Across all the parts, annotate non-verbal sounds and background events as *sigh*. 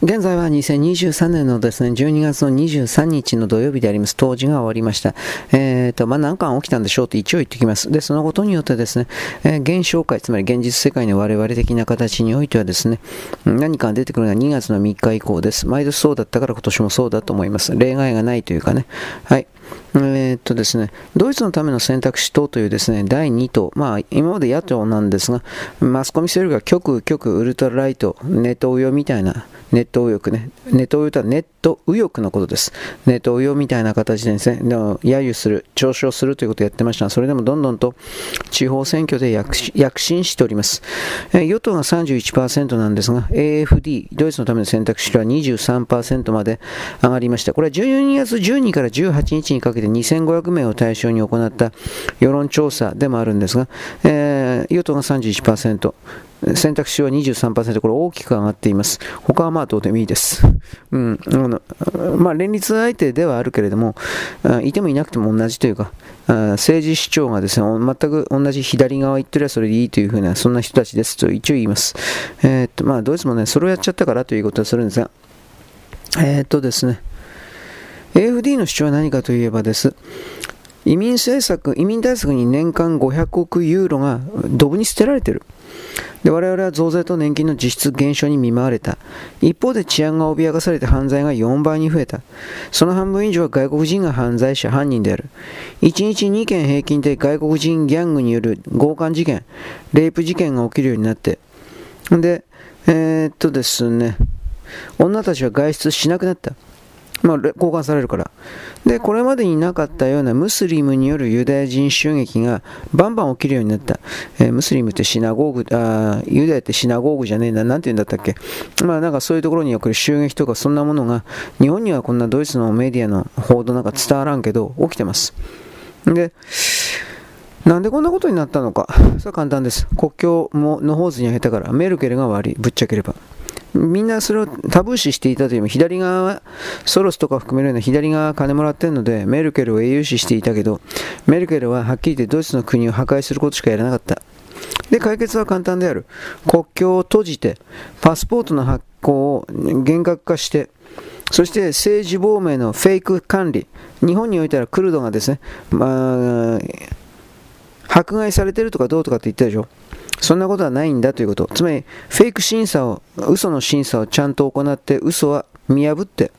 現在は2023年のですね、12月の23日の土曜日であります。当時が終わりました。えっ、ー、と、まあ、何巻起きたんでしょうと一応言ってきます。で、そのことによってですね、えー、現象界、つまり現実世界の我々的な形においてはですね、何かが出てくるのは2月の3日以降です。毎年そうだったから今年もそうだと思います。例外がないというかね。はい。えー、っとですね、ドイツのための選択肢党というですね、第2党、まあ今まで野党なんですが、マスコミセルが極極ウルトラライト、ネット右翼みたいなネット右翼ね。ネット右翼とはネット右翼のことです。ネット右翼みたいな形でですね、でも揶揄する、嘲笑するということをやってましたが、それでもどんどんと地方選挙で躍進しております。え与党が31%なんですが、AFD、ドイツのための選択肢は23%まで上がりました。これは12月12から18日にかけて2500名を対象に行った世論調査でもあるんですが、えー、与党が31%、選択肢は23%、これ大きく上がっています。他はまあどうでもいいです。うん、まあ、連立相手ではあるけれども、いてもいなくても同じというか、政治主張がですね、全く同じ左側行ってりゃそれでいいというふうな、そんな人たちですと一応言います。えー、っと、まあ、ドイツもね、それをやっちゃったからということはするんですが、えー、っとですね、AFD の主張は何かといえばです。移民政策、移民対策に年間500億ユーロがドブに捨てられてる。で我々は増税と年金の実質減少に見舞われた。一方で治安が脅かされて犯罪が4倍に増えた。その半分以上は外国人が犯罪者、犯人である。1日2件平均で外国人ギャングによる強姦事件、レイプ事件が起きるようになって。で、えー、っとですね、女たちは外出しなくなった。まあ、交換されるから。で、これまでになかったようなムスリムによるユダヤ人襲撃がバンバン起きるようになった。えー、ムスリムってシナゴーグ、あユダヤってシナゴーグじゃねえな、なんて言うんだったっけ？まあなんかそういうところにおける襲撃とかそんなものが、日本にはこんなドイツのメディアの報道なんか伝わらんけど、起きてます。で、なんでこんなことになったのか。それは簡単です。国境ものほうずにあげたから、メルケルが悪い、ぶっちゃければ。みんなそれをタブー視していたというも左側はソロスとか含めるような左側は金もらってるのでメルケルを英雄視していたけどメルケルははっきり言ってドイツの国を破壊することしかやらなかった。で解決は簡単である。国境を閉じてパスポートの発行を厳格化してそして政治亡命のフェイク管理。日本においてはクルドがですね、まあ、迫害されてるとかどうとかって言ったでしょ。そんなことはないんだということ。つまり、フェイク審査を、嘘の審査をちゃんと行って、嘘は見破って、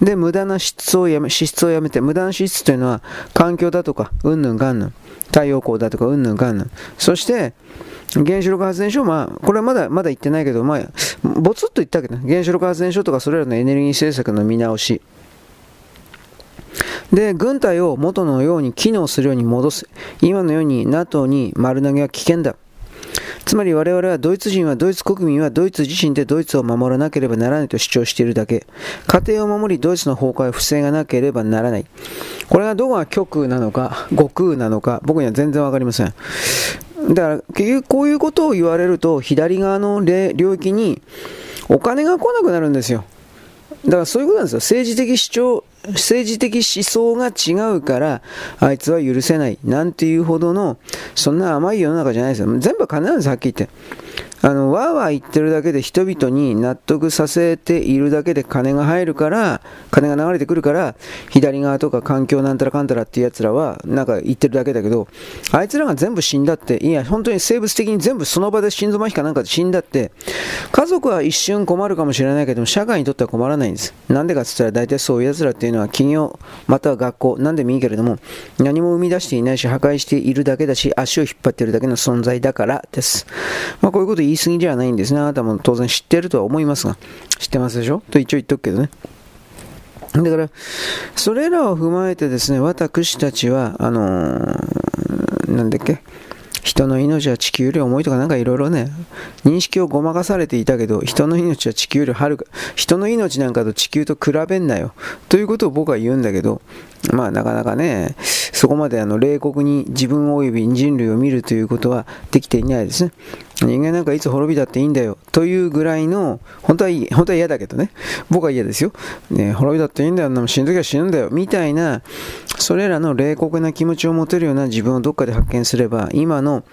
で、無駄な質をやめ、支出をやめて、無駄な支出というのは、環境だとか、うんぬんがんぬん、太陽光だとか、うんぬんがんぬん。そして、原子力発電所、まあ、これはまだ、まだ言ってないけど、まあ、ぼつっと言ったけど、原子力発電所とか、それらのエネルギー政策の見直し。で、軍隊を元のように機能するように戻す。今のように NATO に丸投げは危険だ。つまり我々はドイツ人はドイツ国民はドイツ自身でドイツを守らなければならないと主張しているだけ。家庭を守りドイツの崩壊不正がなければならない。これがどこが極なのか、悟空なのか、僕には全然わかりません。だから結局こういうことを言われると左側の領域にお金が来なくなるんですよ。だからそういうことなんですよ。政治的主張政治的思想が違うから、あいつは許せない。なんていうほどの、そんな甘い世の中じゃないですよ。全部金なんです、はっきり言って。あの、わーわー言ってるだけで人々に納得させているだけで金が入るから、金が流れてくるから、左側とか環境なんたらかんたらっていう奴らは、なんか言ってるだけだけど、あいつらが全部死んだって、いや、本当に生物的に全部その場で心臓麻痺かなんかで死んだって、家族は一瞬困るかもしれないけども、社会にとっては困らないんです。なんでかって言ったら、大体そういう奴らっていうのは企業、または学校、なんでもいいけれども、何も生み出していないし、破壊しているだけだし、足を引っ張っているだけの存在だからです。まあ、こういうこと言い過ぎじゃないんですね。あなたも当然知ってるとは思いますが、知ってますでしょ？と一応言っとくけどね。だから、それらを踏まえてですね、私たちは、あのー、なんだっけ、人の命は地球より重いとかなんかいろいろね、認識をごまかされていたけど、人の命は地球よりはるか、人の命なんかと地球と比べんなよ。ということを僕は言うんだけど、まあなかなかね、そこまであの冷酷に自分及び人類を見るということはできていないですね。人間なんかいつ滅びたっていいんだよというぐらいの、本当は本当は嫌だけどね、僕は嫌ですよ。ね、滅びたっていいんだよ、死ぬ時は死ぬんだよ、みたいな、それらの冷酷な気持ちを持てるような自分をどっかで発見すれば、今の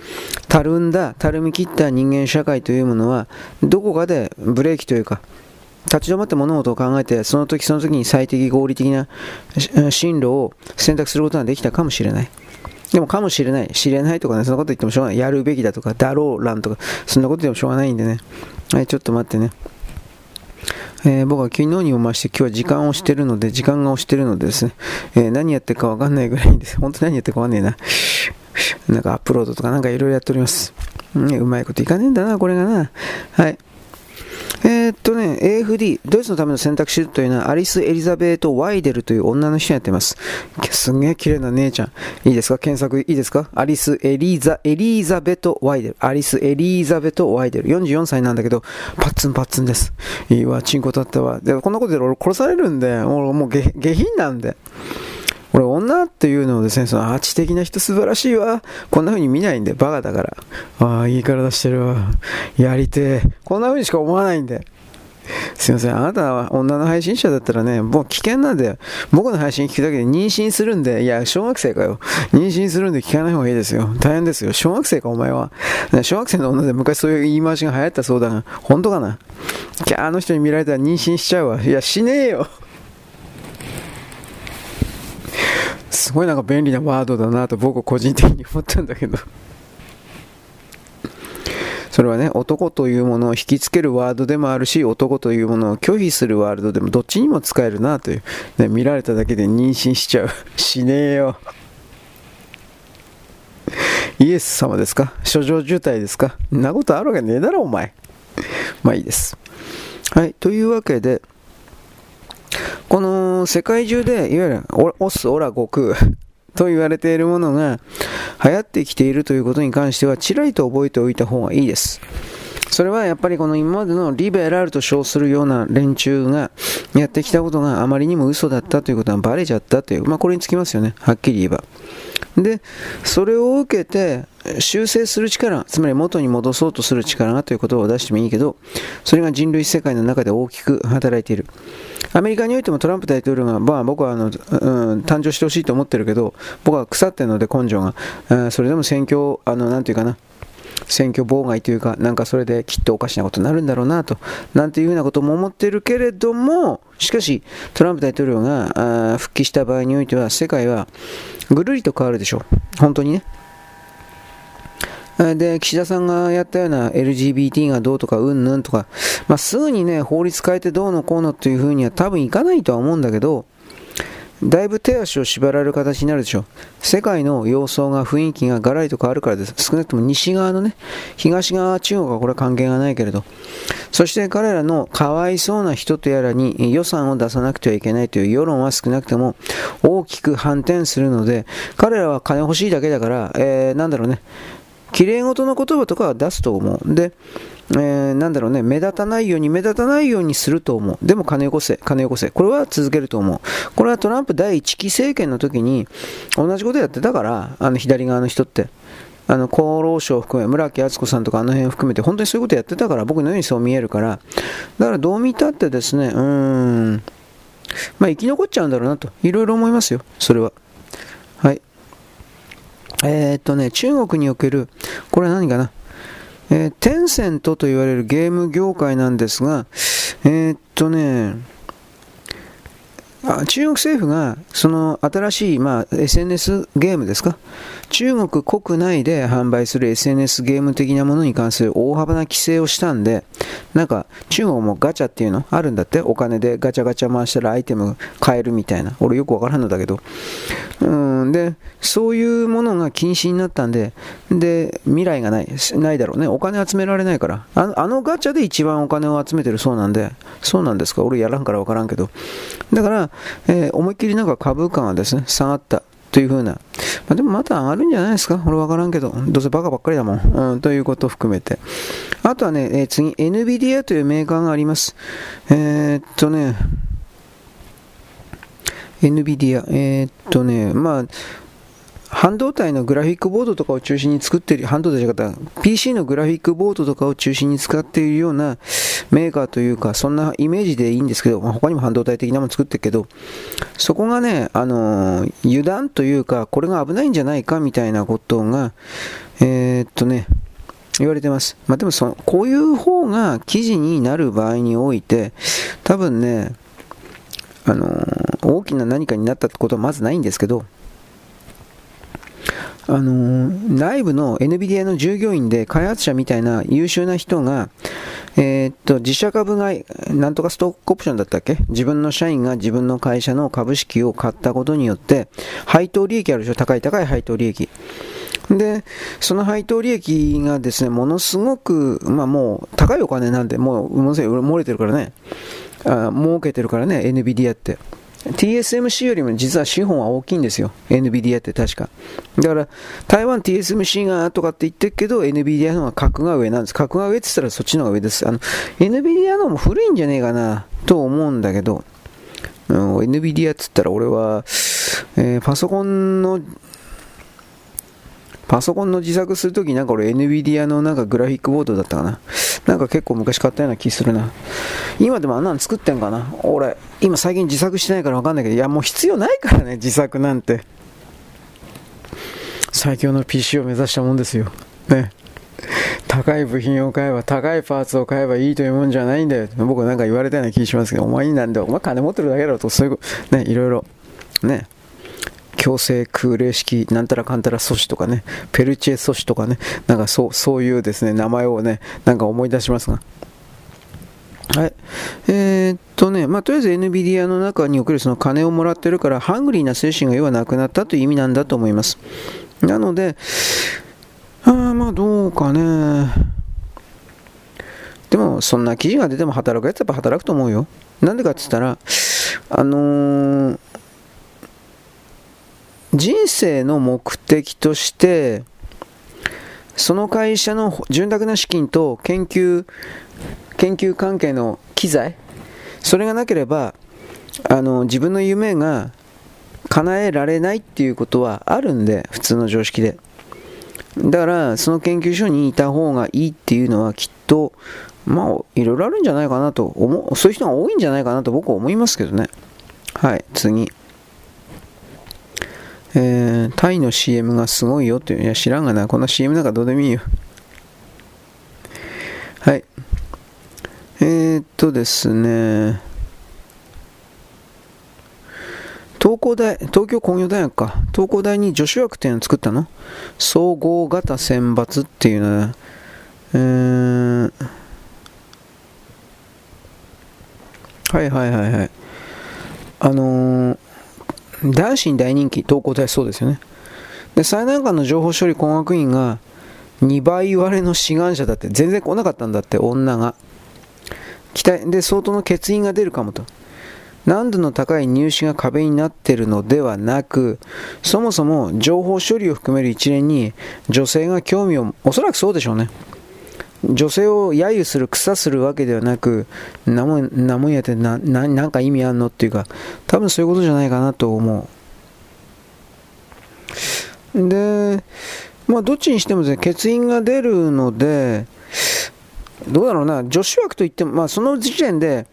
たるんだ、たるみ切った人間社会というものは、どこかでブレーキというか、立ち止まって物事を考えて、その時その時に最適合理的な進路を選択することができたかもしれない。でもかもしれない。知れないとかね、そんなこと言ってもしょうがない。やるべきだとか、だろう、欄とか、そんなことでもしょうがないんでね。はい、ちょっと待ってね。えー、僕は昨日にも増して今日は時間をしてるので、時間が押してるのでですね、えー、何やってるかわかんないぐらいです。*laughs* 本当に何やってるかわかんねえな。なんかアップロードとかなんかいろいろやっております。ね、うまいこといかねえんだな、これがな。はい。えー、っとね、AFD、ドイツのための選択肢というのは、アリス・エリザベート・ワイデルという女の人やってます。すんげえ綺麗な姉ちゃん。いいですか？検索いいですか？アリス・エリザ、エリザベト・ワイデル。アリス・エリザベト・ワイデル。44歳なんだけど、パッツンパッツンです。いいわ、チンコ立ったわ。で、こんなことで俺殺されるんで、俺もう下品なんで。俺、女っていうのをですね、その、あ、知的な人素晴らしいわ。こんな風に見ないんで、バカだから。ああ、いい体してるわ。やりてえ。こんな風にしか思わないんで。すいません、あなたは女の配信者だったらね、もう危険なんで、僕の配信聞くだけで妊娠するんで、いや、小学生かよ。妊娠するんで聞かない方がいいですよ。大変ですよ。小学生か、お前は。小学生の女で昔そういう言い回しが流行ったそうだが、本当かな？あの人に見られたら妊娠しちゃうわ。いや、しねえよ。すごいなんか便利なワードだなと僕個人的に思ったんだけどそれはね、男というものを引きつけるワードでもあるし、男というものを拒否するワードでもどっちにも使えるなという。ね、見られただけで妊娠しちゃう。*laughs* しねえよ。イエス様ですか？諸状渋滞ですか？んなことあるわけねえだろ、お前。まあいいです。はい、というわけで、この世界中で、いわゆるオス、オラ、悟空 *laughs* と言われているものが流行ってきているということに関しては、ちらりと覚えておいた方がいいです。それはやっぱりこの今までのリベラルと称するような連中がやってきたことがあまりにも嘘だったということがバレちゃったという、まあこれにつきますよね、はっきり言えば。で、それを受けて修正する力、つまり元に戻そうとする力がという言葉を出してもいいけど、それが人類世界の中で大きく働いている。アメリカにおいてもトランプ大統領が、まあ、僕はあの、うん、誕生してほしいと思ってるけど、僕は腐ってるので根性が、うん、それでも選挙、あの、なんていうかな、選挙妨害というか、なんかそれできっとおかしなことになるんだろうなと、なんていうふうなことも思ってるけれども、しかし、トランプ大統領が復帰した場合においては、世界はぐるりと変わるでしょう。本当にね。で、岸田さんがやったような LGBT がどうとかうんぬんとか、まあ、すぐにね、法律変えてどうのこうのっていうふうには多分いかないとは思うんだけど、だいぶ手足を縛られる形になるでしょう。世界の様相が、雰囲気がガラリと変わるからです。少なくとも西側のね、東側、中国はこれは関係がないけれど、そして彼らのかわいそうな人とやらに予算を出さなくてはいけないという世論は少なくとも大きく反転するので、彼らは金欲しいだけだから、えー、なんだろうね、綺麗事の言葉とかは出すと思う。で、えー、なんだろうね、目立たないように、目立たないようにすると思う。でも金よこせ、金よこせ。これは続けると思う。これはトランプ第1期政権の時に同じことやってたから、あの左側の人って。あの厚労省含め、村木敦子さんとかあの辺含めて、本当にそういうことやってたから、僕のようにそう見えるから、だからどう見たってですね、うーん、まあ生き残っちゃうんだろうなと、いろいろ思いますよ、それは。はい。えー、っとね、中国における、これは何かな、えー、テンセントと言われるゲーム業界なんですが、えー、っとね、あ中国政府がその新しい、まあ、SNS ゲームですか？中国国内で販売する SNS ゲーム的なものに関する大幅な規制をしたんでなんか中国もガチャっていうのあるんだってお金でガチャガチャ回したらアイテム買えるみたいな。俺よくわからんのだけど。うんでそういうものが禁止になったんでで未来がないないだろうね。お金集められないから。あのあのガチャで一番お金を集めてるそうなんでそうなんですか？俺やらんからわからんけど。だからえー、思いっきりなんか株価がですね、下がった。というふうな、まあ、でもまた上がるんじゃないですか？俺わからんけど、どうせバカばっかりだもん。うん、ということを含めて。あとはね、えー、次、NVIDIA というメーカーがあります。えー、っとね、NVIDIA、えー、っとね、まあ、半導体のグラフィックボードとかを中心に作っている、半導体じゃなかった、PC のグラフィックボードとかを中心に使っているようなメーカーというか、そんなイメージでいいんですけど、他にも半導体的なもの作ってるけど、そこがね、あの、油断というか、これが危ないんじゃないかみたいなことが、えー、っとね、言われてます。まあ、でもその、こういう方が記事になる場合において、多分ね、あの、大きな何かになったってことはまずないんですけど、あのー、内部の NVIDIA の従業員で開発者みたいな優秀な人が、えー、っと、自社株買い、なんとかストックオプションだったっけ？自分の社員が自分の会社の株式を買ったことによって、配当利益あるでしょ？高い高い配当利益。で、その配当利益がですね、ものすごく、まあもう、高いお金なんで、もう、ものすごい漏れてるからね、あ儲けてるからね、NVIDIA って。TSMC よりも実は資本は大きいんですよ。NVIDIA って確か。だから、台湾 TSMC がとかって言ってるけど、NVIDIA の方が格が上なんです。格が上って言ったらそっちの方が上です。あの、NVIDIA のも古いんじゃねえかな、と思うんだけど、うん、NVIDIA って言ったら俺は、えー、パソコンのパソコンの自作するときなんか俺 NVIDIA のなんかグラフィックボードだったかな。なんか結構昔買ったような気するな。今でもあんなの作ってんかな俺、今最近自作してないからわかんないけど、いやもう必要ないからね、自作なんて。最強の PC を目指したもんですよ。ね。高い部品を買えば、高いパーツを買えばいいというもんじゃないんだよ。僕なんか言われたような気しますけど、お前になんで、お前金持ってるだけだろと、そういう、ね、いろいろ、ね。強制空冷式なんたらかんたら阻止とかね、ペルチェ阻止とかね、なんかそうそういうですね、名前をね、なんか思い出しますが。はい。えー、っとね、まあ、とりあえず NVIDIA の中におけるその金をもらってるから、ハングリーな精神が要はなくなったという意味なんだと思います。なので、あまあどうかね。でも、そんな記事が出ても働くやつはやっぱ働くと思うよ。なんでかって言ったら、あのー人生の目的としてその会社の潤沢な資金と研究研究関係の機材それがなければあの自分の夢が叶えられないっていうことはあるんで普通の常識で。だからその研究所にいた方がいいっていうのはきっとまあいろいろあるんじゃないかなと思うそういう人が多いんじゃないかなと僕は思いますけどね。はい次。えー、タイの CM がすごいよってい。や、知らんがな。こんな CM なんかどうでもいいよ。はい。えー、っとですね。東工大、東京工業大学か。東工大に女子枠っていうのを作ったの？総合型選抜っていうのは、えー、はいはいはいはい。あのー男子に大人気、東工大そうですよね。で、最難関の情報処理工学院が2倍割れの志願者だって、全然来なかったんだって、女が。期待で相当の欠員が出るかもと。難度の高い入試が壁になっているのではなく、そもそも情報処理を含める一連に女性が興味を、おそらくそうでしょうね。女性を揶揄する、草するわけではなく、なもん、なもんやってな、な、なんか意味あんのっていうか、多分そういうことじゃないかなと思う。で、まあ、どっちにしてもですね、欠員が出るので、どうだろうな、女子枠といっても、まあ、その時点で、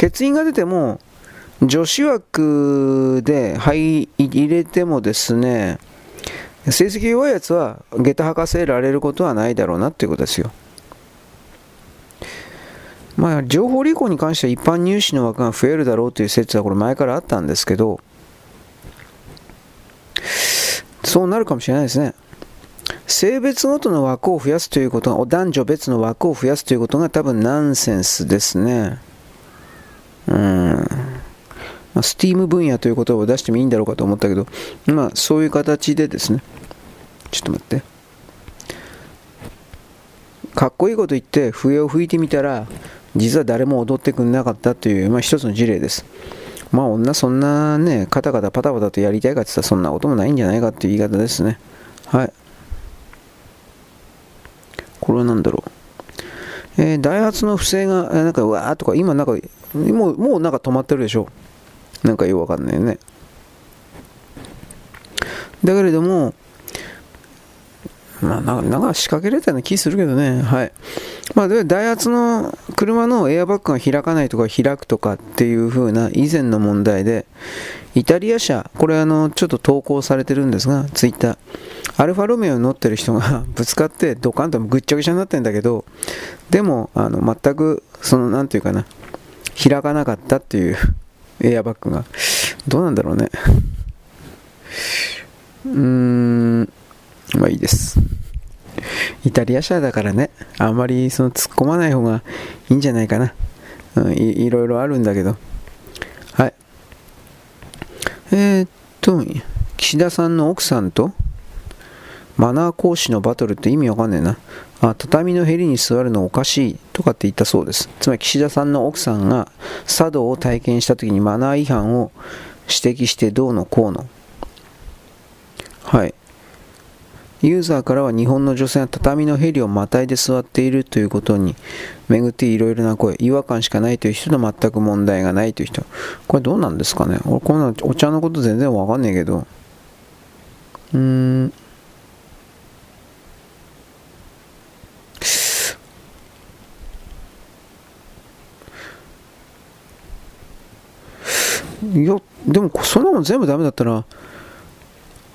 欠員が出ても、女子枠で入れてもですね、成績弱いやつは下駄履かせられることはないだろうなっていうことですよ。まあ、情報履行に関しては一般入試の枠が増えるだろうという説はこれ前からあったんですけど、そうなるかもしれないですね。性別ごとの枠を増やすということが、男女別の枠を増やすということが多分ナンセンスですね。うん。まあ、スティーム分野という言葉を出してもいいんだろうかと思ったけど、まあ、そういう形でですね。ちょっと待って。かっこいいこと言って笛を吹いてみたら実は誰も踊ってくれなかったという、まあ、一つの事例です。まあ女そんなね、カタカタパタパタとやりたいかって言ったらそんなこともないんじゃないかっていう言い方ですね。はい。これは何だろう。えー、ダイハツの不正が、なんかうわーとか、今なんか、もう、もうなんか止まってるでしょ。なんかよくわかんないよね。だけれども、まあ、なんか仕掛けられたような気するけどね。はい。まあ、で、ダイハツの車のエアバッグが開かないとか開くとかっていう風な以前の問題で、イタリア車、これあの、ちょっと投稿されてるんですが、ツイッター。アルファロメオに乗ってる人が *laughs* ぶつかってドカンとぐっちゃぐちゃになってんだけど、でも、あの、全く、その、なんていうかな、開かなかったっていう *laughs* エアバッグが、どうなんだろうね。うーん、まあいいです。イタリア車だからね、あんまりその突っ込まない方がいいんじゃないかな。うん、いいろいろあるんだけど。はい。えー、っと、岸田さんの奥さんとマナー講師のバトルって意味わかんねえな。あ、畳のへりに座るのおかしいとかって言ったそうです。つまり岸田さんの奥さんが茶道を体験した時にマナー違反を指摘してどうのこうの。はい。ユーザーからは日本の女性は畳のヘリをまたいで座っているということに巡っていろいろな声、違和感しかないという人と全く問題がないという人。これどうなんですかね？俺こんなお茶のこと全然わかんねえけど。うーん。いや、でもそんなもん全部ダメだったら、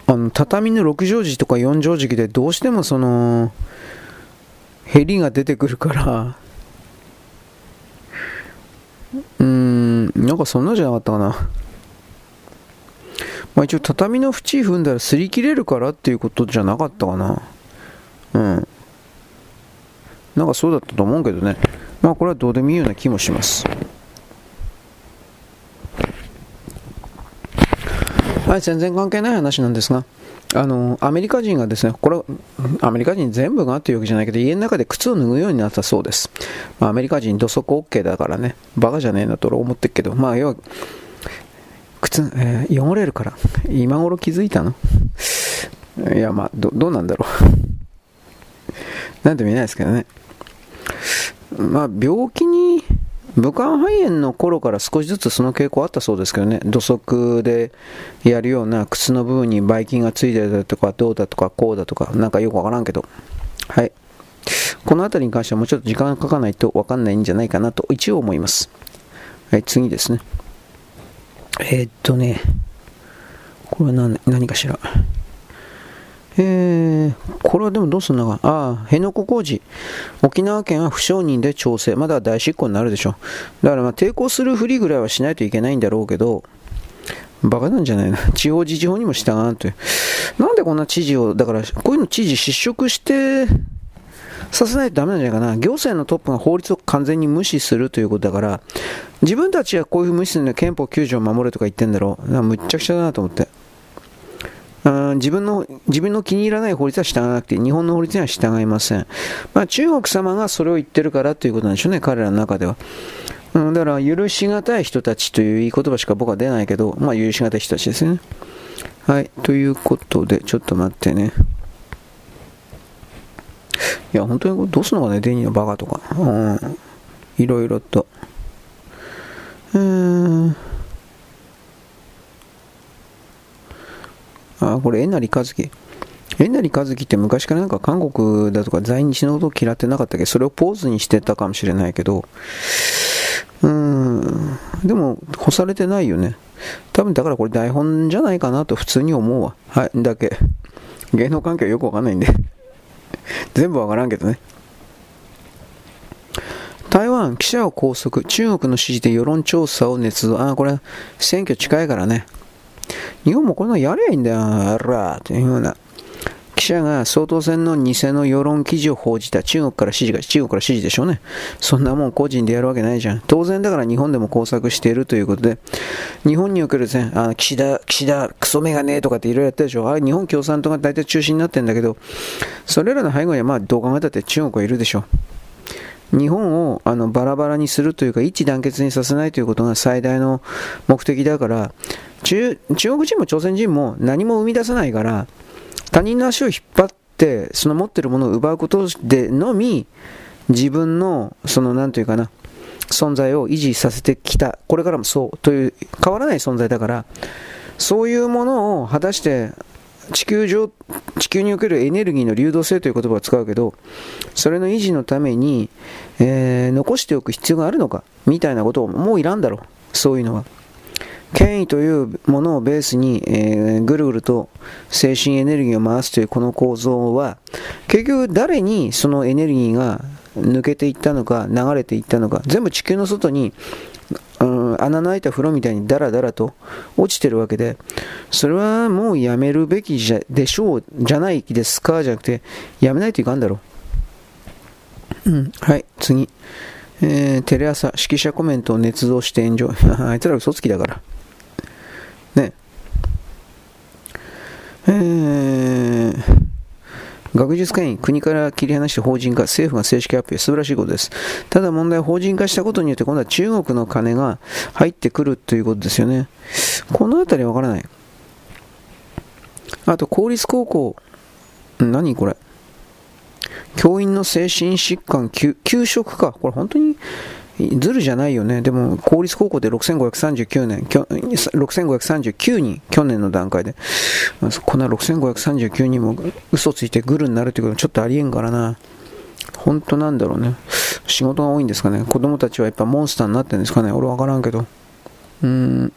あの畳の6畳敷とか4畳敷でどうしてもそのへりが出てくるから。うーんなんかそんなじゃなかったかな。まあ一応畳の縁踏んだら擦り切れるからっていうことじゃなかったかな。うん。なんかそうだったと思うけどね。まあこれはどうでもいいような気もします。はい、全然関係ない話なんですが、あの、アメリカ人がですね、これ、アメリカ人全部がっていうわけじゃないけど、家の中で靴を脱ぐようになったそうです。まあ、アメリカ人土足 OK だからね、バカじゃねえなと思ってるけど、まあ、要は、靴、えー、汚れるから。今頃気づいたの？いや、まあ、ど、どうなんだろう。なんとも言えないですけどね。まあ、病気に、武漢肺炎の頃から少しずつその傾向あったそうですけどね、土足でやるような靴の部分にばい菌がついてたとか、どうだとか、こうだとか、なんかよくわからんけど、はい。この辺りに関してはもうちょっと時間がかかないとわかんないんじゃないかなと一応思います。はい、次ですね。えー、っとね、これは何何かしら？えー、これはでもどうすんのか？ああ、辺野古工事。沖縄県は不承認で調整。まだ大執行になるでしょ。だからまあ抵抗するふりぐらいはしないといけないんだろうけど、バカなんじゃないの？*laughs* 地方自治法にも従わんという。なんでこんな知事を、だからこういうの知事失職してさせないとダメなんじゃないかな。行政のトップが法律を完全に無視するということだから、自分たちはこういうふうに無視するのは憲法9条を守れとか言ってんだろう。むっちゃくちゃだなと思って。自分の、自分の気に入らない法律は従わなくて、日本の法律には従いません。まあ、中国様がそれを言ってるからということなんでしょうね、彼らの中では。うん、だから、許しがたい人たちという言い言葉しか僕は出ないけど、まあ、許しがたい人たちですね。はい、ということで、ちょっと待ってね。いや、本当にどうすんのかね、デニーのバカとか。うん、いろいろと。うーん。あ、これ、えなりかずき。えなりかずきって昔からなんか韓国だとか在日のことを嫌ってなかったけ？ど、それをポーズにしてたかもしれないけど、うん、でも、干されてないよね。多分だからこれ台本じゃないかなと普通に思うわ。はい、だけ。芸能関係はよくわかんないんで。全部わからんけどね。台湾、記者を拘束、中国の指示で世論調査を捏造。ああ、これ、選挙近いからね。日本もこんなのやりゃいいんだよ、あら、というような。記者が総統選の偽の世論記事を報じた中国から指示が、中国から指示でしょうね。そんなもん個人でやるわけないじゃん。当然だから日本でも工作しているということで、日本におけるですね、あ岸田、岸田、クソメガネとかっていろいろやったでしょ。あれ日本共産党が大体中心になってるんだけど、それらの背後にはまあどう考えたって中国はいるでしょう。日本をあのバラバラにするというか一致団結にさせないということが最大の目的だから中国人も朝鮮人も何も生み出さないから他人の足を引っ張ってその持ってるものを奪うことでのみ自分のその何というかな存在を維持させてきた。これからもそうという変わらない存在だからそういうものを果たして地球上地球におけるエネルギーの流動性という言葉を使うけどそれの維持のために、えー、残しておく必要があるのか？みたいなことをもういらんだろうそういうのは。権威というものをベースに、えー、ぐるぐると精神エネルギーを回すというこの構造は、結局誰にそのエネルギーが抜けていったのか、流れていったのか、全部地球の外に、うん、穴の開いた風呂みたいにダラダラと落ちてるわけで、それはもうやめるべきじゃでしょうじゃないですかじゃなくて、やめないといかんだろう。うん、はい、次。えー、テレ朝、指揮者コメントを捏造して炎上。*laughs* あいつら嘘つきだから。ね。えー、学術会議、国から切り離して法人化、政府が正式発表、素晴らしいことです。ただ問題は法人化したことによって今度は中国の金が入ってくるということですよね。このあたりわからない。あと、公立高校、何これ。教員の精神疾患、給食か。これ本当にずるじゃないよね。でも、公立高校で6539年、6539人、去年の段階で。こんな6539人も嘘ついてグルになるってことはちょっとありえんからな。本当なんだろうね。仕事が多いんですかね。子供たちはやっぱモンスターになってるんですかね。俺わからんけど。うーん。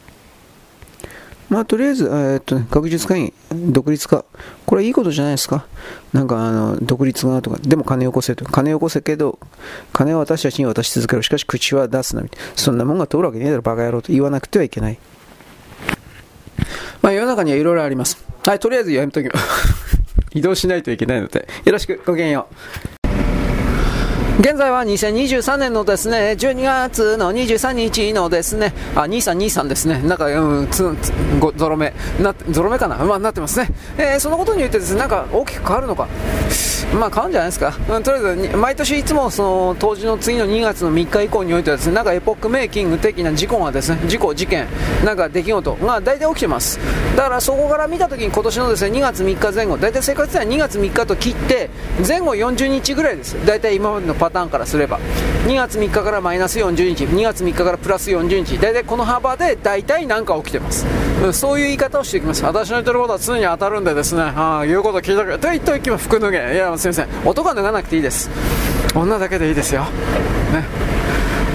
まあ、とりあえず、えー、っと、学術会議、独立化。これはいいことじゃないですか。なんか、あの、独立がとか、でも金を起こせと。金を起こせけど、金を私たちに渡し続ける。しかし、口は出すな。そんなもんが通るわけねえだろ、バカ野郎と言わなくてはいけない。まあ、世の中にはいろいろあります。はい、とりあえずやめときま。*laughs* 移動しないといけないので、よろしく、ごきげんよう。現在は2023年のですね、12月の23日のですね、あ、2323ですね、なんか、うん、つ、つ、ご、ゾロ目、な、ゾロ目かな？まあ、なってますね。えー、そのことによってですね、なんか大きく変わるのか？まあ、変わるんじゃないですか。うん、とりあえず、毎年いつもその、当時の次の2月の3日以降においてはですね、なんかエポックメイキング的な事故がですね、事故、事件、なんか出来事が大体起きてます。だからそこから見たときに今年のですね、2月3日前後、大体生活は2月3日と切って、前後40日ぐらいです。大体今までのパパターンからすれば。2月3日からマイナス40日。2月3日からプラス40日。大体この幅で大体何か起きてます、そういう言い方をしていきます。私の言ってることは常に当たるんでですね。ああ言うこと聞いたくと言っときます服脱げ。いやすいません。男は脱がなくていいです。女だけでいいですよ。ね。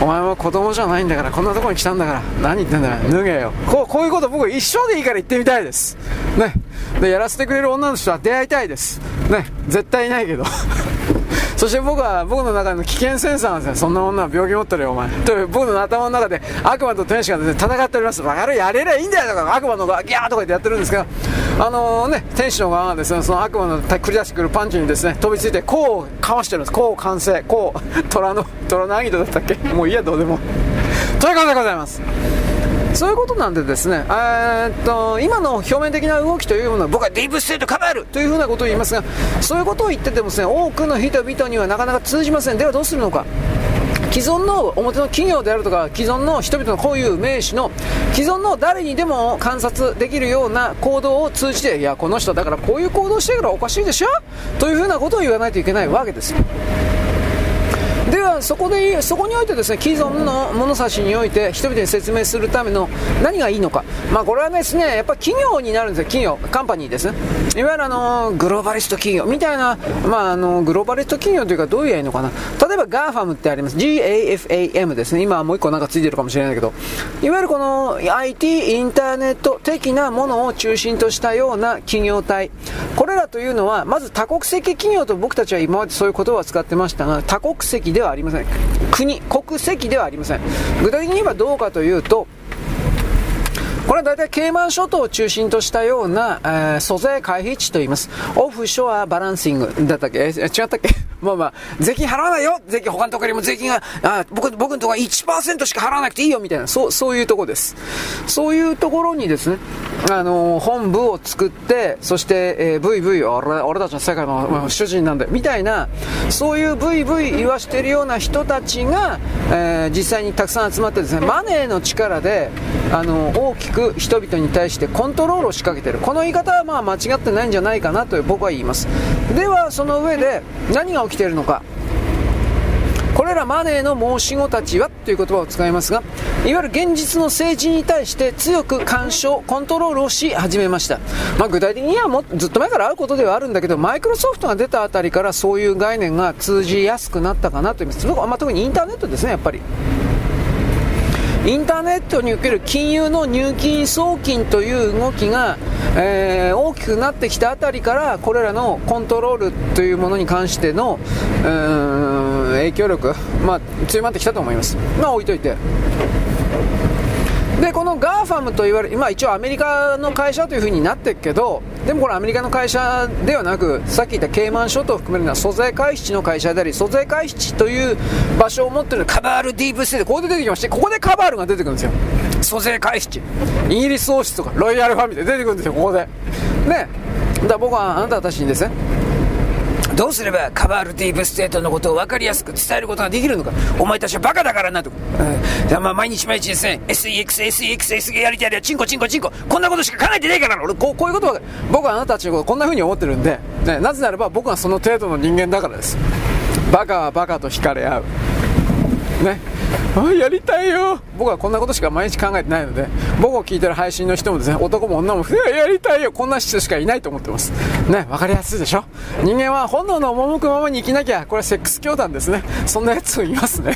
お前も子供じゃないんだから。こんなとこに来たんだから。何言ってんだよ。脱げよ。こうこういうこと僕一生でいいから言ってみたいです。ね。でやらせてくれる女の人は出会いたいです。ね。絶対いないけど。そして僕は僕の中の危険センサーなんですよ。そんな女は病気持ってるよお前。という僕の頭の中で悪魔と天使が、ね、戦っております。バカやれりゃいいんだよとか悪魔の側ギャーとか言ってやってるんですけどあのー、ね天使の側がですねその悪魔の繰り出してくるパンチにですね飛びついてこうかわしてるんです。こう完成。こう虎の虎のアギトだったっけ？もういいやどうでも。ということでございます。そういうことなんでですね、えっと今の表面的な動きというものは僕はディープステート構えるというふうなことを言いますがそういうことを言っててもですね多くの人々にはなかなか通じません。ではどうするのか。既存の表の企業であるとか既存の人々のこういう名詞の既存の誰にでも観察できるような行動を通じていやこの人だからこういう行動してるからおかしいでしょというふうなことを言わないといけないわけですよ。ではそこでそこにおいてですね既存の物差しにおいて人々に説明するための何がいいのか、まあ、これはですねやっぱ企業になるんですよ。企業。カンパニーです。ねいわゆるあのグローバリスト企業みたいな、まあ、あのグローバリスト企業というかどういういいのかな。例えば GAFAM ってあります。GAFAM ですね。今もう一個なんかついてるかもしれないけど。いわゆるこの IT インターネット的なものを中心としたような企業体。これらというのはまず多国籍企業と僕たちは今までそういう言葉を使ってましたが多国籍ではありません。国国籍ではありません。具体的に言えばどうかというとこれは大体ケイマン諸島を中心としたような、えー、租税回避地といいます。オフショアバランシングだったっけ？違ったっけ？まあまあ、税金払わないよ税金、他のところにも税金が、あ僕、僕のところは1%しか払わなくていいよみたいな、そう、そういうとこです。そういうところにですね、あのー、本部を作って、そして、えー、ブイブイ、俺、俺たちの世界の主人なんだよ、みたいな、そういうブイブイ言わしてるような人たちが、えー、実際にたくさん集まってですね、マネーの力で、あのー、大きく人々に対してコントロールを仕掛けてる。この言い方はまあ間違ってないんじゃないかなと僕は言います。では、その上で、何が起きているのか。これらマネーの申し子たちはという言葉を使いますがいわゆる現実の政治に対して強く干渉コントロールをし始めました、まあ、具体的にはもずっと前からあることではあるんだけどマイクロソフトが出たあたりからそういう概念が通じやすくなったかなと思います、まあ、特にインターネットですねやっぱり。インターネットにおける金融の入金送金という動きが、えー、大きくなってきたあたりからこれらのコントロールというものに関しての影響力、まあ、強まってきたと思います。まあ置いといて。でこの GAFAM と言われ今一応アメリカの会社というふうになってるけどでもこれアメリカの会社ではなくさっき言ったケイマン諸島を含めるのは租税回避地の会社であり租税回避地という場所を持っているカバールディープステートここで出てきましてここでカバールが出てくるんですよ。租税回避地。イギリス王室とかロイヤルファミリーで出てくるんですよここで。ね。だ僕はあなたたちにですねどうすればカバールディープステートのことを分かりやすく伝えることができるのか。お前たちはバカだからなと、うん、まあ毎日毎日ですね SEX、SEX、SEX やりたいでチンコチンコチンコ。こんなことしか考えてねえから俺。こうこういうことは僕はあなたたちのことこんな風に思ってるんで、ね、なぜならば僕はその程度の人間だからです。バカはバカと惹かれ合う。ね。あやりたいよ。僕はこんなことしか毎日考えてないので僕を聞いてる配信の人もですね男も女もやりたいよ。こんな人しかいないと思ってます。ね分かりやすいでしょ？人間は本能の赴くままに生きなきゃこれはセックス教団ですね。そんなやついますね。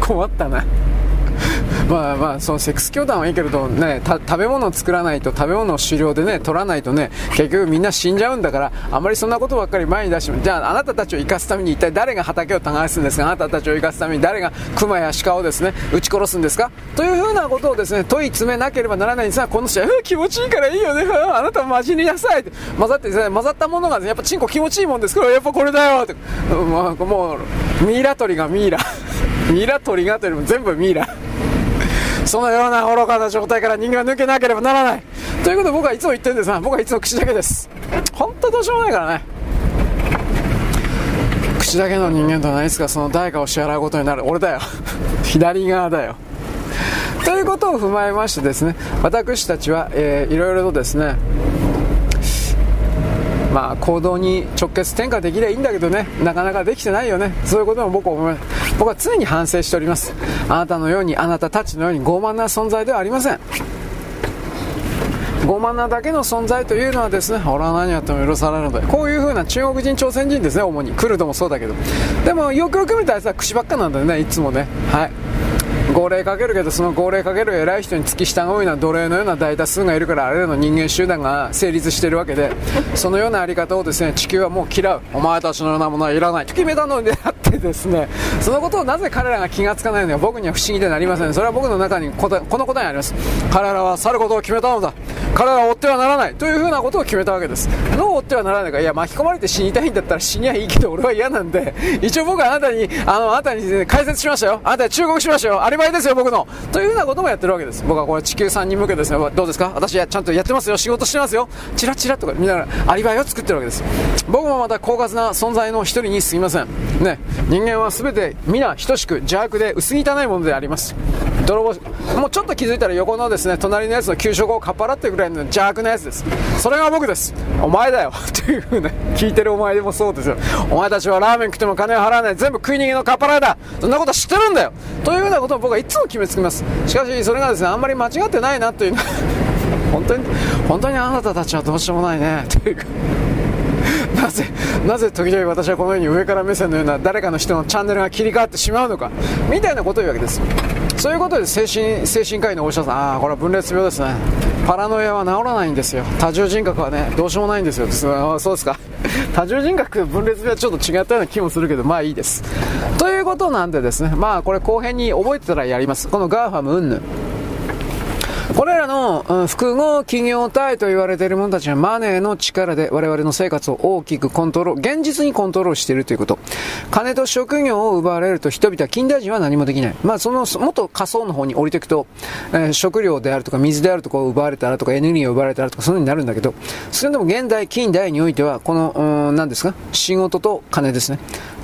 困ったな。まあまあ、そのセックス教団はいいけれどね、食べ物を作らないと、食べ物を狩猟でね、取らないとね、結局みんな死んじゃうんだから、あまりそんなことばっかり前に出してもじゃああなたたちを生かすために一体誰が畑を耕すんですか？あなたたちを生かすために誰が熊や鹿をですね、撃ち殺すんですか？というふうなことをですね、問い詰めなければならないんですが、この人は、気持ちいいからいいよね、あなたも真面目なさいって、混ざってね、混ざったものが、ね、やっぱチンコ気持ちいいもんです。から、やっぱこれだよって、もう、もうミイラ取りがミイラ。*laughs* ミイラ取りがというよりも全部ミイラ。そのような愚かな状態から人間は抜けなければならない。ということで僕はいつも言ってるんですが僕はいつも口だけです。本当どうしようもないからね。口だけの人間とは何ですかその代価を支払うことになる。俺だよ。*laughs* 左側だよ。ということを踏まえましてですね私たちは、えー、いろいろとですねまあ、行動に直結転化できればいいんだけどね。なかなかできてないよね。そういうことも僕は思います僕は常に反省しております。あなたのようにあなたたちのように傲慢な存在ではありません。傲慢なだけの存在というのはですね俺は何やっても許されるので。こういう風な中国人朝鮮人ですね主に。クルドもそうだけど。でもよくよく見たらさ口ばっかなんだよねいつもね。はい。号令かけるけどその号令かける偉い人に付き従うような奴隷のような大多数がいるからあれらの人間集団が成立しているわけでそのようなあり方をですね地球はもう嫌うお前たちのようなものはいらないと決めたのであってですねそのことをなぜ彼らが気がつかないのか僕には不思議でなりません。それは僕の中にこの答えがあります。彼らは去ることを決めたのだ。彼らは追ってはならないというふうなことを決めたわけです。どう追ってはならないか。いや巻き込まれて死にたいんだったら死にはいいけど俺は嫌なんで。一応僕はあなたにあのあなたに、解説しましたよ。あなたに忠告しましたよ。アリバイですよ僕の。というふうなこともやってるわけです。僕はこれ地球さんに向けてですね。どうですか？私はちゃんとやってますよ。仕事してますよ。チラチラとか見ながらアリバイを作ってるわけです。僕もまた狡猾な存在の一人に過ぎません。ね。人間は全て皆等しく邪悪で薄汚いものであります。泥棒もうちょっと気づいたら横のですね隣のやつの給食をかっぱらってるぐらいの邪悪なやつです。それが僕です。お前だよ。*laughs* というふうな聞いてるお前でもそうですよ。お前たちはラーメン食っても金を払わない。全部食い逃げのかっぱらいだ。そんなこと知ってるんだよ。というふうなことを僕はいつも決めつけます。しかしそれがですねあんまり間違ってないなという *laughs* 本当に本当にあなたたちはどうしようもないね。というか。なぜなぜ時々私はこのように上から目線のような誰かの人のチャンネルが切り替わってしまうのかみたいなことを言うわけです。そういうことで精神精神科医のお医者さんああこれは分裂病ですね。パラノイアは治らないんですよ。多重人格はねどうしようもないんですよ。そうですか。*laughs* 多重人格分裂病はちょっと違ったような気もするけどまあいいです。ということなんでですねまあこれ後編に覚えてたらやります。このガーファム云々。これらの、うん、複合企業体と言われている者たちはマネーの力で我々の生活を大きくコントロール、現実にコントロールしているということ。金と職業を奪われると人々は近代人は何もできない。まあその、もっと仮想の方に降りていくと、えー、食料であるとか水であるとかを奪われたらとかエネルギーを奪われたらとかそういう風になるんだけど、それでも現代、近代においては、この、うん、何ですか？仕事と金ですね。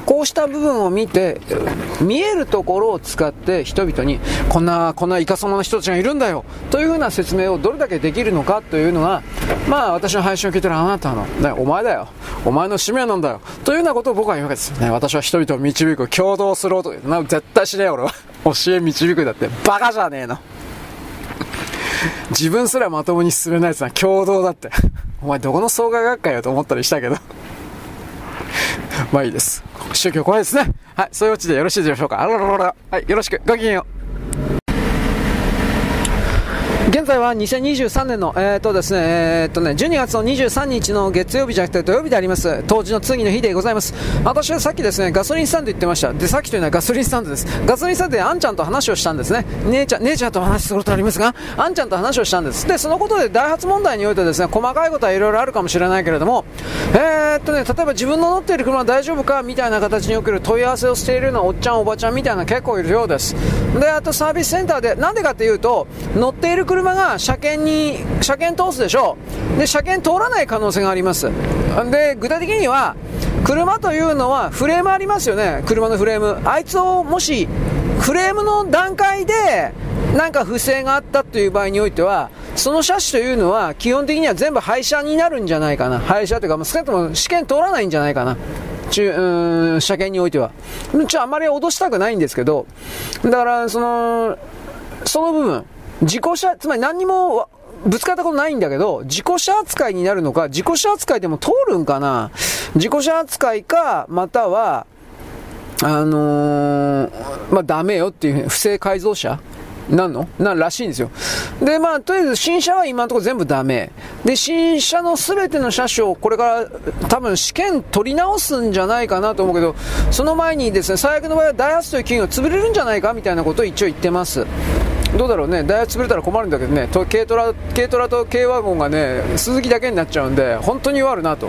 こうした部分を見て、見えるところを使って人々に、こんな、こんないかさまな人たちがいるんだよ、とというふうな説明をどれだけできるのかというのが、まあ私の配信を聞いてるあなたの、ね、お前だよ。お前の使命なんだよ。というようなことを僕は言うわけです。ね、私は人々を導く、共同する男。な絶対しねえ俺は。教え導くだって、バカじゃねえの。自分すらまともに進めないやつは共同だって。お前どこの創価学会よと思ったりしたけど。まあいいです。宗教怖いですね。はい、そういうオチでよろしいでしょうか。あらららら。はい、よろしく。ごきげんよう。現在は2023年の、えーとですねえーとね、12月の23日の月曜日じゃなくて土曜日であります、当時の次の日でございます。私はさっきですね、ガソリンスタンド行ってました。で、さっきというのはガソリンスタンドです。ガソリンスタンドであんちゃんと話をしたんですね。姉ちゃん、姉ちゃんと話することありますが、あんちゃんと話をしたんです。で、そのことでダイハツ問題においてですね、細かいことはいろいろあるかもしれないけれども、えーとね、例えば自分の乗っている車は大丈夫かみたいな形における問い合わせをしているようなおっちゃんおばちゃんみたいな結構いるようです。で、あとサービスセンターで、なんでかっていうと、乗っている車が車検に、車検通すでしょう。で、車検通らない可能性があります。で、具体的には、車というのはフレームありますよね。車のフレーム。あいつをもし、フレームの段階で、なんか不正があったという場合においては、その車種というのは基本的には全部廃車になるんじゃないかな。廃車というか、少なくとも試験通らないんじゃないかな。中、うん、車検においては。ちょ、あまり脅したくないんですけど、だから、その、その部分、自己車、つまり何にもぶつかったことないんだけど、自己車扱いになるのか、自己車扱いでも通るんかな？自己車扱いか、または、あのー、まあ、ダメよっていう、不正改造車なんの？なんらしいんですよ。で、まあ、とりあえず新車は今のところ全部ダメ。で、新車の全ての車種をこれから多分試験取り直すんじゃないかなと思うけど、その前にですね、最悪の場合はダイハツという企業が潰れるんじゃないか？みたいなことを一応言ってます。どうだろうね、ダイヤ潰れたら困るんだけどね、軽トラ軽トラと軽ワゴンがね、鈴木だけになっちゃうんで、本当に悪なと。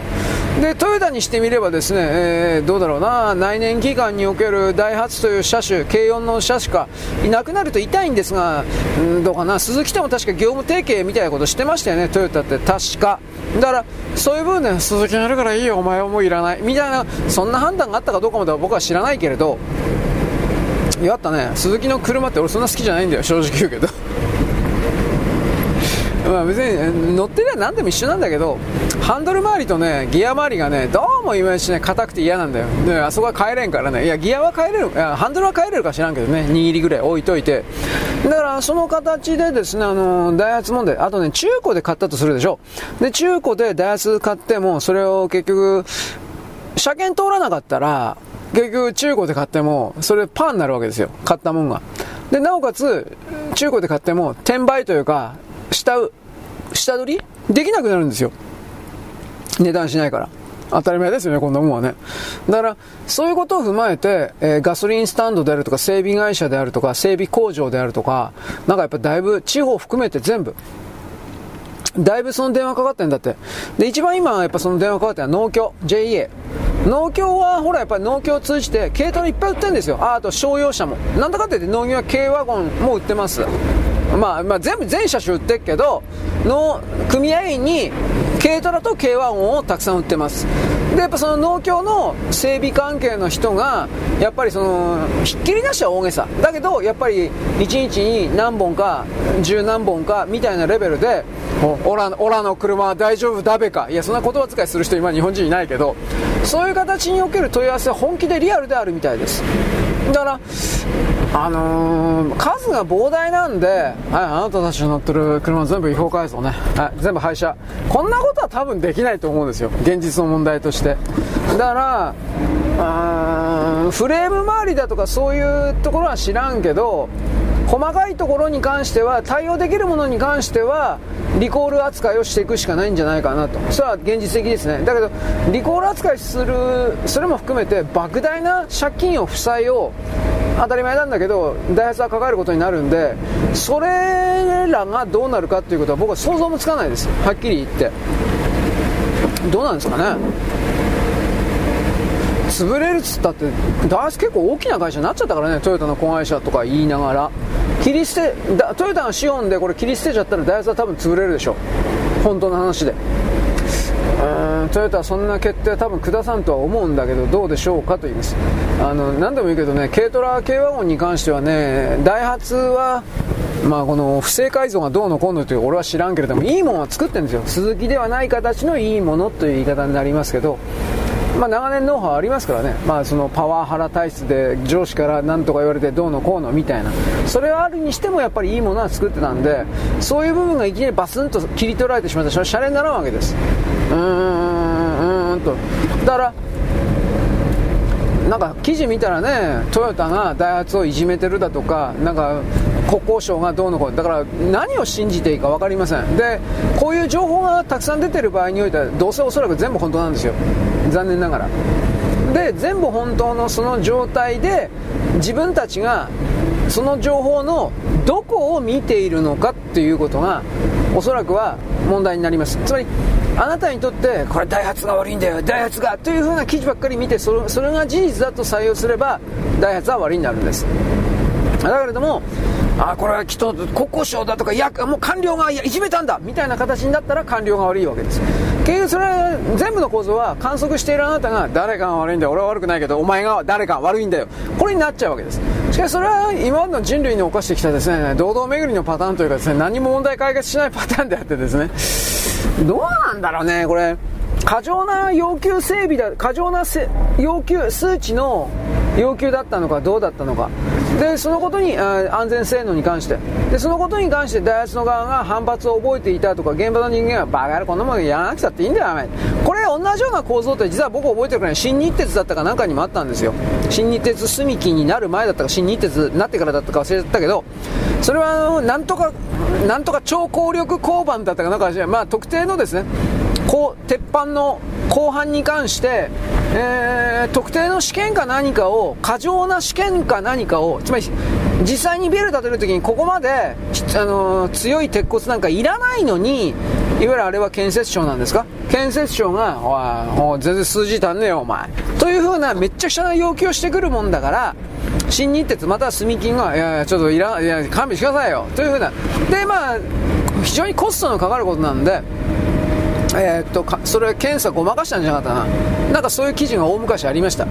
で、トヨタにしてみればですね、えー、どうだろうな、内燃機関におけるダイハツという車種、軽4の車種か、いなくなると痛いんですですが、うんどうかな、鈴木とも確か業務提携みたいなことしてましたよね、トヨタって確か。だから、そういう部分ね、鈴木にやるからいいよ、お前はもういらない、みたいな、そんな判断があったかどうかまでは僕は知らないけれど、やったね。鈴木の車って俺そんな好きじゃないんだよ。正直言うけど。まあ別に乗ってりゃ何でも一緒なんだけどハンドル周りとねギア周りがねどうもいまいちね硬くて嫌なんだよ。であそこは変えれんからね。いやギアは変えれるいやハンドルは変えれるか知らんけどね。2りぐらい置いといて。だからその形でですねあのダイハツ問題あとね中古で買ったとするでしょ。で中古でダイハツ買ってもそれを結局車検通らなかったら結局中古で買っても、それパーになるわけですよ。買ったもんが。で、なおかつ、中古で買っても、転売というか、下、下取り？できなくなるんですよ。値段しないから。当たり前ですよね、こんなもんはね。だから、そういうことを踏まえて、えー、ガソリンスタンドであるとか、整備会社であるとか、整備工場であるとか、なんかやっぱだいぶ、地方含めて全部、だいぶその電話かかってんだって。で、一番今やっぱその電話かかってるのは農協、JEA。農協はほらやっぱり農協を通じて軽トラいっぱい売ってるんですよ。ああと商用車も。なんだかって言って農業は軽ワゴンも売ってます。まあ、まあ、全部全車種売ってるけどの組合員に軽トラと軽ワゴンをたくさん売ってます。でやっぱその農協の整備関係の人がやっぱりそのひっきりなしは大げさ。だけどやっぱり1日に何本か十何本かみたいなレベルでオラオラの車は大丈夫だべか？いやそんな言葉遣いする人今日本人いないけどそういう形における問い合わせは本気でリアルであるみたいです。だからあのー、数が膨大なんで、はい、あなたたちの乗ってる車全部違法改造ね、はい、全部廃車。こんなことは多分できないと思うんですよ。現実の問題として。だからフレーム周りだとかそういうところは知らんけど細かいところに関しては対応できるものに関してはリコール扱いをしていくしかないんじゃないかなと。それは現実的ですね。だけどリコール扱いするそれも含めて莫大な借金を負債を当たり前なんだけどダイハツは抱えることになるんでそれらがどうなるかっていうことは僕は想像もつかないです。はっきり言って。どうなんですかね。潰れるっつったってダイハツ結構大きな会社になっちゃったからね。トヨタの子会社とか言いながら。切り捨てトヨタがシオンでこれ切り捨てちゃったらダイハツは多分潰れるでしょ本当の話で。うんトヨタはそんな決定は多分下さんとは思うんだけどどうでしょうかと言います。あの何でもいいけどね軽トラ軽ワゴンに関してはねダイハツはまあこの不正改造がどうのこうのという俺は知らんけれどもいいものは作ってるんですよ。鈴木ではない形のいいものという言い方になりますけど。まあ、長年ノウハウありますからね、まあ、そのパワハラ体質で上司から何とか言われてどうのこうのみたいな。それはあるにしてもやっぱりいいものは作ってたんでそういう部分がいきなりバスンと切り取られてしまったらシャレにならんわけです。うーんうんと。だからなんか記事見たらねトヨタがダイハツをいじめてるだとかなんか国交省がどうのこうだから何を信じていいか分かりません。でこういう情報がたくさん出てる場合においてはどうせおそらく全部本当なんですよ。残念ながら。で全部本当のその状態で自分たちがその情報のどこを見ているのかっていうことがおそらくは問題になります。つまりあなたにとってこれダイハツが悪いんだよダイハツがというふうな記事ばっかり見てそれそれが事実だと採用すればダイハツは悪いになるんです。だけれどもあこれはきっと国交省だとかいやもう官僚がいじめたんだみたいな形になったら官僚が悪いわけです。結局それは全部の構造は観測しているあなたが誰かが悪いんだよ俺は悪くないけどお前が誰か悪いんだよ。これになっちゃうわけです。しかしそれは今までの人類に起こしてきたですね。堂々巡りのパターンというかですね何も問題解決しないパターンであってですね。どうなんだろうねこれ。過剰な要求整備だ過剰な要求数値の要求だったのかどうだったのか。でそのことに安全性能に関して。でそのことに関してダイハツの側が反発を覚えていたとか現場の人間はバカ野郎こんなもんやらなくたっていいんだよお前。これ同じような構造って実は僕覚えてるから新日鉄だったかなんかにもあったんですよ。新日鉄住木になる前だったか新日鉄になってからだったか忘れちゃったけどそれはあのなんとかなんとか超効力交番だったかなんかまあ特定のですねこう鉄板の後半に関して、えー、特定の試験か何かを過剰な試験か何かをつまり実際にビル建てるときにここまで、あのー、強い鉄骨なんかいらないのにいわゆるあれは建設省なんですか？建設省がおい全然数字足んねえよお前。というふうなめっちゃくちゃな要求をしてくるもんだから新日鉄または住金がいやいやちょっといらいや勘弁してくださいよ。というふうな。でまあ非常にコストのかかることなんでえー、っとそれ検査ごまかしたんじゃなかったな。なんかそういう記事が大昔ありました。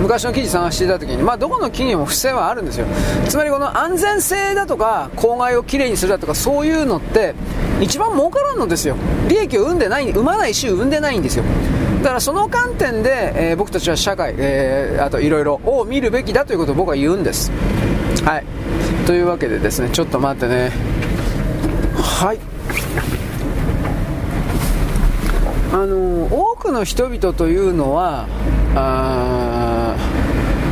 昔の記事探していた時に、まあ、どこの企業も不正はあるんですよ。つまりこの安全性だとか公害をきれいにするだとかそういうのって一番儲からんのですよ。利益を生んでない生まないし生んでないんですよ。だからその観点で、えー、僕たちは社会、えー、あといろいろを見るべきだということを僕は言うんです。はい。というわけでですねちょっと待ってね。はい。あの多くの人々というのはあ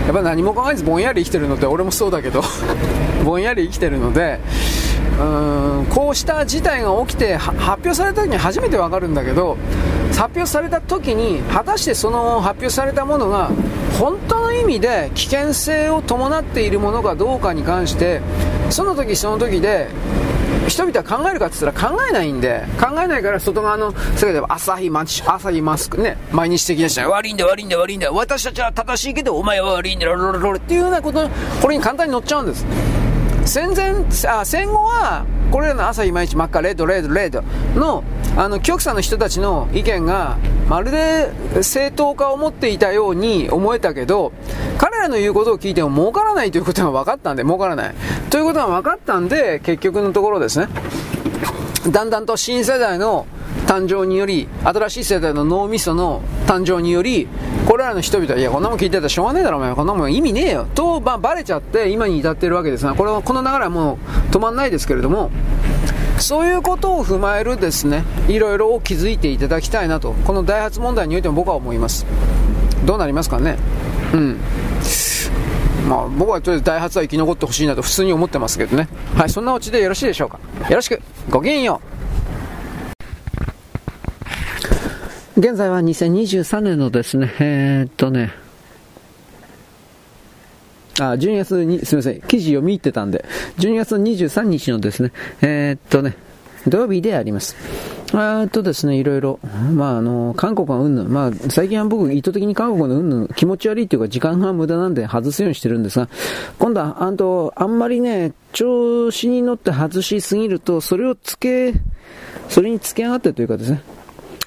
やっぱ何も考えずぼんやり生きてるので俺もそうだけど *laughs* ぼんやり生きてるのでうんこうした事態が起きて発表された時に初めて分かるんだけど発表された時に果たしてその発表されたものが本当の意味で危険性を伴っているものかどうかに関してその時その時で人々は考えるかって言ったら考えないんで、考えないから外側の世界では朝日マ朝日マスクね、毎日的な人は悪いんだ悪いんだ悪いんだ、私たちは正しいけどお前は悪いんだ、ロロロロっていうようなこと、これに簡単に乗っちゃうんです。戦前、あ戦後は、これらの朝いまいち真っ赤、レッド、レッド、レッドの、あの、極左の人たちの意見が、まるで正当化を持っていたように思えたけど、彼らの言うことを聞いても儲からないということが分かったんで、儲からない。ということが分かったんで、結局のところですね、だんだんと新世代の誕生により、新しい世代の脳みその誕生により、これらの人々は、いや、こんなもん聞いてたらしょうがねえだろ、お前、こんなもん意味ねえよ、と、まあ、バレちゃって、今に至ってるわけですが、これは、この流れはもう止まんないですけれども、そういうことを踏まえるですね、いろいろを気づいていただきたいなと、このダイハツ問題においても僕は思います。どうなりますかね？うん。まあ、僕はとりあえずダイハツは生き残ってほしいなと普通に思ってますけどね。はい、そんなオチでよろしいでしょうか。よろしく。ごきげんよう。現在は2023年のですね、えー、っとね、あ、12月に、すみません、記事読み入ってたんで、12月の23日のですね、えー、っとね、土曜日であります。あとですね、いろいろ、まあ、あの、韓国はうんぬん、まあ、最近は僕、意図的に韓国のうんぬん、気持ち悪いっていうか、時間が無駄なんで外すようにしてるんですが、今度は、あと、あんまりね、調子に乗って外しすぎると、それをつけ、それにつけ上がってというかですね、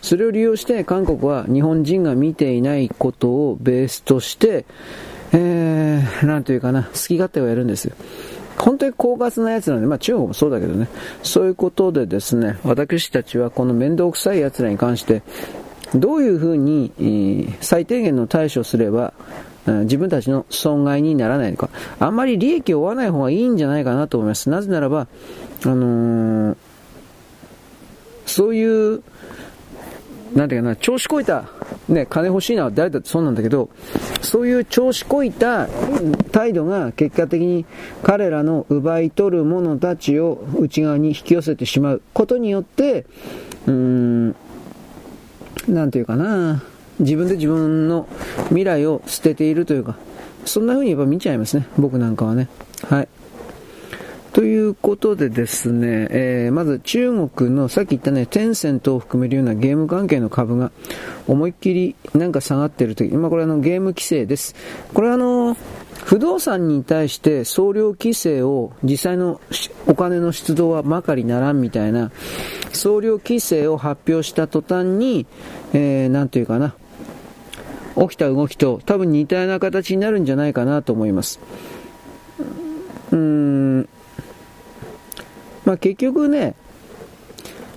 それを利用して韓国は日本人が見ていないことをベースとして、えー、なんというかな、好き勝手をやるんですよ。本当に狡猾な奴なんで、まあ中国もそうだけどね、そういうことでですね、私たちはこの面倒くさい奴らに関して、どういうふうに、えー、最低限の対処すれば、自分たちの損害にならないのか。あんまり利益を負わない方がいいんじゃないかなと思います。なぜならば、あのー、そういうなんていうかな、調子こいた、ね、金欲しいのは誰だってそうなんだけど、そういう調子こいた態度が結果的に彼らの奪い取る者たちを内側に引き寄せてしまうことによって、うーん、なんていうかな、自分で自分の未来を捨てているというか、そんな風にやっぱ見ちゃいますね、僕なんかはね。はい。ということでですね、えー、まず中国のさっき言ったね、テンセントを含めるようなゲーム関係の株が思いっきりなんか下がってるとき、今これあのゲーム規制です。これあの、不動産に対して総量規制を実際のお金の出動はまかりならんみたいな総量規制を発表した途端に、えー、なんていうかな、起きた動きと多分似たような形になるんじゃないかなと思います。うーんまあ、結局ね、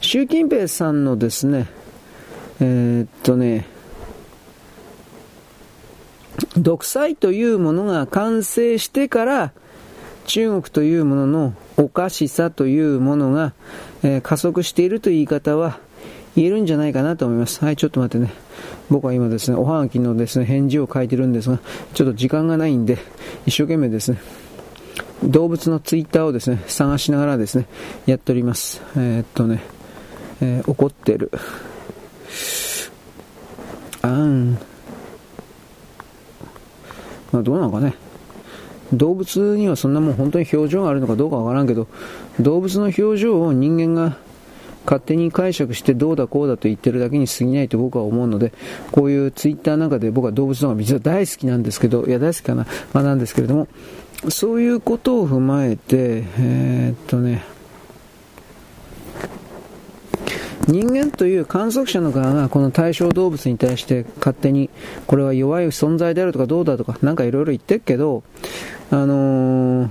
習近平さんのですね、えー、っとね、独裁というものが完成してから、中国というもののおかしさというものが、えー、加速しているという言い方は言えるんじゃないかなと思います。はい、ちょっと待ってね。僕は今ですね、おはがきのですね、返事を書いてるんですが、ちょっと時間がないんで、一生懸命ですね、動物のツイッターをですね、探しながらですね、やっております。えー、っとね、えー、怒ってる。あん。まあどうなのかね。動物にはそんなもん本当に表情があるのかどうかわからんけど、動物の表情を人間が勝手に解釈してどうだこうだと言ってるだけに過ぎないと僕は思うので、こういうツイッターなんかで僕は動物の方が実は大好きなんですけど、いや大好きかな、まあ、なんですけれども、そういうことを踏まえて、えー、っとね、人間という観測者の側がこの対象動物に対して勝手にこれは弱い存在であるとかどうだとかなんかいろいろ言ってるけど、あのー、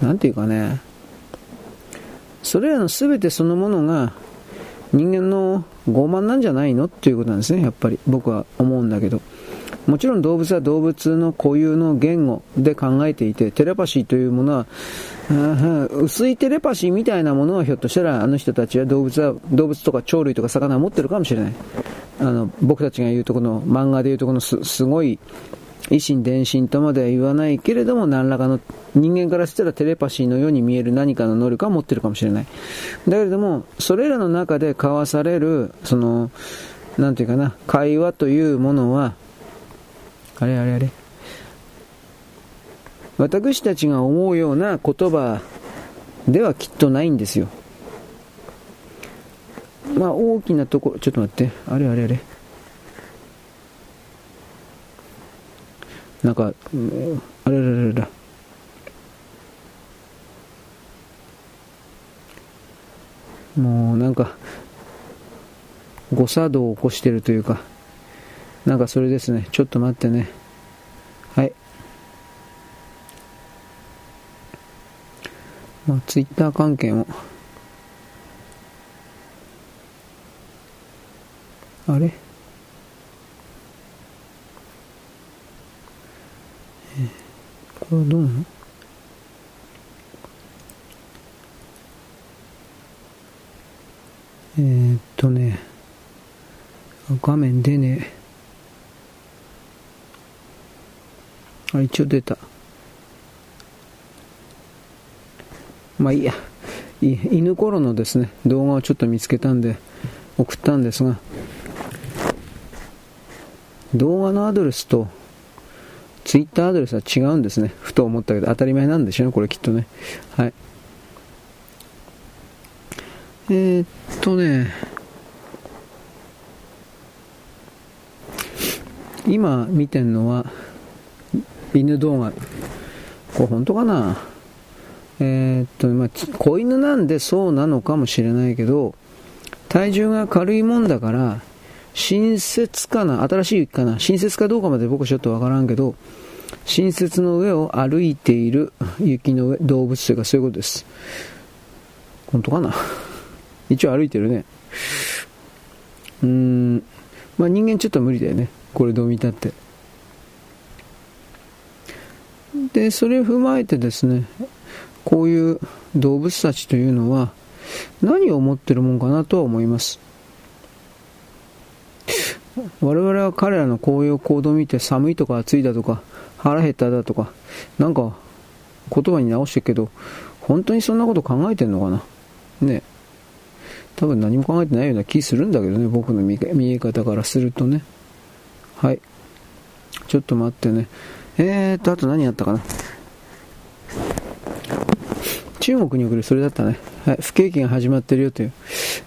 なんていうかね、それらの全てそのものが人間の傲慢なんじゃないのっていうことなんですね、やっぱり僕は思うんだけど。もちろん動物は動物の固有の言語で考えていて、テレパシーというものは、薄いテレパシーみたいなものはひょっとしたらあの人たちは動物は、動物とか鳥類とか魚を持ってるかもしれない。あの、僕たちが言うとこの、漫画で言うとこのすすごい、維心伝心とまでは言わないけれども、何らかの人間からしたらテレパシーのように見える何かの能力は持ってるかもしれない。だけれども、それらの中で交わされる、その、なんていうかな、会話というものは、あれあれあれ。私たちが思うような言葉ではきっとないんですよ。まあ大きなところ、ちょっと待って。あれあれあれ。なんか、あれあれあれだ。もうなんか、誤作動を起こしてるというか、なんかそれですね。ちょっと待ってね。はい。まあ、ツイッター関係も。あれ？これはどうなの？えー、っとね、画面出ねえ。あ、一応出た。まあいいや。い犬頃のですね、動画をちょっと見つけたんで送ったんですが、動画のアドレスとツイッターアドレスは違うんですね。ふと思ったけど、当たり前なんでしょうね、これきっとね。はい。えー、っとね、今見てんのは、犬動画。これ本当かな？えー、っと、まあ、子犬なんでそうなのかもしれないけど、体重が軽いもんだから、新雪かな？新しいかな？新雪かどうかまで僕ちょっとわからんけど、新雪の上を歩いている雪の上、動物というかそういうことです。本当かな？一応歩いてるね。うーん。まあ人間ちょっと無理だよね。これどう見たって。で、それを踏まえてですね、こういう動物たちというのは何を思ってるもんかなとは思います。我々は彼らの紅葉行動を見て寒いとか暑いだとか腹減っただとかなんか言葉に直してるけど本当にそんなこと考えてんのかな？ね。多分何も考えてないような気するんだけどね僕の見え方からするとね。はい。ちょっと待ってね。えーとあと何やったかな。中国に送るそれだったね。はい不景気が始まってるよという。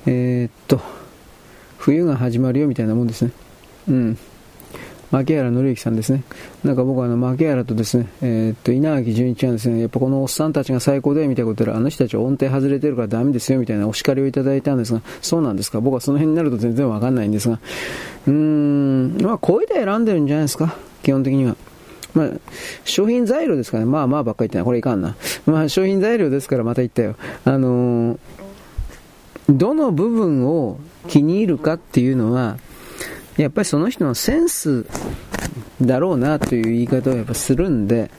えー、っと冬が始まるよみたいなもんですね。うん。牧原紀之さんですね。なんか僕はあの、牧原とですね、えー、っと、稲垣淳一はですね、やっぱこのおっさんたちが最高だよみたいなことで、あの人たちは音程外れてるからダメですよみたいなお叱りをいただいたんですが、そうなんですか。僕はその辺になると全然わかんないんですが、うーん、まあ声で選んでるんじゃないですか。基本的には。まあ、商品材料ですからね。まあまあばっかり言ってない。これいかんな。まあ商品材料ですからまた言ったよ。あのー、どの部分を気に入るかっていうのは、やっぱりその人のセンスだろうなという言い方をやっぱするんで、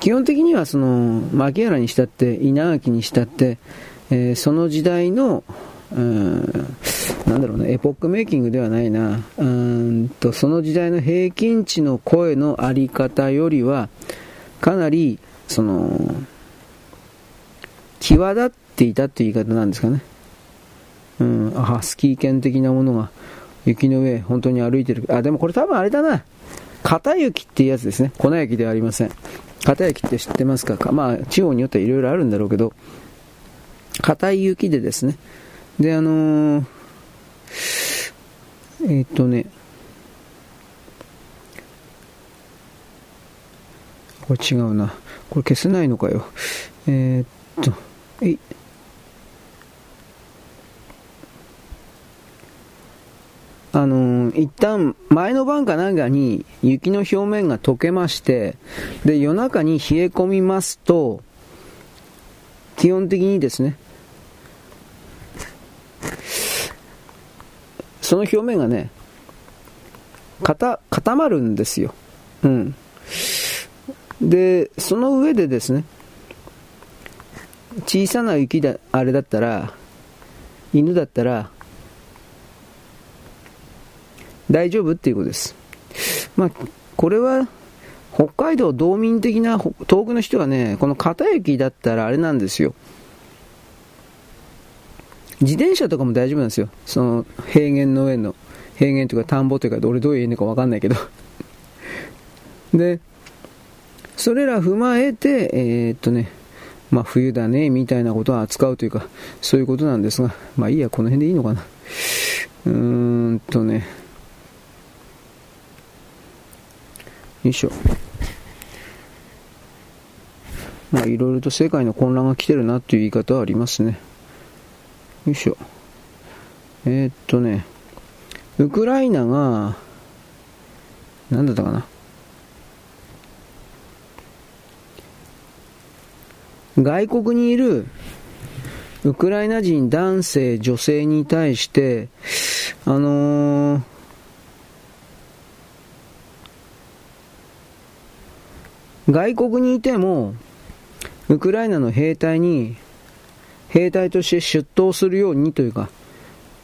基本的にはその、牧原にしたって、稲垣にしたって、えー、その時代の、うん、なんだろうな、エポックメイキングではないな、うんと、その時代の平均値の声のあり方よりは、かなり、その、際立っていたという言い方なんですかね。うん、ハスキー犬的なものが雪の上、本当に歩いてる。あ、でもこれ多分あれだな。片雪っていうやつですね。粉雪ではありません。片雪って知ってますか？まあ、地方によってはいろいろあるんだろうけど、硬い雪でですね。で、あのー、え、っとね、これ違うな。これ消せないのかよ。えー、っと、えい。あのー、一旦前の晩かなんかに雪の表面が溶けまして、で、夜中に冷え込みますと、基本的にですね、その表面がね、固まるんですよ。うん。で、その上でですね、小さな雪だ、あれだったら、犬だったら、大丈夫っていうことです。まあ、これは、北海道道民的な遠くの人はね、この片雪だったらあれなんですよ。自転車とかも大丈夫なんですよ。その平原の上の、平原というか田んぼというか、俺どういう意味かわかんないけど。*laughs* で、それら踏まえて、えー、っとね、まあ冬だね、みたいなことを扱うというか、そういうことなんですが、まあいいや、この辺でいいのかな。うーんとね、よいしょ。まあいろいろと世界の混乱が来てるなっていう言い方はありますね。よいしょ。えー、っとね、ウクライナが、なんだったかな。外国にいるウクライナ人男性、女性に対して、あのー外国にいても、ウクライナの兵隊に、兵隊として出頭するようにというか、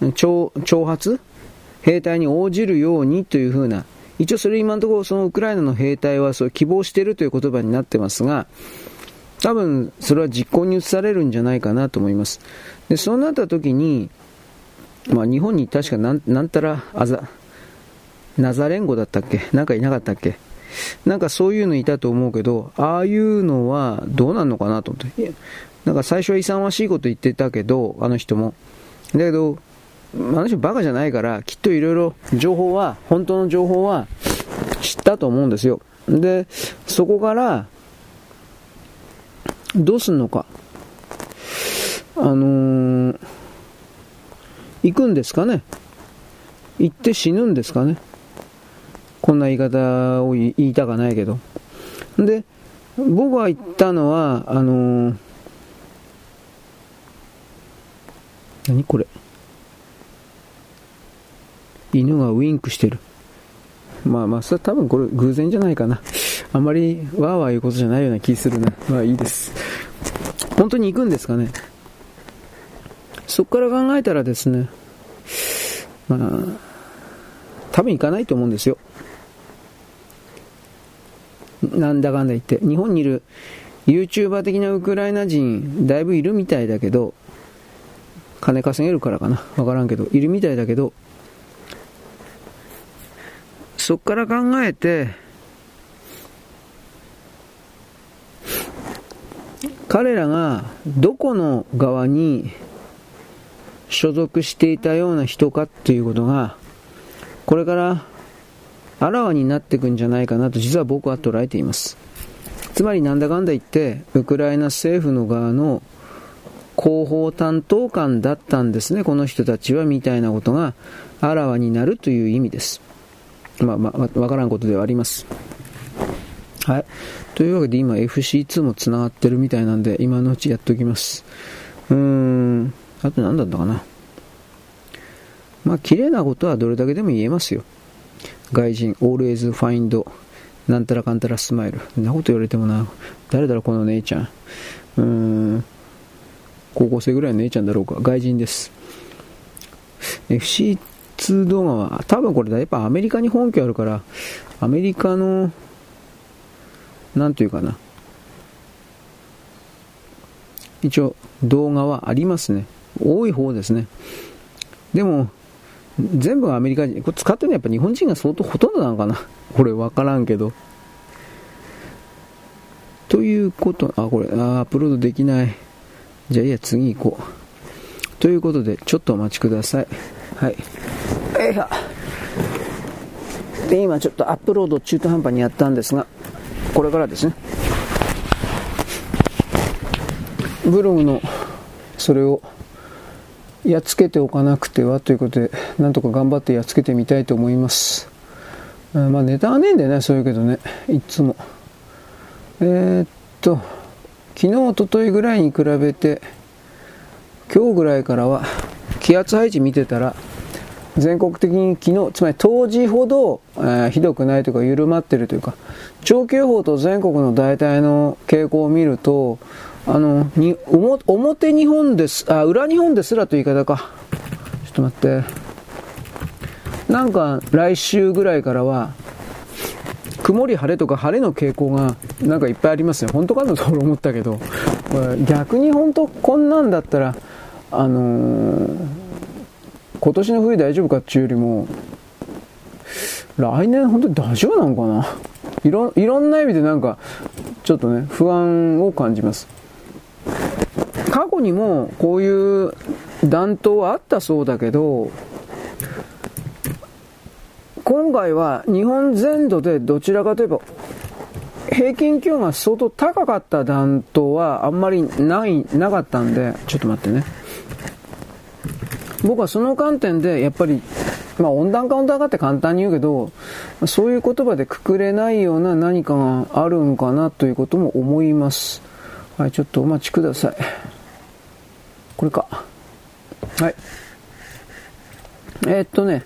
挑発？兵隊に応じるようにというふうな、一応それ今のところそのウクライナの兵隊はそう希望しているという言葉になってますが、多分それは実行に移されるんじゃないかなと思います。で、そうなった時に、まあ日本に確かなんなんたらあざ、ナザレンゴだったっけ？なんかいなかったっけ？なんかそういうのいたと思うけど、ああいうのはどうなんのかなと思って。なんか最初は勇ましいこと言ってたけど、あの人も。だけど、あの人バカじゃないから、きっといろいろ情報は、本当の情報は知ったと思うんですよ。で、そこから、どうすんのか。あのー、行くんですかね。行って死ぬんですかね。こんな言い方を言いたかないけど。で、僕が言ったのは、あのー、何これ？犬がウインクしてる。まあまあ、それは多分これ偶然じゃないかな。あんまりわーわー言うことじゃないような気するな。まあいいです。本当に行くんですかね？そこから考えたらですね、まあ、多分行かないと思うんですよ。なんだかんだ言って。日本にいる YouTuber 的なウクライナ人、だいぶいるみたいだけど、金稼げるからかな。わからんけど、いるみたいだけど、そっから考えて、彼らがどこの側に所属していたような人かっていうことが、これからあらわになっていくんじゃないかなと実は僕は捉えています。つまりなんだかんだ言って、ウクライナ政府の側の広報担当官だったんですね、この人たちは、みたいなことがあらわになるという意味です。まあまあ、わからんことではあります。はい。というわけで今 FC2 も繋がってるみたいなんで、今のうちやっておきます。うーん。あと何だったかな。まあ、綺麗なことはどれだけでも言えますよ。外人、always find なんたらかんたらスマイル。んなこと言われてもな、誰だろう、この姉ちゃん。うーん。高校生ぐらいの姉ちゃんだろうか。外人です。FC2 動画は、多分これだ、やっぱアメリカに本拠あるから、アメリカの、なんというかな。一応、動画はありますね。多い方ですね。でも、全部アメリカ人、これ使ってるのはやっぱ日本人が相当ほとんどなのかな？*laughs* これ分からんけど。ということ、あ、これ、あアップロードできない。じゃあいいや、次行こう。ということで、ちょっとお待ちください。はい。えいは。で、今ちょっとアップロード中途半端にやったんですが、これからですね。ブログの、それを、やっつけておかなくてはということで、なんとか頑張ってやっつけてみたいと思います。まあネタはねえんだよね、そういうけどね、いつも。えー、っと、昨日、おとといぐらいに比べて、今日ぐらいからは、気圧配置見てたら、全国的に昨日、つまり当時ほど、えー、ひどくないというか緩まってるというか、長期予報と全国の大体の傾向を見ると、あの、に表日本です、あ、裏日本ですらという言い方か。ちょっと待って。なんか来週ぐらいからは、曇り晴れとか晴れの傾向がなんかいっぱいありますね。本当かなと思ったけど、逆に本当こんなんだったら、あのー、今年の冬大丈夫かっていうよりも、来年本当に大丈夫なのかな？いろいろんな意味でなんか、ちょっとね、不安を感じます。過去にもこういう弾頭はあったそうだけど、今回は日本全土でどちらかといえば平均気温が相当高かった弾頭はあんまりない、なかったんで、ちょっと待ってね。僕はその観点でやっぱり、まあ温暖化温暖化って簡単に言うけど、そういう言葉でくくれないような何かがあるんかなということも思います。はい、ちょっとお待ちください。これか。はい。えー、っとね、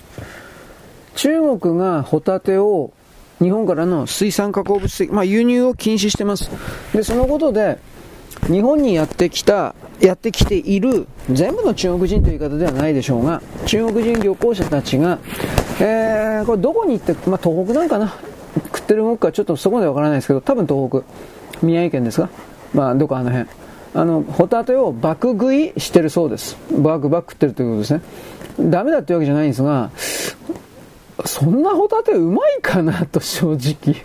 中国がホタテを日本からの水産加工物的、まあ、輸入を禁止してます。で、そのことで、日本にやってきた、やってきている、全部の中国人という言い方ではないでしょうが、中国人旅行者たちが、えー、これどこに行って、まあ、東北なんかな食ってる動くかちょっとそこまでわからないですけど、多分東北、宮城県ですかまあ、どこあの辺。あの、ホタテを爆食いしてるそうです。バクバク食ってるということですね。ダメだってわけじゃないんですが、そんなホタテうまいかなと正直。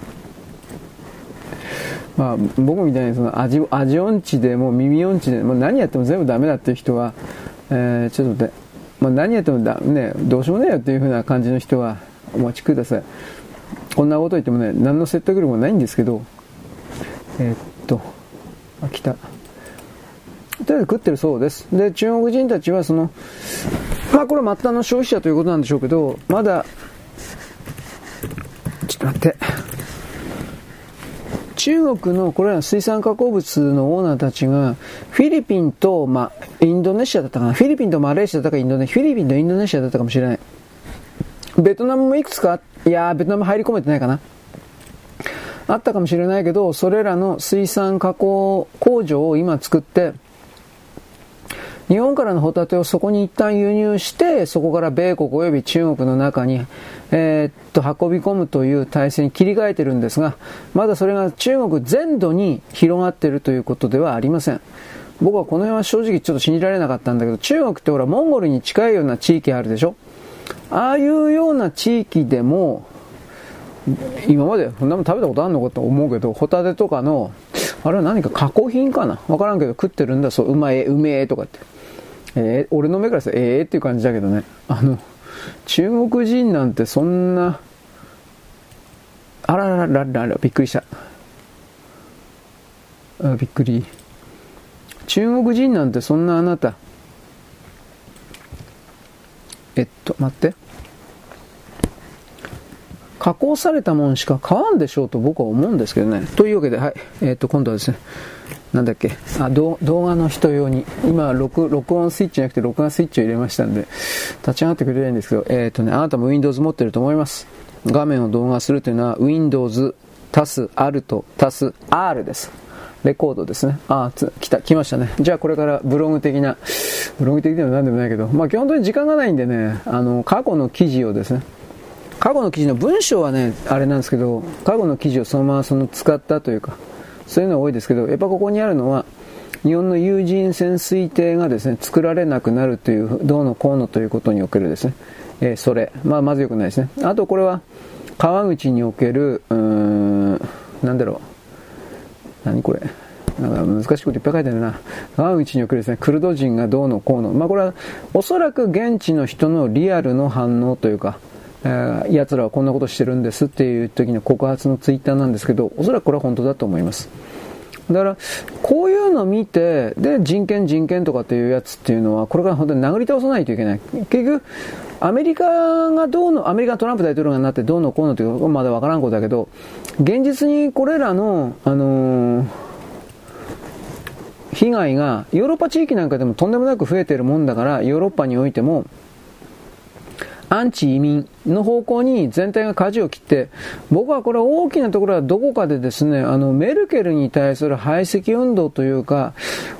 まあ、僕みたいにその味、味音痴でもう耳音痴で、もう何やっても全部ダメだっていう人は、えー、ちょっと待って、まあ、何やってもだ、ね、どうしようもねえよっていう風な感じの人はお待ちください。こんなこと言ってもね、何の説得力もないんですけど、えー、っと、あ、来た。とりあえず食ってるそうです。で、中国人たちはその、まあこれ末端の消費者ということなんでしょうけど、まだちょっと待って。中国のこれら水産加工物のオーナーたちが、フィリピンと、まあ、インドネシアだったかな。フィリピンとマレーシアだったかインドネ、フィリピンとインドネシアだったかもしれない。ベトナムもいくつか、いやベトナム入り込めてないかな。あったかもしれないけど、それらの水産加工工場を今作って、日本からのホタテをそこに一旦輸入して、そこから米国及び中国の中に、えー、っと、運び込むという体制に切り替えてるんですが、まだそれが中国全土に広がっているということではありません。僕はこの辺は正直ちょっと信じられなかったんだけど、中国ってほら、モンゴルに近いような地域あるでしょ？ああいうような地域でも、今までそんなもん食べたことあるのかと思うけど、ホタテとかの、あれは何か加工品かな？わからんけど食ってるんだ、そう、うまい、うめえとかって。えー、俺の目からしたらええー、っていう感じだけどね。あの、中国人なんてそんな、あららららら、びっくりした。あびっくり。中国人なんてそんなあなた。えっと、待って。加工されたもんしか買わんでしょうと僕は思うんですけどね。というわけで、はい。えっと、今度はですね、なんだっけ、あ、動画の人用に、今録、録音スイッチじゃなくて録画スイッチを入れましたんで、立ち上がってくれないんですけど、えっ、とね、あなたも Windows 持ってると思います。画面を動画するというのは Windows 足す Alt 足す R です。レコードですね。あ、つ、来た、来ましたね。じゃあこれからブログ的な、ブログ的では何でもないけど、まあ基本的に時間がないんでね、あの、過去の記事をですね、過去の記事の文章はね、あれなんですけど、過去の記事をそのままその使ったというか、そういうのが多いですけど、やっぱここにあるのは、日本の有人潜水艇がですね、作られなくなるという、どうのこうのということにおけるですね、えー、それ。まあ、まず良くないですね。あとこれは、川口における、うーん、なんだろう。何これ。なんか難しいこといっぱい書いてあるな。川口におけるですね、クルド人がどうのこうの。まあこれは、おそらく現地の人のリアルの反応というか、奴らはこんなことしてるんですっていう時の告発のツイッターなんですけど、おそらくこれは本当だと思います。だから、こういうのを見て、で、人権人権とかっていうやつっていうのは、これから本当に殴り倒さないといけない。結局、アメリカがどうの、アメリカトランプ大統領がなってどうのこうのっていうまだわからんことだけど、現実にこれらの、あのー、被害がヨーロッパ地域なんかでもとんでもなく増えているもんだから、ヨーロッパにおいても、アンチ移民の方向に全体が舵を切って、僕はこれ大きなところはどこかでですね、あの、メルケルに対する排斥運動というか、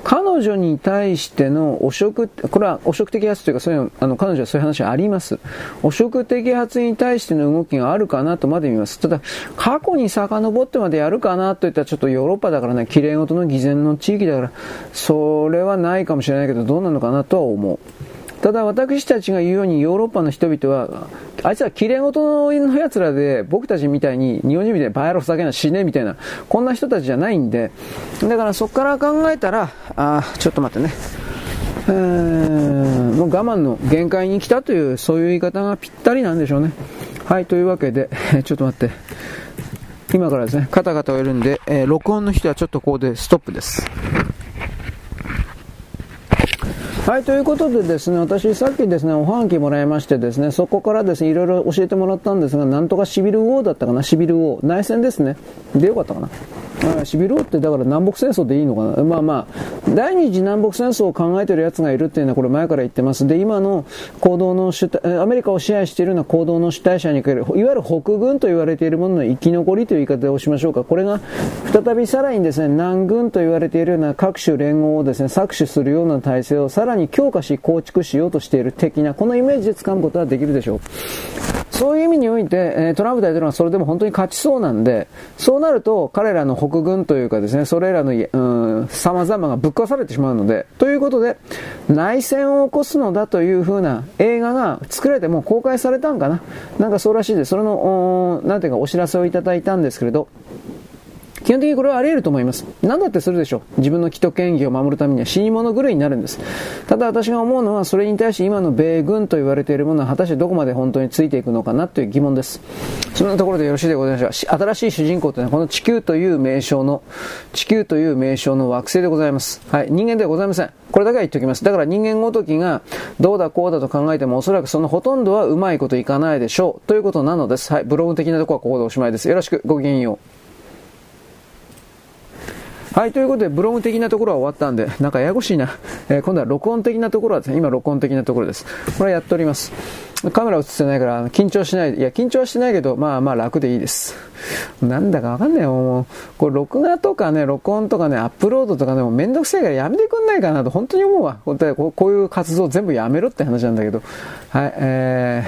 彼女に対しての汚職、これは汚職摘発というか、そういう、あの、彼女はそういう話あります。汚職摘発に対しての動きがあるかなとまで見ます。ただ、過去に遡ってまでやるかなといったらちょっとヨーロッパだからね、綺麗事の偽善の地域だから、それはないかもしれないけど、どうなのかなとは思う。ただ私たちが言うようにヨーロッパの人々は、あいつは綺麗事の奴らで僕たちみたいに日本人みたいにバイアロふざけな死ねみたいな、こんな人たちじゃないんで、だからそこから考えたら、あちょっと待ってね。もう我慢の限界に来たという、そういう言い方がぴったりなんでしょうね。はい、というわけで、*laughs* ちょっと待って。今からですね、カタカタをやるんで、えー、録音の人はちょっとここでストップです。はい、ということでですね、私さっきですね、おはがきもらいましてですね、そこからですね、いろいろ教えてもらったんですが、なんとかシビルウォーだったかな、シビルウォー。内戦ですね。でよかったかな。シビルウォーってだから南北戦争でいいのかな？まあまあ、第二次南北戦争を考えてる奴がいるっていうのはこれ前から言ってます。で、今の行動の主体、アメリカを支配しているような行動の主体者にかける、いわゆる北軍と言われているものの生き残りという言い方をしましょうか。これが再びさらにですね、南軍と言われているような各種連合をですね、搾取するような体制をさらに強化し構築しようとしている的な、このイメージで掴むことはできるでしょう。そういう意味において、トランプ大統領はそれでも本当に勝ちそうなんで、そうなると彼らの北軍というかですね、それらの、うん、様々がぶっ壊されてしまうので、ということで、内戦を起こすのだという風な映画が作られてもう公開されたんかななんかそうらしいです。それの、なんていうかお知らせをいただいたんですけれど、基本的にこれはあり得ると思います。何だってするでしょう。自分の既得権益を守るためには死に物狂いになるんです。ただ私が思うのは、それに対して今の米軍と言われているものは果たしてどこまで本当についていくのかなという疑問です。そんなところでよろしいでございましょう。新しい主人公というのはこの地球という名称の、地球という名称の惑星でございます。はい。人間ではございません。これだけは言っておきます。だから人間ごときがどうだこうだと考えてもおそらくそのほとんどはうまいこといかないでしょう。ということなのです。はい。ブログ的なところはここでおしまいです。よろしく。ごきげんよう。はい、ということで、ブログ的なところは終わったんで、*laughs* なんかややこしいな。えー、今度は録音的なところは、今録音的なところです。これはやっております。カメラ映ってないから緊張しない。いや、緊張はしてないけど、まあまあ楽でいいです。なんだかわかんないよ。もう、これ録画とかね、録音とかね、アップロードとかね、もうめんどくせえからやめてくんないかなと本当に思うわ。こういう活動全部やめろって話なんだけど。はい、え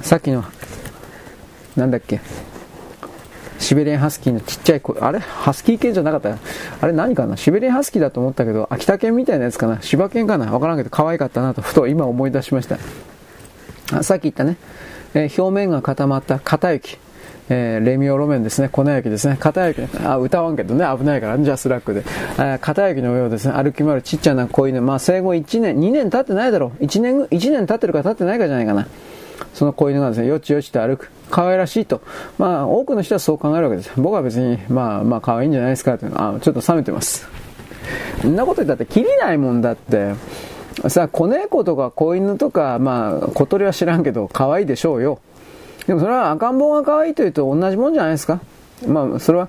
ー、さっきの、なんだっけ？シベリアンハスキーのちっちゃい子、あれ？ハスキー犬じゃなかった？あれ？何かな？シベリアンハスキーだと思ったけど、秋田犬みたいなやつかな？柴犬かな？わからんけど可愛かったなと、ふと今思い出しました。あさっき言ったね、えー、表面が固まった片雪。えー、レミオロメンですね、粉雪ですね、片雪、あ、歌わんけどね、危ないから、じゃあスラックで、えー、片雪の上をですね、歩き回るちっちゃな子犬、まあ生後1年、2年経ってないだろう、1年、1年経ってるか経ってないかじゃないかな。その子犬がですね、よちよちと歩く。可愛らしいと。まあ、多くの人はそう考えるわけです。僕は別に、まあ、まあ、可愛いんじゃないですかってあ、ちょっと冷めてます。そんなこと言ったって、きりないもんだって。さあ、子猫とか子犬とか、まあ、小鳥は知らんけど、可愛いでしょうよ。でもそれは赤ん坊が可愛いというと同じもんじゃないですか。まあ、それは、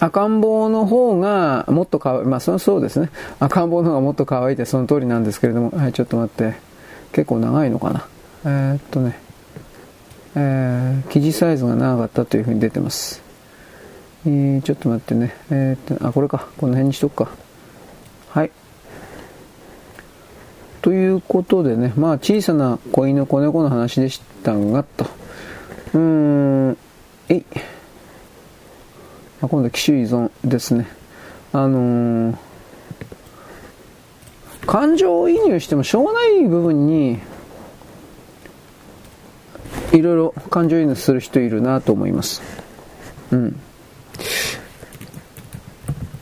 赤ん坊の方がもっと可愛い。まあ、そのそうですね。赤ん坊の方がもっと可愛いってその通りなんですけれども。はい、ちょっと待って。結構長いのかな。えー、っとね。えー、生地サイズが長かったというふうに出てます。えー、ちょっと待ってね。えー、っと、あ、これか。この辺にしとくか。はい。ということでね、まあ小さな子犬、子猫の話でしたが、と。うーん、えい。あ今度は機種依存ですね。あのー、感情移入してもしょうがない部分にいろいろ感情移入する人いるなと思います。うん。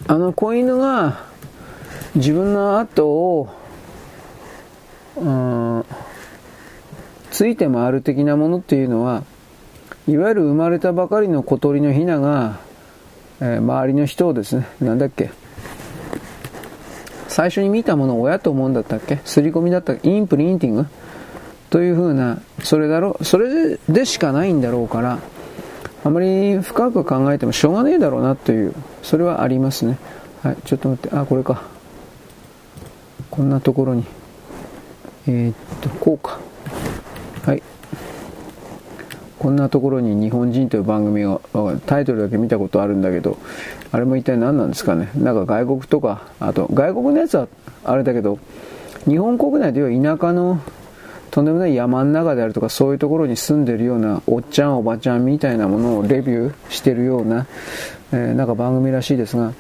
あの子犬が自分の後を、うん、ついて回る的なものっていうのは、いわゆる生まれたばかりの小鳥のヒナが、えー、周りの人をですね、なんだっけ、最初に見たものを親と思うんだったっけ刷り込みだったインプリンティングというふうな、それだろ、それでしかないんだろうから、あまり深く考えてもしょうがねえだろうなという、それはありますね。はい、ちょっと待って、あ、これか。こんなところに。えー、っと、こうか。はい。こんなところに日本人という番組が、タイトルだけ見たことあるんだけど、あれも一体何なんですかね。なんか外国とか、あと外国のやつはあれだけど、日本国内では田舎のとんでもない山の中であるとかそういうところに住んでるようなおっちゃんおばちゃんみたいなものをレビューしてるような、えー、なんか番組らしいですが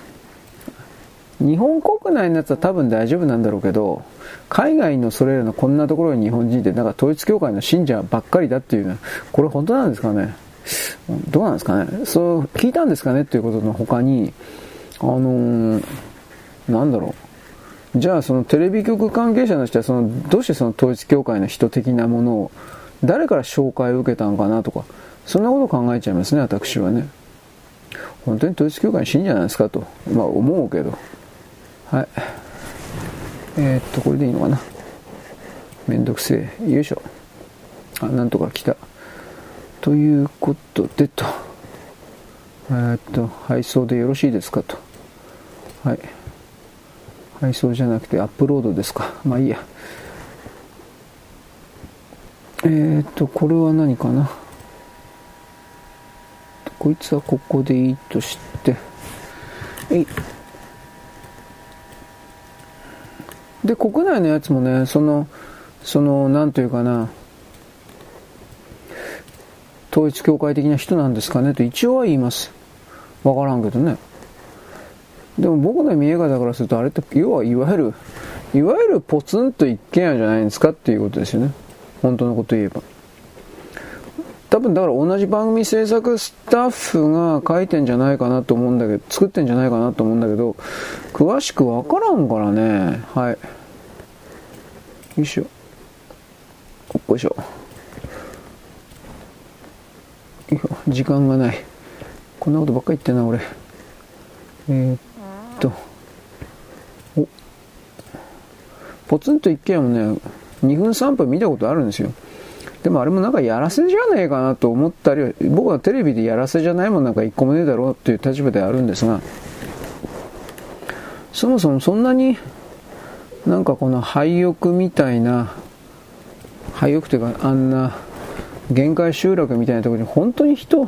日本国内のやつは多分大丈夫なんだろうけど海外のそれらのこんなところに日本人ってなんか統一教会の信者ばっかりだっていうのはこれ本当なんですかね？どうなんですかね？そう聞いたんですかね？っていうことの他にあのー、なんだろう？じゃあそのテレビ局関係者の人はそのどうしてその統一教会の人的なものを誰から紹介を受けたのかなとかそんなこと考えちゃいますね私はね。本当に統一教会に死んじゃないですかとまあ思うけど。はい。えー、っとこれでいいのかな。めんどくせえ。よいしょ。あなんとか来た。ということでと。えー、っと配送でよろしいですかと。はい。配送じゃなくてアップロードですか。まあいいや。えーと、これは何かな。こいつはここでいいとして。えい。で、国内のやつもね、その、その、なんというかな、統一教会的な人なんですかねと一応は言います。わからんけどね。でも僕の見え方からするとあれって要はいわゆるいわゆるポツンと一軒家じゃないんですかっていうことですよね。本当のこと言えば。多分だから同じ番組制作スタッフが書いてんじゃないかなと思うんだけど作ってんじゃないかなと思うんだけど詳しくわからんからね。はい。よいしょ。よいしょ。時間がない。こんなことばっかり言ってんな俺。えー、っとおポツンと一軒家もね2分3分見たことあるんですよ。でもあれもなんかやらせじゃねえかなと思ったり僕はテレビでやらせじゃないもんなんか一個もねえだろうっていう立場であるんですがそもそもそんなになんかこの廃屋みたいな廃屋というかあんな限界集落みたいなところに本当に人、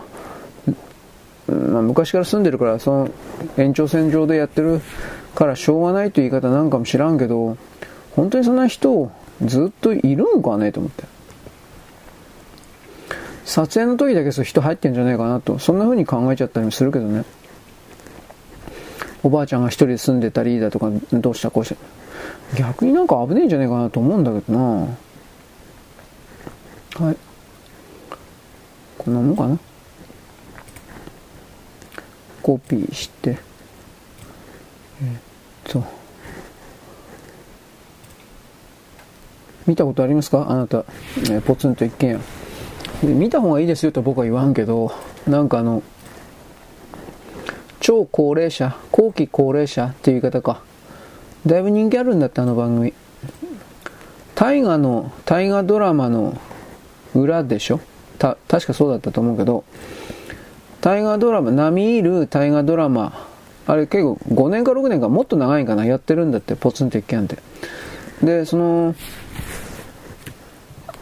まあ、昔から住んでるからその延長線上でやってるからしょうがないという言い方なんかも知らんけど本当にそんな人ずっといるんかねと思って。撮影の時だけそう人入ってんじゃないかなと。そんな風に考えちゃったりもするけどね。おばあちゃんが一人で住んでたりだとかどうしたこうした。逆になんか危ねえんじゃないかなと思うんだけどな。はい。こんなもんかな。コピーして。えっと。見たことありますか？あなた、えー、ポツンと一軒家。見た方がいいですよと僕は言わんけどなんかあの超高齢者後期高齢者っていう言い方か。だいぶ人気あるんだってあの番組。大河の大河ドラマの裏でしょ？た確かそうだったと思うけど。大河ドラマ並みいる大河ドラマ。あれ結構5年か6年かもっと長いんかな？やってるんだってポツンと一軒家って。でその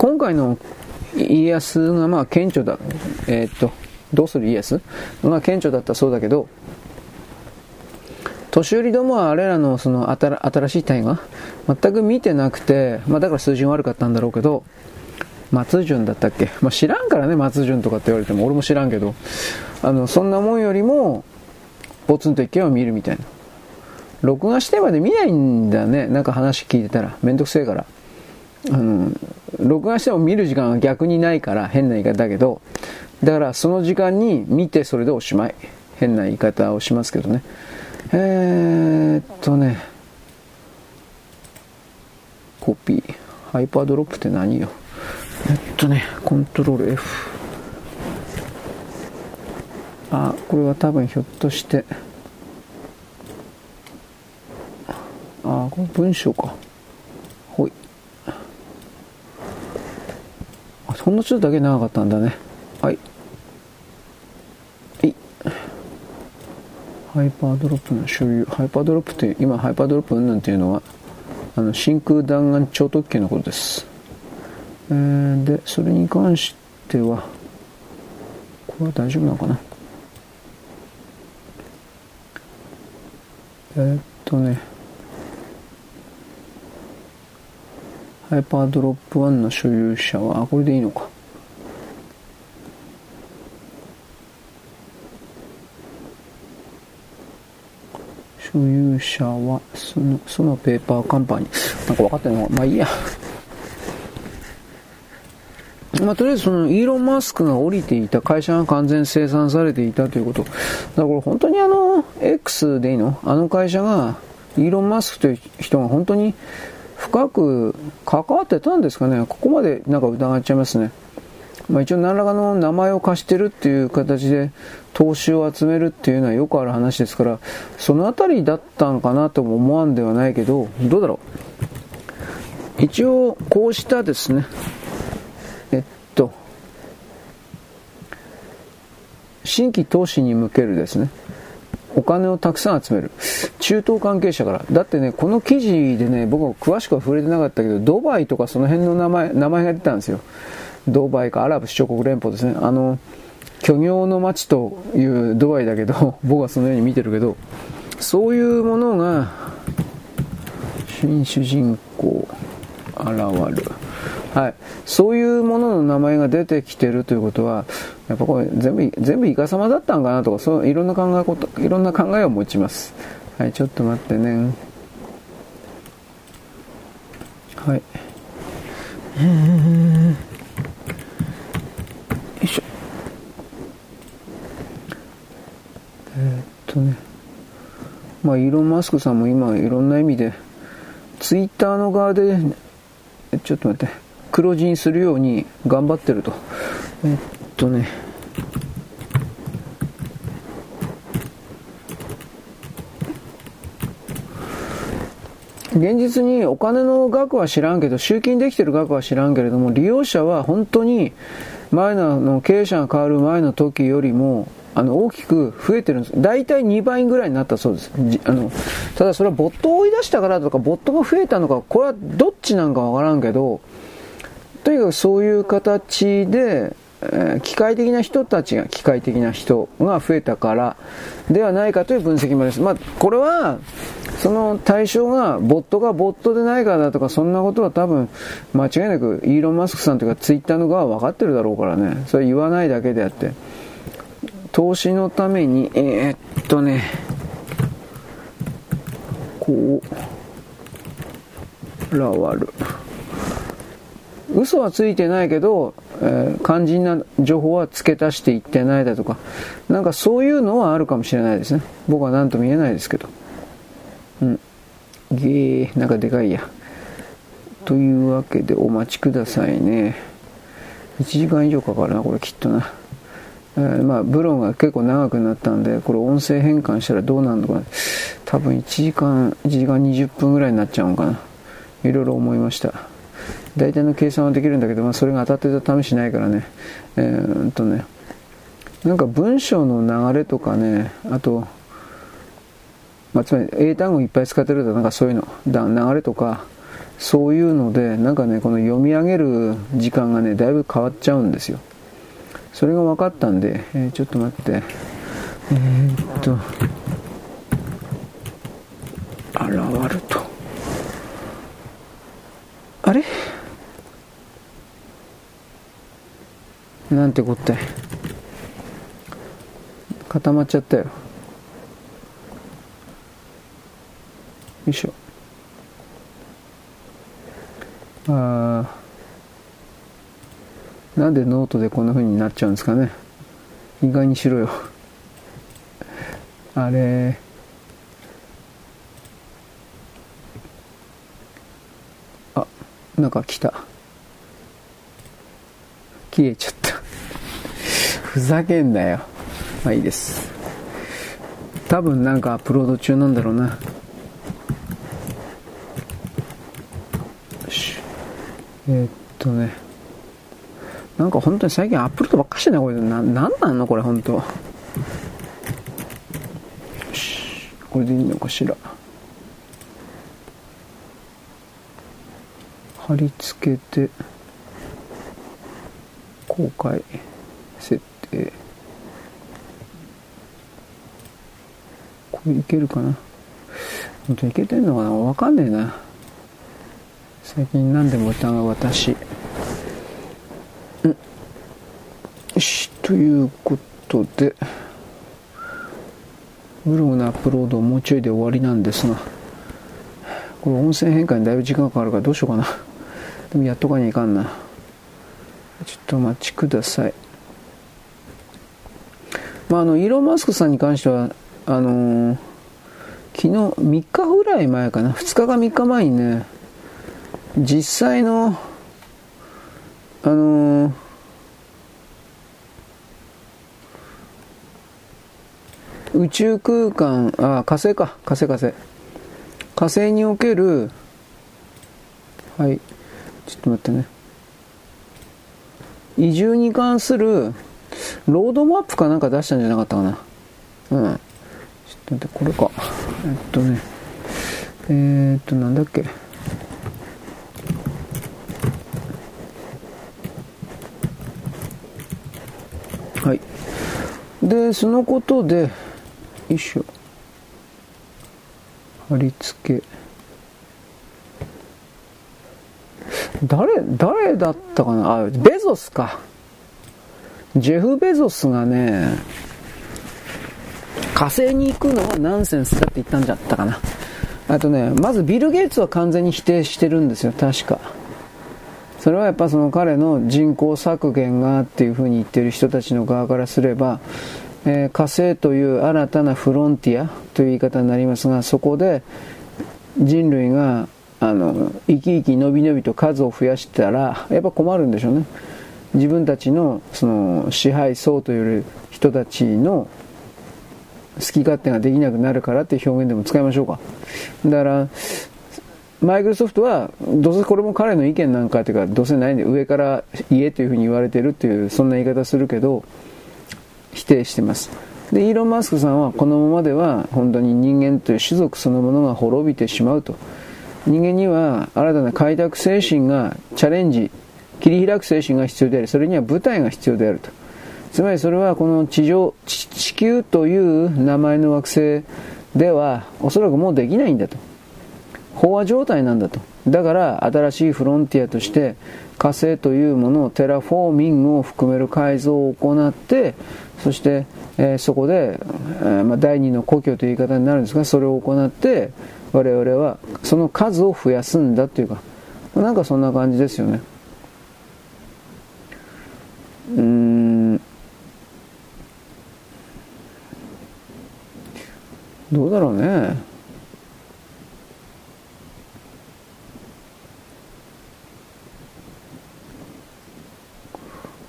今回の家康がまあ顕著だえー、っとどうする家康が顕著だったそうだけど年寄りどもはあれらのその新しい大河全く見てなくて、まあ、だから数字悪かったんだろうけど松潤だったっけ、まあ、知らんからね松潤とかって言われても。俺も知らんけどあのそんなもんよりもポツンと一軒を見るみたいな。録画してまで見ないんだね。なんか話聞いてたら。めんどくせえから。あの録画しても見る時間が逆にないから変な言い方だけどだからその時間に見てそれでおしまい。変な言い方をしますけどね。えー、っとね。コピー。ハイパーループって何よ。えっとね、コントロール F。あ、これは多分ひょっとして、あ、これ文章か。ほい。あ、ほんのちょっとだけ長かったんだね。はい。はい。ハイパーループの所有。ハイパーループって、今ハイパーループうんぬんっていうのは、あの、真空弾丸超特急のことです。えー、で、それに関しては、これは大丈夫なのかな？えー、っとね、ハイパードロップ1の所有者は、あ、これでいいのか。所有者は、その、そのペーパーカンパニー。なんか分かってんのまあいいや。*laughs* まあ、とりあえずそのイーロン・マスクが降りていた会社が完全生産されていたということ。だからこれ本当にあの、X でいいの？あの会社が、イーロン・マスクという人が本当に深く関わってたんですかね。ここまでなんか疑っちゃいますね。まあ、一応何らかの名前を貸してるっていう形で投資を集めるっていうのはよくある話ですから、そのあたりだったんかなとも思わんではないけど、どうだろう。一応、こうしたですね、えっと新規投資に向けるですね、お金をたくさん集める。中東関係者から。だってね、この記事でね、僕は詳しくは触れてなかったけど、ドバイとかその辺の名前、名前が出たんですよ。ドバイかアラブ首長国連邦ですね。あの、虚業の街というドバイだけど、*laughs* 僕はそのように見てるけど、そういうものが、新主人公、現る。はい、そういうものの名前が出てきてるということは、やっぱこれ全部、全部イカ様だったんかなとか、そういろんな考えこと、いろんな考えを持ちます。はい、ちょっと待ってね。はい。よいしょ。えー、っとね。まあ、イーロン・マスクさんも今、いろんな意味で、ツイッターの側で、ちょっと待って。黒字にするように頑張ってると。えっとね、現実にお金の額は知らんけど、集金できてる額は知らんけれども、利用者は本当に前のの経営者が変わる前の時よりも、あの大きく増えてるんです。大体2倍ぐらいになったそうです。あのただそれはボットを追い出したからとか、ボットが増えたのか、これはどっちなんかわからんけど、とにかくそういう形で、え、機械的な人たちが機械的な人が増えたからではないかという分析もです。まあ、これは、その対象がボットがボットでないからだとかそんなことは多分間違いなくイーロン・マスクさんというかツイッターの側は分かってるだろうからね。それ言わないだけであって。投資のために、えー、っとね、こう、らわる。嘘はついてないけど、えー、肝心な情報は付け足していってないだとか、なんかそういうのはあるかもしれないですね。僕は何とも言えないですけど。うん。げー、なんかでかいや。というわけでお待ちくださいね。1時間以上かかるな、これきっとな。えー、まあ、ブロンが結構長くなったんで、これ音声変換したらどうなるのかな。多分1時間、1時間20分ぐらいになっちゃうのかな。いろいろ思いました。大体の計算はできるんだけど、まあ、それが当たってた試しないからね。えー、っとね、なんか文章の流れとかね、あと、まあ、つまり英単語いっぱい使ってるとなんかそういうの、流れとか、そういうので、なんかね、この読み上げる時間がね、だいぶ変わっちゃうんですよ。それが分かったんで、えー、ちょっと待って。えー、っと、現ると。あれ？なんてこったい？固まっちゃったよ。よいしょ。ああ。なんでノートでこんな風になっちゃうんですかね意外にしろよあれなんか来た。消えちゃった。ふざけんなよ。まあいいです。多分なんかアップロード中なんだろうな。えー、っとね。なんか本当に最近アップロードばっかしてんな、これ。な、なんなんのこれ、本当。よし。これでいいのかしら。貼り付けて、公開、設定。これいけるかな?本当いけてんのかな?わかんねえな。最近何でも疑う私。よし、ということで、ブログのアップロードもうちょいで終わりなんですが、これ音声変換にだいぶ時間かかるからどうしようかな。でもやっとかにいかんな。ちょっとお待ちください。まあ、あの、イーロン・マスクさんに関しては、あのー、昨日3日ぐらい前かな、2日か3日前にね、実際の、あのー宇宙空間、あ、火星か、火星火星。火星における、はい、ちょっと待ってね。移住に関するロードマップかなんか出したんじゃなかったかな。うん。ちょっと待って、これか。えっとね。えー、っと、なんだっけ。はい。で、そのことで、よいしょ貼り付け誰誰だったかな？あベゾスか。ジェフ・ベゾスがね火星に行くのはナンセンスだって言ったんじゃったかな。あとねまずビル・ゲイツは完全に否定してるんですよ確か。それはやっぱその彼の人口削減がっていうふうに言ってる人たちの側からすればえー、火星という新たなフロンティアという言い方になりますがそこで人類があの生き生き伸び伸びと数を増やしたらやっぱ困るんでしょうね。自分たちのその支配層という人たちの好き勝手ができなくなるからっていう表現でも使いましょうか。だからマイクロソフトはどうせこれも彼の意見なんかというかどうせないんで上から家というふうに言われてるっていうそんな言い方するけど否定してます。でイーロン・マスクさんはこのままでは本当に人間という種族そのものが滅びてしまうと。人間には新たな開拓精神がチャレンジ切り開く精神が必要であり、それには舞台が必要であると。つまりそれはこの地上、地球という名前の惑星ではおそらくもうできないんだと。飽和状態なんだと。だから新しいフロンティアとして火星というものをテラフォーミングを含める改造を行ってそして、えー、そこで、えー、まあ、第二の故郷という言い方になるんですがそれを行って我々はその数を増やすんだというかなんかそんな感じですよね。うん。どうだろうね。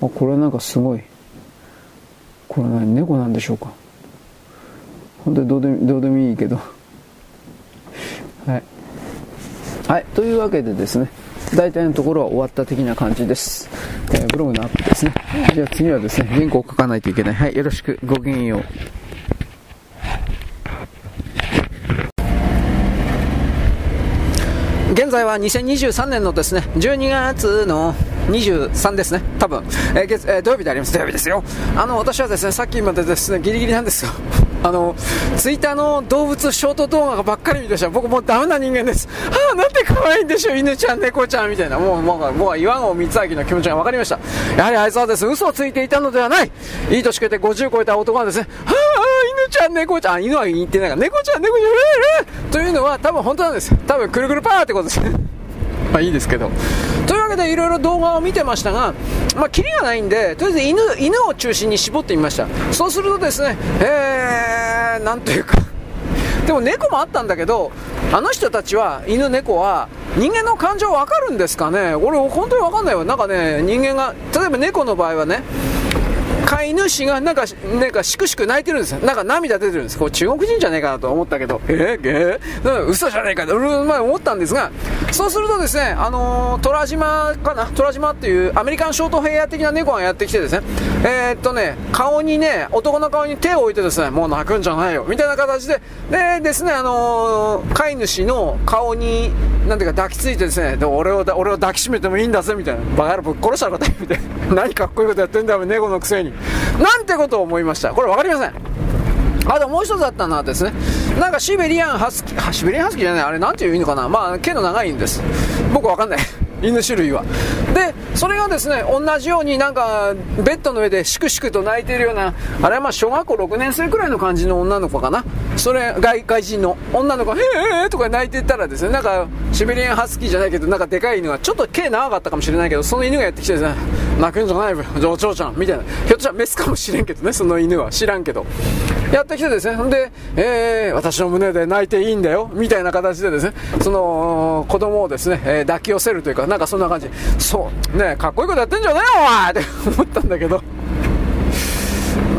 あこれなんかすごい。これ何？猫なんでしょうか。本当にどうでどうでもいいけど。はい。はいというわけでですね大体のところは終わった的な感じです、えー、ブログのアップですね。じゃあ次はですね原稿を書かないといけない。はいよろしく。ごきげんよう。現在は2023年のですね12月の23ですね、多分、えー月えー、土曜日であります、土曜日ですよ。あの、私はですね、さっきまでですね、ギリギリなんですよ。*laughs* あの、ツイッターの動物ショート動画ばっかり見てました僕もうダメな人間です。はあ、なんて可愛いんでしょう、犬ちゃん、猫ちゃん、みたいな。もう、もう、もう、岩合光明の気持ちが分かりました。やはりあいつはですね、嘘をついていたのではない。いい年越えて50超えた男はですね、はあ、犬ちゃん、猫ちゃん、犬は言ってないから、猫ちゃん、猫ちゃん、というのは多分本当なんです。多分くるくるパーってこと *laughs* まあいいですけど。というわけでいろいろ動画を見てましたが、まあ、キリがないんで、とりあえず犬犬を中心に絞ってみました。そうするとですね、えー、なんというか、*laughs* でも猫もあったんだけど、あの人たちは、犬、猫は、人間の感情わかるんですかね？俺、本当にわかんないわ。なんかね、人間が、例えば猫の場合はね、飼い主がなんか、なんか、しくしく泣いてるんですよ。なんか涙出てるんです。これ中国人じゃねえかなと思ったけど、えー、えー、嘘じゃねえかと、前思ったんですが、そうするとですね、あのー、虎島かな？虎島っていうアメリカンショートヘア的な猫がやってきてですね、えー、っとね、顔にね、男の顔に手を置いてですね、もう泣くんじゃないよ、みたいな形で、でですね、あのー、飼い主の顔に、なんていうか抱きついてですね、で俺を俺を抱きしめてもいいんだぜ、みたいな。バカ野郎ぶっ殺したのかみたいな。何かっこいいことやってんだよ、猫のくせに。なんてことを思いました。これ分かりません。あともう一つあったのはですね、なんかシベリアンハスキー、シベリアンハスキーじゃない、あれなんていうのかな、まあ、毛の長いんです。僕わかんない。犬種類は。で、それがですね、同じようになんか、ベッドの上でシクシクと泣いてるような、あれはまあ小学校6年生くらいの感じの女の子かな。それ、外外人の女の子が、へえーとか泣いてたらですね、なんか、シベリアンハスキーじゃないけど、なんかでかい犬が、ちょっと毛長かったかもしれないけど、その犬がやってきてですね、泣くんじゃないお嬢ちゃん、みたいな。ひょっとしたらメスかもしれんけどね、その犬は。知らんけど。やってきてですね、で、えー、私の胸で泣いていいんだよ、みたいな形でですね、その、子供をですね、えー、抱き寄せるというか、なんかそんな感じ。そう、ねかっこいいことやってんじゃねえよ、お前って思ったんだけど。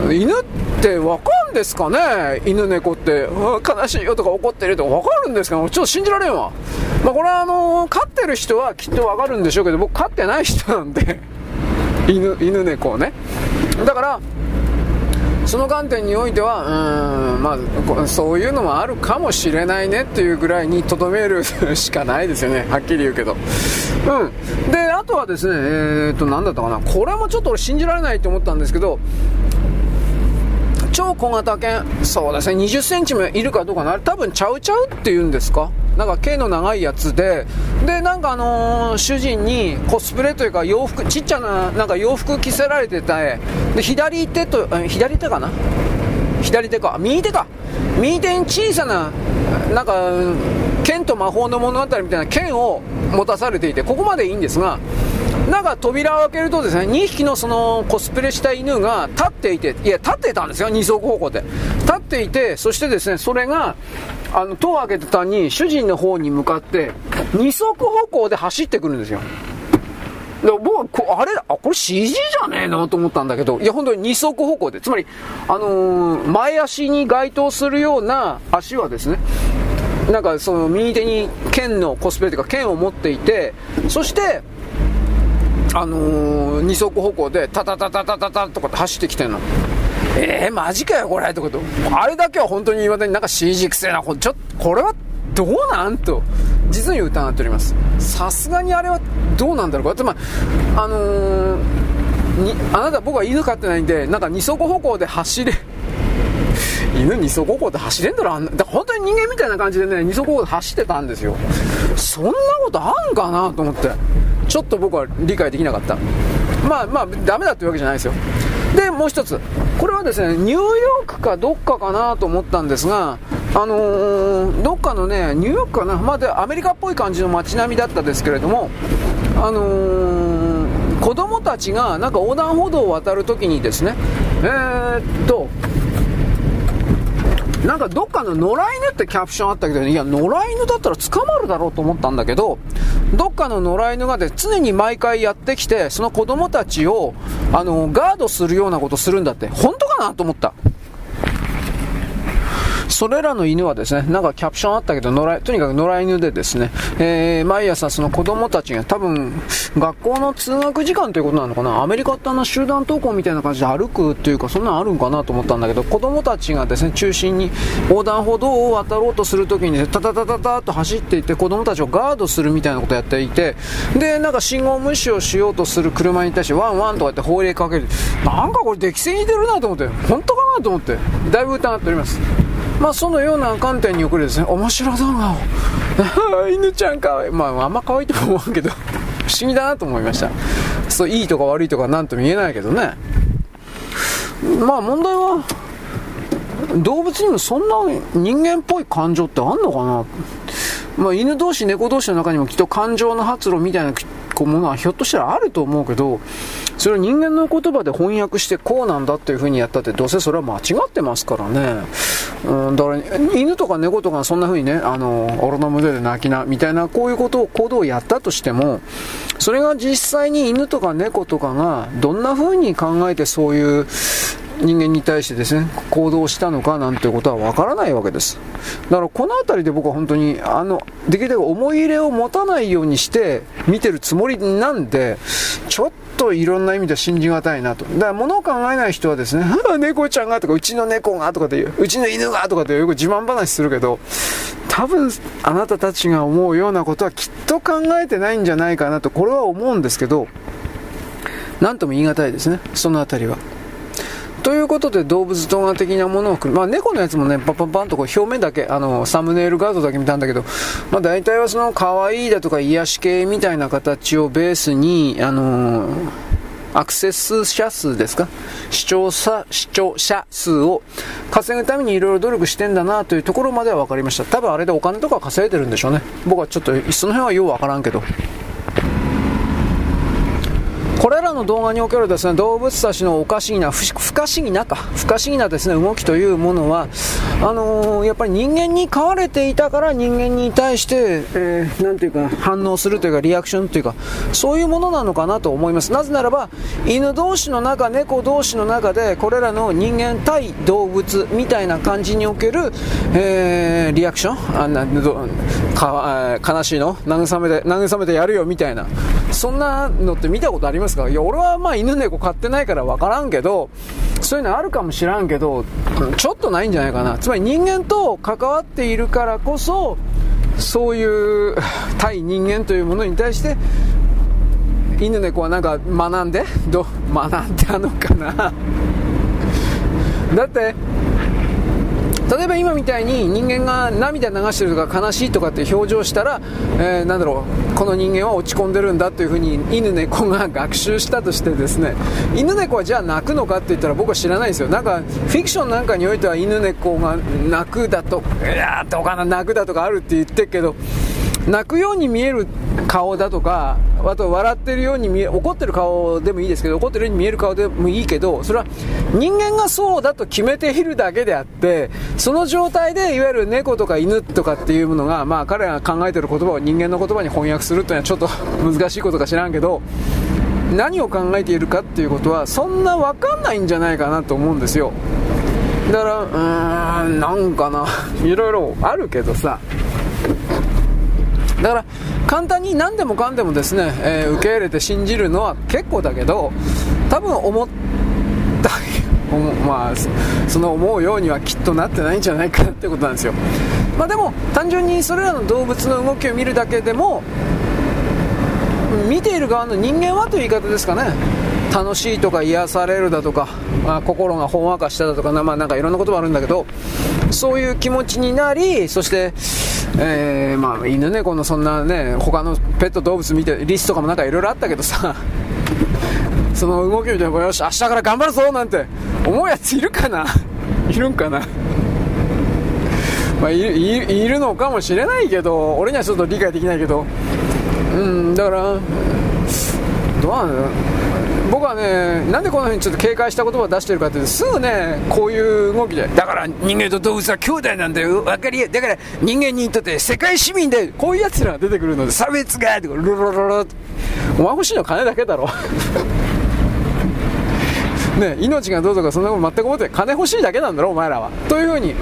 犬ってわかるんですかね？犬猫って、悲しいよとか怒ってるとかわかるんですかちょっと信じられんわ。まあ、これはあのー、飼ってる人はきっとわかるんでしょうけど、僕飼ってない人なんで犬、犬猫ね。だから、その観点においては、うん、まあ、そういうのもあるかもしれないねっていうぐらいにとどめる *laughs* しかないですよね、はっきり言うけど。うん。で、あとはですね、えー、っと、なんだったかな、これもちょっと俺信じられないと思ったんですけど、超小型犬、そうですね、20センチもいるかどうかな、多分ちゃうちゃうっていうんですか？なんか毛の長いやつで、で、なんかあのー、主人にコスプレというか洋服、ちっちゃな、なんか洋服着せられてたで、左手と、左手かな？左手か、右手か。右手に小さな、なんか、剣と魔法の物語みたいな剣を持たされていて、ここまでいいんですが、なんか扉を開けるとですね、2匹のそのコスプレした犬が立っていて、いや、立ってたんですよ、二足歩行で。立っていて、そしてですね、それが、あの、戸を開けてたに、主人の方に向かって、二足歩行で走ってくるんですよ。で僕は、あれ、あ、これ CG じゃねえのと思ったんだけど、いや、本当に二足歩行で、つまり、あのー、前足に該当するような足はですね、なんかその右手に剣のコスプレというか剣を持っていて、そして、あのー、二足歩行でタタタタタタタとかって走ってきてんの。えー、マジかよ、これってこと。あれだけは本当に言わだになんか CG くせえな、ちょっと、これはどうなんと。実に疑っております。さすがにあれはどうなんだろうか、まああのー、にあなた僕は犬飼ってないんでなんか二足歩行で走れ犬二足歩行で走れんだろあんだ本当に人間みたいな感じでね二足歩行で走ってたんですよ。そんなことあんかなと思って。ちょっと僕は理解できなかった。まあまあダメだっていうわけじゃないですよ。でもう一つ。これはですねニューヨークかどっかかなと思ったんですがあのー、どっかのねニューヨークかなまあ、でアメリカっぽい感じの街並みだったですけれどもあのー、子供たちがなんか横断歩道を渡るときにですねえー、っとなんかどっかの野良犬ってキャプションあったけど、いや、野良犬だったら捕まるだろうと思ったんだけど、どっかの野良犬がで常に毎回やってきて、その子供たちを、あの、ガードするようなことするんだって、本当かなと思った。それらの犬はですね、なんかキャプションあったけど、野良とにかく野良犬でですね、えー、毎朝その子供たちが多分、学校の通学時間ということなのかな、アメリカってあの集団登校みたいな感じで歩くっていうか、そんなのあるんかなと思ったんだけど、子供たちがですね、中心に横断歩道を渡ろうとするときに、ね、タタタタタと走っていって子供たちをガードするみたいなことをやっていて、で、なんか信号無視をしようとする車に対してワンワンとかって法令かける。なんかこれ適正に出るなと思って、本当かなと思って、だいぶ疑っております。まあ、そのような観点に送るですね、面白動画を、*laughs* 犬ちゃんかわいい。まあ、あんま可愛いと思うけど、*laughs* 不思議だなと思いました。そう、いいとか悪いとかなんとも言えないけどね。まあ、問題は、動物にもそんな人間っぽい感情ってあんのかな？まあ、犬同士、猫同士の中にもきっと感情の発露みたいなものはひょっとしたらあると思うけど、それを人間の言葉で翻訳してこうなんだっていう風にやったってどうせそれは間違ってますからね。うん、だから犬とか猫とかそんな風にね、あの、俺の胸で泣きな、みたいなこういうことを、行動をやったとしても、それが実際に犬とか猫とかがどんな風に考えてそういう人間に対してですね、行動したのかなんていうことはわからないわけです。だからこの辺りで僕は本当に、あの、できるだけ思い入れを持たないようにして見てるつもりなんで、ちょっといろんな意味で信じがたいなと。だから物を考えない人はですね、猫ちゃんがとか、うちの猫がとかで言う、ちの犬がとかでよく自慢話するけど、多分あなたたちが思うようなことはきっと考えてないんじゃないかなと、これは思うんですけど、なんとも言い難いですね、その辺りは。ということで動物動画的なものをまあ、猫のやつもね、パンパンパンとこう表面だけ、あの、サムネイルガードだけ見たんだけど、まあ、大体はその可愛いだとか癒し系みたいな形をベースに、あのー、アクセス者数ですか？視聴者、視聴者数を稼ぐためにいろいろ努力してんだなというところまでは分かりました。多分あれでお金とか稼いでるんでしょうね。僕はちょっとその辺はよう分からんけど。これらの動画におけるですね動物たちのおかしいな不可思議なか不可思議なですね動きというものはあのー、やっぱり人間に飼われていたから人間に対して、えー、なんていうか反応するというかリアクションというかそういうものなのかなと思います。なぜならば犬同士の中猫同士の中でこれらの人間対動物みたいな感じにおける、えー、リアクションあなか悲しいの？慰めて慰めてやるよみたいな。そんなのって見たことあります？ですか？いや、俺はまあ犬猫飼ってないから分からんけど、そういうのあるかもしらんけど、ちょっとないんじゃないかな。つまり人間と関わっているからこそ、そういう *laughs* 対人間というものに対して、犬猫はなんか学んで、ど、学んであのかな？*laughs* だって、例えば今みたいに人間が涙流してるとか悲しいとかって表情したら、えー、なんだろうこの人間は落ち込んでるんだというふうに犬猫が学習したとしてですね犬猫はじゃあ泣くのかって言ったら僕は知らないですよ。なんかフィクションなんかにおいては犬猫が泣くだといやーどうかな泣くだとかあるって言ってるけど泣くように見える顔だとか、あと笑ってるように見え、怒ってる顔でもいいですけど、怒ってるように見える顔でもいいけど、それは人間がそうだと決めているだけであって、その状態でいわゆる猫とか犬とかっていうものが、まあ彼が考えてる言葉を人間の言葉に翻訳するっていうのはちょっと難しいことか知らんけど、何を考えているかっていうことは、そんなわかんないんじゃないかなと思うんですよ。だから、うーん、なんかな、いろいろあるけどさ、だから簡単に何でもかんでもですね、えー、受け入れて信じるのは結構だけど多分思った *laughs* まあ、その思うようにはきっとなってないんじゃないかなってことなんですよ。まあ、でも、単純にそれらの動物の動きを見るだけでも、見ている側の人間はという言い方ですかね。楽しいとか癒されるだとか、まあ、心がほんわかしただとか、まあ、なんかいろんなこともあるんだけど、そういう気持ちになり、そして、えー、まあ、犬猫のそんなね、他のペット動物見て、リスとかもなんかいろいろあったけどさ、*laughs* その動き見て、よし、明日から頑張るぞなんて思うやついるかな？いるんかな？まあ、いるのかもしれないけど、俺にはちょっと理解できないけど、うん、だから、どうなの僕はね、なんでこんなふうにちょっと警戒した言葉を出してるかっていうと、すぐね、こういう動きで、だから人間と動物は兄弟なんだよ、分かりや、だから人間にとって世界市民で、こういうやつらが出てくるので、差別がって、ロロロロ。お前欲しいのは金だけだろ。*laughs* ね、命がどうとかそんなこと全く思って金欲しいだけなんだろお前らは。というふうに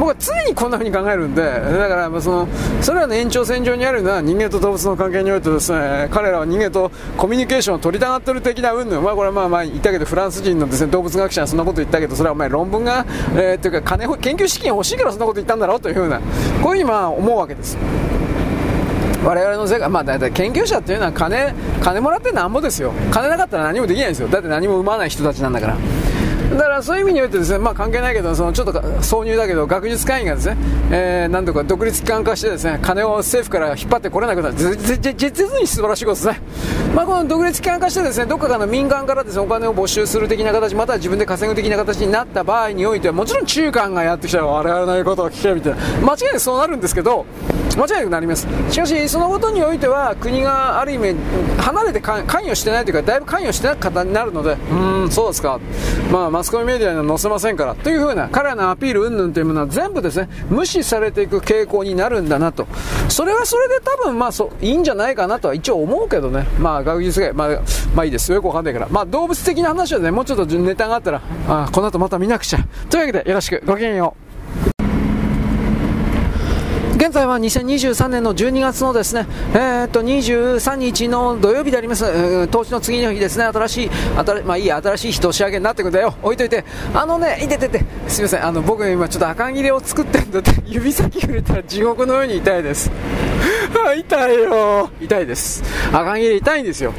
僕は常にこんなふうに考えるんでだからそのそれらの延長線上にあるのは人間と動物の関係においてですね彼らは人間とコミュニケーションを取りたがってる的な云々。まあこれはまあまあ言ったけどフランス人のですね動物学者はそんなこと言ったけどそれはお前論文が、えー、っていうか金研究資金欲しいからそんなこと言ったんだろうというふうなこういうふうにまあ思うわけです。我々の世界、まあ、だいたい研究者っていうのは金金もらってなんぼですよ。金なかったら何もできないんですよ。だって何も生まない人たちなんだから。だからそういう意味においてですね、まあ、関係ないけどそのちょっと挿入だけど学術会議がですね、えー、なんとか独立機関化してですね金を政府から引っ張ってこれなくなる。実に素晴らしいことですね、まあ、この独立機関化してですねどっかの民間からですねお金を没収する的な形または自分で稼ぐ的な形になった場合においてはもちろん中間がやってきた。ら我々の言うことを聞けみたいな間違いなくそうなるんですけど間違いなくなります。しかしそのことにおいては国がある意味離れて関与してないというかだいぶ関与してない方になるのでうんそうですか。まあマスコミメディアには載せませんからというふうな彼らのアピール云々というものは全部ですね無視されていく傾向になるんだなと。それはそれで多分まあそいいんじゃないかなとは一応思うけどね。まあ学術界まあ、まあいいですよ。くわかんないから。まあ動物的な話はねもうちょっとネタがあったらあこの後また見なくちゃ。というわけでよろしく。ごきげんよう。現在は2023年の12月のですね、えー、っと23日の土曜日であります、投資、の次の日ですね、新しい、新まあいい、新しい日年上げになってくんだよ、置いといて、あのね、いててて、すみません、あの僕今ちょっと赤切れを作ってるんだって、指先触れたら地獄のように痛いです。*laughs* 痛いよ。痛いです。赤切れ痛いんですよ。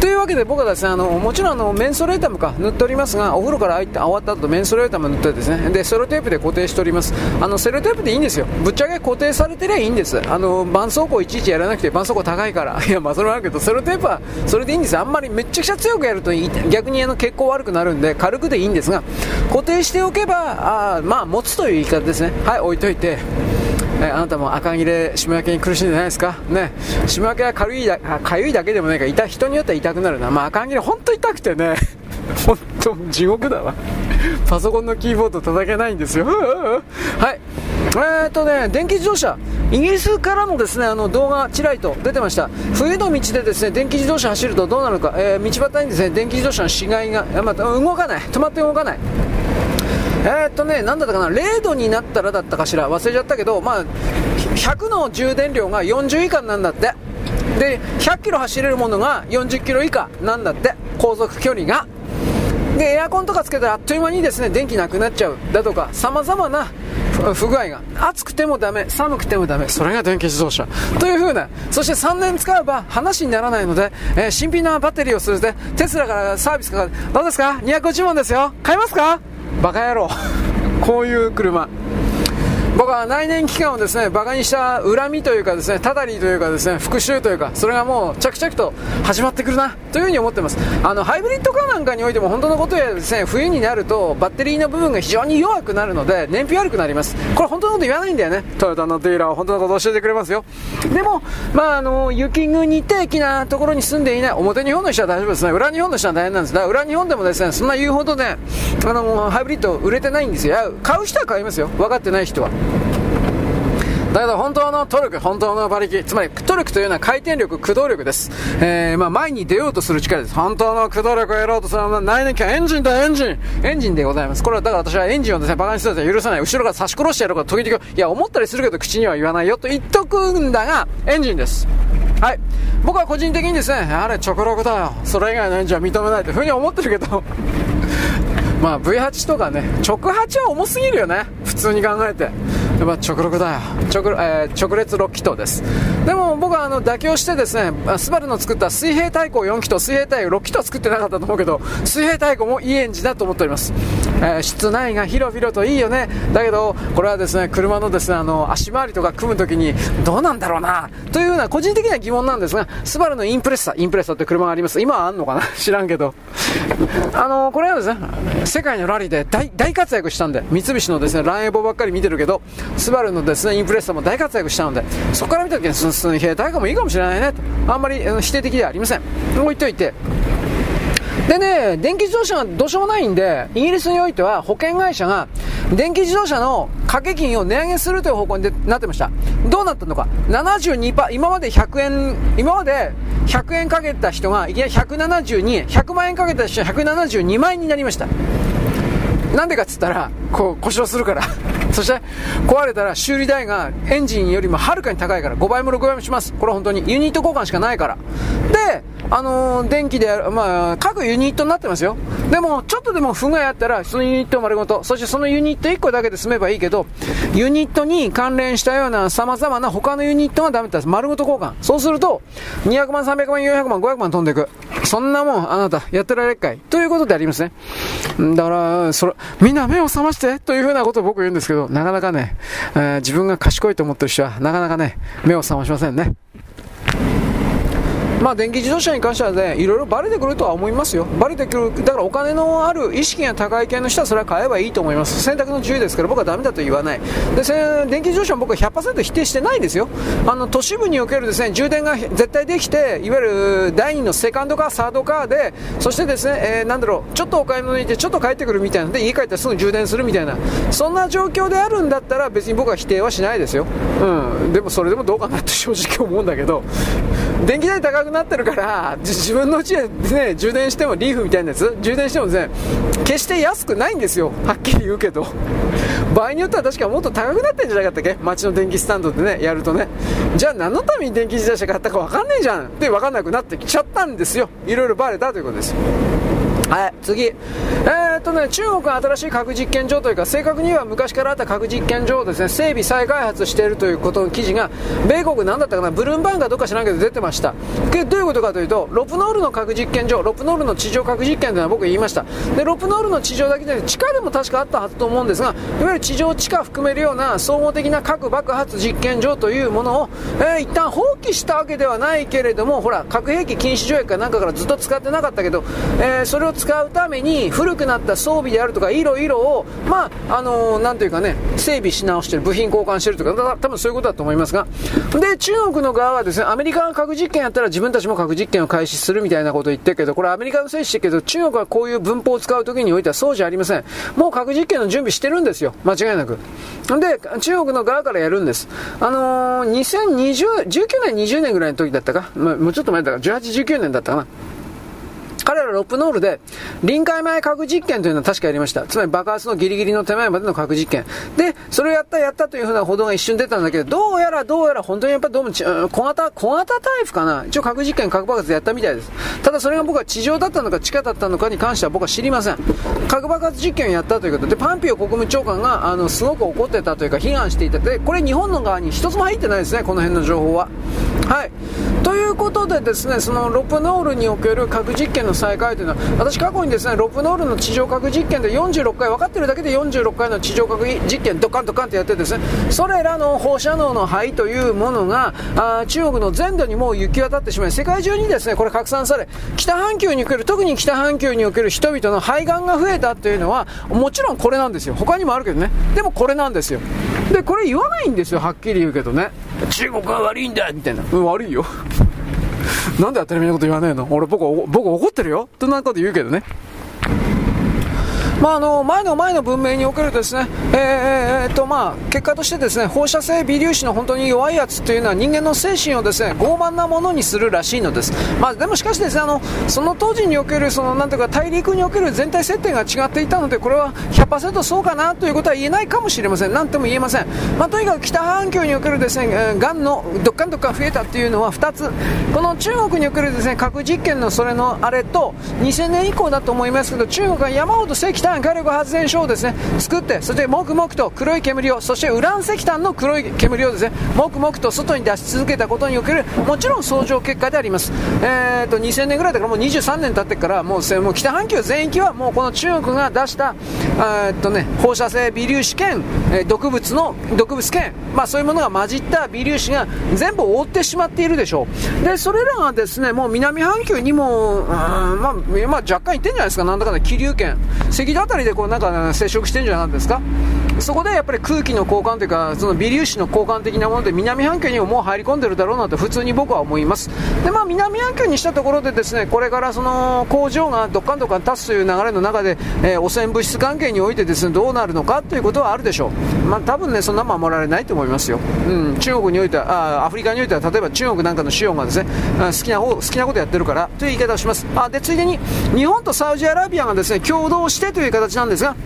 というわけで僕はですねあのもちろんあのメンソレータムか塗っておりますがお風呂から入って終わった後メンソレータム塗ってですねでセロテープで固定しております。あのセロテープでいいんですよ。ぶっちゃけ固定されてりゃいいんです。あの絆創膏いちいちやらなくて絆創膏高いから。いやまあそれはあるけどセロテープはそれでいいんですあんまりめちゃくちゃ強くやると逆にあの血行悪くなるんで軽くでいいんですが固定しておけばあまあ持つという言い方ですね。はい置いといて。えあなたも赤切れ、霜焼けに苦しんでないですか？ね、霜焼けは軽いだ、かゆいだけでもないか痛人によっては痛くなるな。まあ赤切れ本当痛くてね、*laughs* 本当地獄だわ。パソコンのキーボード叩けないんですよ。*laughs* はい。えー、っとね、電気自動車、イギリスからのですね、あの動画ちらりと出てました。冬の道でですね、電気自動車走るとどうなるか、えー、道端にですね、電気自動車の死骸が、まあ、動かない。止まって動かない。えー、っとね、なんだったかな、0度になったらだったかしら、忘れちゃったけど、まあ、100の充電量が40以下なんだって。で、100キロ走れるものが40キロ以下なんだって、航続距離が。で、エアコンとかつけたらあっという間にですね、電気なくなっちゃう。だとか、様々な不具合が。暑くてもダメ、寒くてもダメ。それが電気自動車。という風な。そして3年使えば話にならないので、えー、新品なバッテリーをするで、テスラからサービスかかどうですか ?250 万ですよ。買いますか？バカ野郎。*laughs* こういう車。僕は内燃機関をですねバカにした恨みというかですねただりというかですね復讐というかそれがもう着々と始まってくるなというふうに思ってます。あのハイブリッドカーなんかにおいても本当のことやですね冬になるとバッテリーの部分が非常に弱くなるので燃費悪くなります。これ本当のこと言わないんだよね。トヨタのディーラーは本当のこと教えてくれますよ。でもまああの雪国的なところに住んでいない表日本の人は大丈夫ですね。裏日本の人は大変なんです。だから裏日本でもですねそんな言うほどねあのハイブリッド売れてないんですよ。買う人は買いますよ。分かってない人はだけど本当のトルク、本当の馬力、つまりトルクというのは回転力、駆動力です。えー、まあ前に出ようとする力です。本当の駆動力をやろうとするのは内燃機エンジンだ、エンジンエンジンでございます。これはだから私はエンジンをですね、馬鹿にすると許さない。後ろから差し殺してやろうか、時々、いや、思ったりするけど口には言わないよと言っとくんだが、エンジンです。はい。僕は個人的にですね、あれ、直録だよ。それ以外のエンジンは認めないというふうに思ってるけど、まあ V8 とかね、直8は重すぎるよね。普通に考えて。やっぱ直6だよ。直,、えー、直列6気筒です。でも僕はあの妥協してですね、スバルの作った水平対向4気筒、水平対向6気筒作ってなかったと思うけど、水平対向もいいエンジンだと思っております。えー、室内が広々といいよね。だけど、これはですね、車のですね、あの、足回りとか組むときに、どうなんだろうな、というような個人的な疑問なんですが、スバルのインプレッサ、インプレッサって車があります。今はあんのかな？*laughs* 知らんけど。あの、これはですね、世界のラリーで大大活躍したんで、三菱のですね、ランエボばっかり見てるけど、スバルのですね、インプレッサーも大活躍したので、そこから見たときに、水平対価もいいかもしれないね、と。あんまり否定的ではありません。置いといて、でね、電気自動車がどうしようもないんで、イギリスにおいては保険会社が電気自動車の掛け金を値上げするという方向になってました。どうなったのか。72%、今まで100円、今まで100円かけた人がいきなり172円、100万円かけた人は172万円になりました。なんでかっつったら、こう、故障するから。そして、壊れたら修理代がエンジンよりもはるかに高いから、5倍も6倍もします。これは本当にユニット交換しかないから。で、あのー、電気でやる、まあ、各ユニットになってますよ。でも、ちょっとでも不具合あったら、そのユニット丸ごと、そしてそのユニット1個だけで済めばいいけど、ユニットに関連したような様々な他のユニットがダメだった丸ごと交換。そうすると、200万、300万、400万、500万飛んでいく。そんなもん、あなた、やってられっかい。ということでありますね。だから、それ、みんな目を覚まして、というふうなことを僕言うんですけど、なかなかね、えー、自分が賢いと思ってる人は、なかなかね、目を覚ましませんね。まあ、電気自動車に関してはね、いろいろバレてくるとは思いますよ。バレてくる、だからお金のある意識が高い系の人はそれは買えばいいと思います。選択の自由ですから僕はダメだと言わない。で、電気自動車も僕は100%否定してないですよ。あの、都市部におけるですね、充電が絶対できて、いわゆる第2のセカンドカー、サードカーで、そしてですね、えー、なんだろう、ちょっとお買い物に行ってちょっと帰ってくるみたいなで、家帰ったらすぐ充電するみたいな、そんな状況であるんだったら別に僕は否定はしないですよ。うん。でもそれでもどうかなって正直思うんだけど、電気代高くなってるから自分の家でね充電してもリーフみたいなやつ？充電してもね決して安くないんですよ。はっきり言うけど。場合によっては確かもっと高くなってんじゃなかったっけ？街の電気スタンドでねやるとね。じゃあ何のために電気自動車買ったか分かんねえじゃん。って分かんなくなってきちゃったんですよ。色々バレたということです。はい、次。えー、っとね、中国が新しい核実験場というか、正確には昔からあった核実験場をですね、整備再開発しているということの記事が、米国なんだったかな、ブルームバーンかどうか知らんけど出てました。で、どういうことかというと、ロプノールの核実験場、ロプノールの地上核実験というのは僕言いました。で、ロプノールの地上だけで地下でも確かあったはずと思うんですが、いわゆる地上地下含めるような総合的な核爆発実験場というものを、えー、一旦放棄したわけではないけれども、ほら、核兵器禁止条約かなんかからずっと使ってなかったけど、えー、それを使うために古くなった装備であるとかいろいろを、まあ、あのー、なんというかね、整備し直してる、部品交換してるとか、多分そういうことだと思いますが、で、中国の側はですね、アメリカが核実験やったら自分たちも核実験を開始するみたいなことを言ってるけど、これアメリカのせいしてるけど、中国はこういう文法を使うときにおいてはそうじゃありません。もう核実験の準備してるんですよ。間違いなく。で、中国の側からやるんです。あのー、2020、19年、20年ぐらいの時だったか、まあ、もうちょっと前だから、18、19年だったかな。ロップノールで臨界前核実験というのは確かやりました。つまり爆発のギリギリの手前までの核実験。で、それをやったやったというふうな報道が一瞬出たんだけど、どうやらどうやら本当にやっぱどうも小型、小型タイプかな一応核実験、核爆発やったみたいです。ただそれが僕は地上だったのか地下だったのかに関しては僕は知りません。核爆発実験をやったということで、パンピオ国務長官があのすごく怒ってたというか批判していたで、これ日本の側に一つも入ってないですね、この辺の情報は。はい。ということでですね、そのロップノールにおける核実験の再開というのは、私過去にですね、ロップノールの地上核実験で46回、分かってるだけで46回の地上核実験、ドカンドカンとやってですね、それらの放射能の灰というものが、あ中国の全土にもう行き渡ってしまい、世界中にですね、これ拡散され、北半球における、特に北半球における人々の肺がんが増えたというのは、もちろんこれなんですよ。他にもあるけどね。でもこれなんですよ。で、これ言わないんですよ、はっきり言うけどね。中国は悪いんだみたいな。うん、悪いよ。なんで当たり前のこと言わねえの？俺僕、僕怒ってるよ？となんかこと言うけどね。まあ、あの前の前の文明におけるですね、えー、とまあ、結果としてですね放射性微粒子の本当に弱いやつというのは人間の精神をですね傲慢なものにするらしいのです、まあ、でもしかしですねあのその当時におけるそのなんていうか大陸における全体設定が違っていたのでこれは100%そうかなということは言えないかもしれません、なんとも言えません、まあ、とにかく北半球におけるですねがんのどっかんどっか増えたというのは2つ、この中国におけるですね核実験のそれのあれと2000年以降だと思いますけど中国は山ほど正規石炭火力発電所をですね。作ってそしてもくもくと黒い煙をそしてウラン石炭の黒い煙をですねもくもくと外に出し続けたことにおけるもちろん相乗結果であります、えーと、2000年ぐらいだからもう23年経ってからもうもう北半球全域はもうこの中国が出したえーとね、放射性微粒子圏、え、毒物の毒物圏、まあ、そういうものが混じった微粒子が全部覆ってしまっているでしょう。でそれらがですねもう南半球にも、まあ、まあ、若干いってんじゃないですか。なんだかんだ気流圏赤道辺りでこうなんか接触してんじゃないですか？そこでやっぱり空気の交換というかその微粒子の交換的なもので南半球にももう入り込んでるだろうなと普通に僕は思います。で、まあ、南半球にしたところでですねこれからその工場がどっかんどっかん立つという流れの中で、えー、汚染物質関係においてですねどうなるのかということはあるでしょう、まあ、多分ねそんな守られないと思いますよ、うん、中国においてはあアフリカにおいては例えば中国なんかの資料がですね好きな方好きなことやってるからという言い方をします。あでついでに日本とサウジアラビアがですね共同してという形なんですが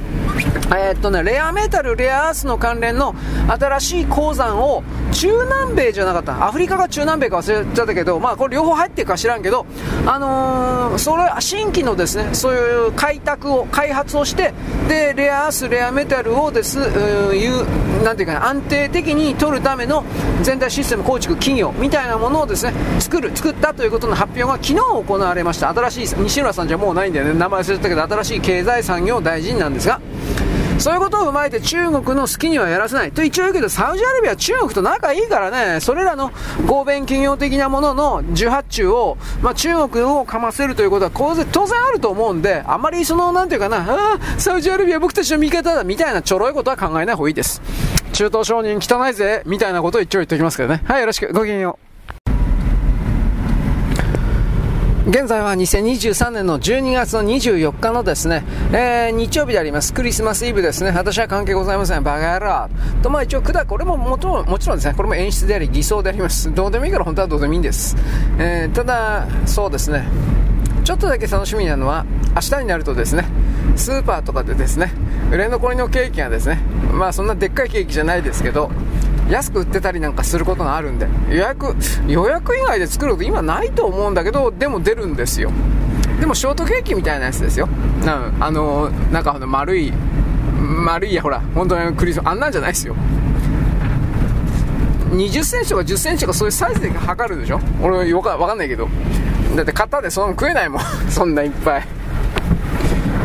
えー、っとね、レアメタル、レアアースの関連の新しい鉱山を中南米じゃなかった、アフリカが中南米か忘れちゃったけど、まあこれ両方入ってるか知らんけど、あのー、それ、新規のですね、そういう開拓を、開発をして、で、レアアース、レアメタルをです、いう、なんていうか、安定的に取るための全体システム構築企業みたいなものをですね、作る、作ったということの発表が昨日行われました。新しい、西村さんじゃもうないんだよね、名前忘れちゃったけど、新しい経済産業大臣なんですが、そういうことを踏まえて中国の好きにはやらせない。と一応言うけど、サウジアラビアは中国と仲いいからね、それらの合弁企業的なものの受発注を、まあ、中国をかませるということは当然あると思うんで、あまりその、なんていうかな、あサウジアラビア僕たちの味方だ、みたいなちょろいことは考えない方がいいです。中東商人汚いぜ、みたいなことを一応言っておきますけどね。はい、よろしく。ごきげんよう。現在は2023年の12月の24日のですね、えー、日曜日であります。クリスマスイブですね。私は関係ございません。バカ野郎。と、まあ一応、だ、これももちろん、もちろんですね、これも演出であり、偽装であります。どうでもいいから本当はどうでもいいんです。えー、ただ、そうですね。ちょっとだけ楽しみなのは、明日になるとですね、スーパーとかでですね、売れ残りのケーキがですね、まあそんなでっかいケーキじゃないですけど、安く売ってたりなんかすることがあるんで予約予約以外で作ること今ないと思うんだけどでも出るんですよ。でもショートケーキみたいなやつですよ。なあのなんか丸い丸いやほら本当にクリスマスあんなんじゃないですよ。20センチとか10センチとかそういうサイズで測るでしょ？俺わかんないけど。だって型でその食えないもん。*laughs* そんないっぱい。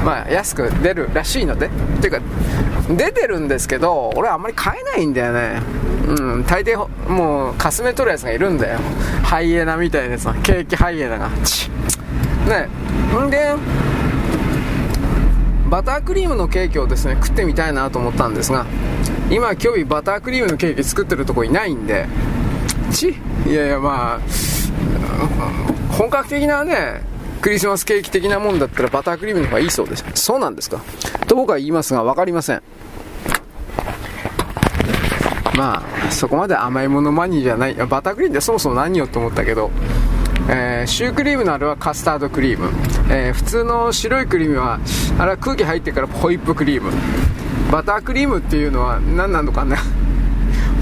まあ安く出るらしいので。っていうか出てるんですけど俺あんまり買えないんだよね。うん大抵もうかすめ取るやつがいるんだよ。ハイエナみたいなやつケーキハイエナが。チね。んでバタークリームのケーキをですね食ってみたいなと思ったんですが今今日バタークリームのケーキ作ってるとこいないんでちいやいやまあ本格的なねクリスマスケーキ的なもんだったらバタークリームの方がいいそうです。そうなんですか。と僕は言いますが分かりません。まあそこまで甘いものマニーじゃない。バタークリームってそもそも何よと思ったけど。えー、シュークリームのあれはカスタードクリーム、えー、普通の白いクリームはあれは空気入ってからホイップクリーム。バタークリームっていうのは何なのかな。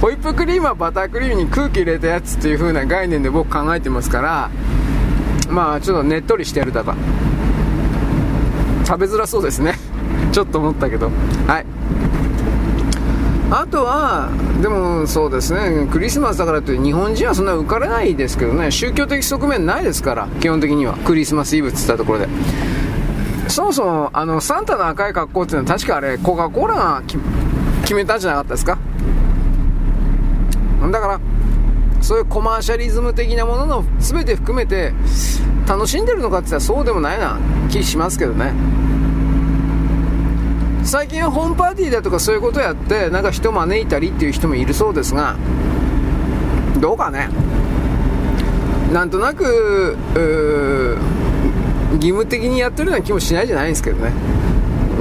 ホイップクリームはバタークリームに空気入れたやつっていう風な概念で僕考えてますからまあちょっとねっとりしてるだか。食べづらそうですね。*laughs* ちょっと思ったけど。はい。あとは、でもそうですね、クリスマスだからって日本人はそんな浮かれないですけどね、宗教的側面ないですから、基本的には。クリスマスイブって言ったところで。そもそも、あの、サンタの赤い格好っていうのは確かあれ、コカ・コーラが決めたんじゃなかったですか。だから、そういうコマーシャリズム的なものの全て含めて楽しんでるのかって言ったらそうでもないな気しますけどね。最近はホームパーティーだとかそういうことやってなんか人招いたりっていう人もいるそうですがどうかね。なんとなく義務的にやってるような気もしないじゃないんですけどね。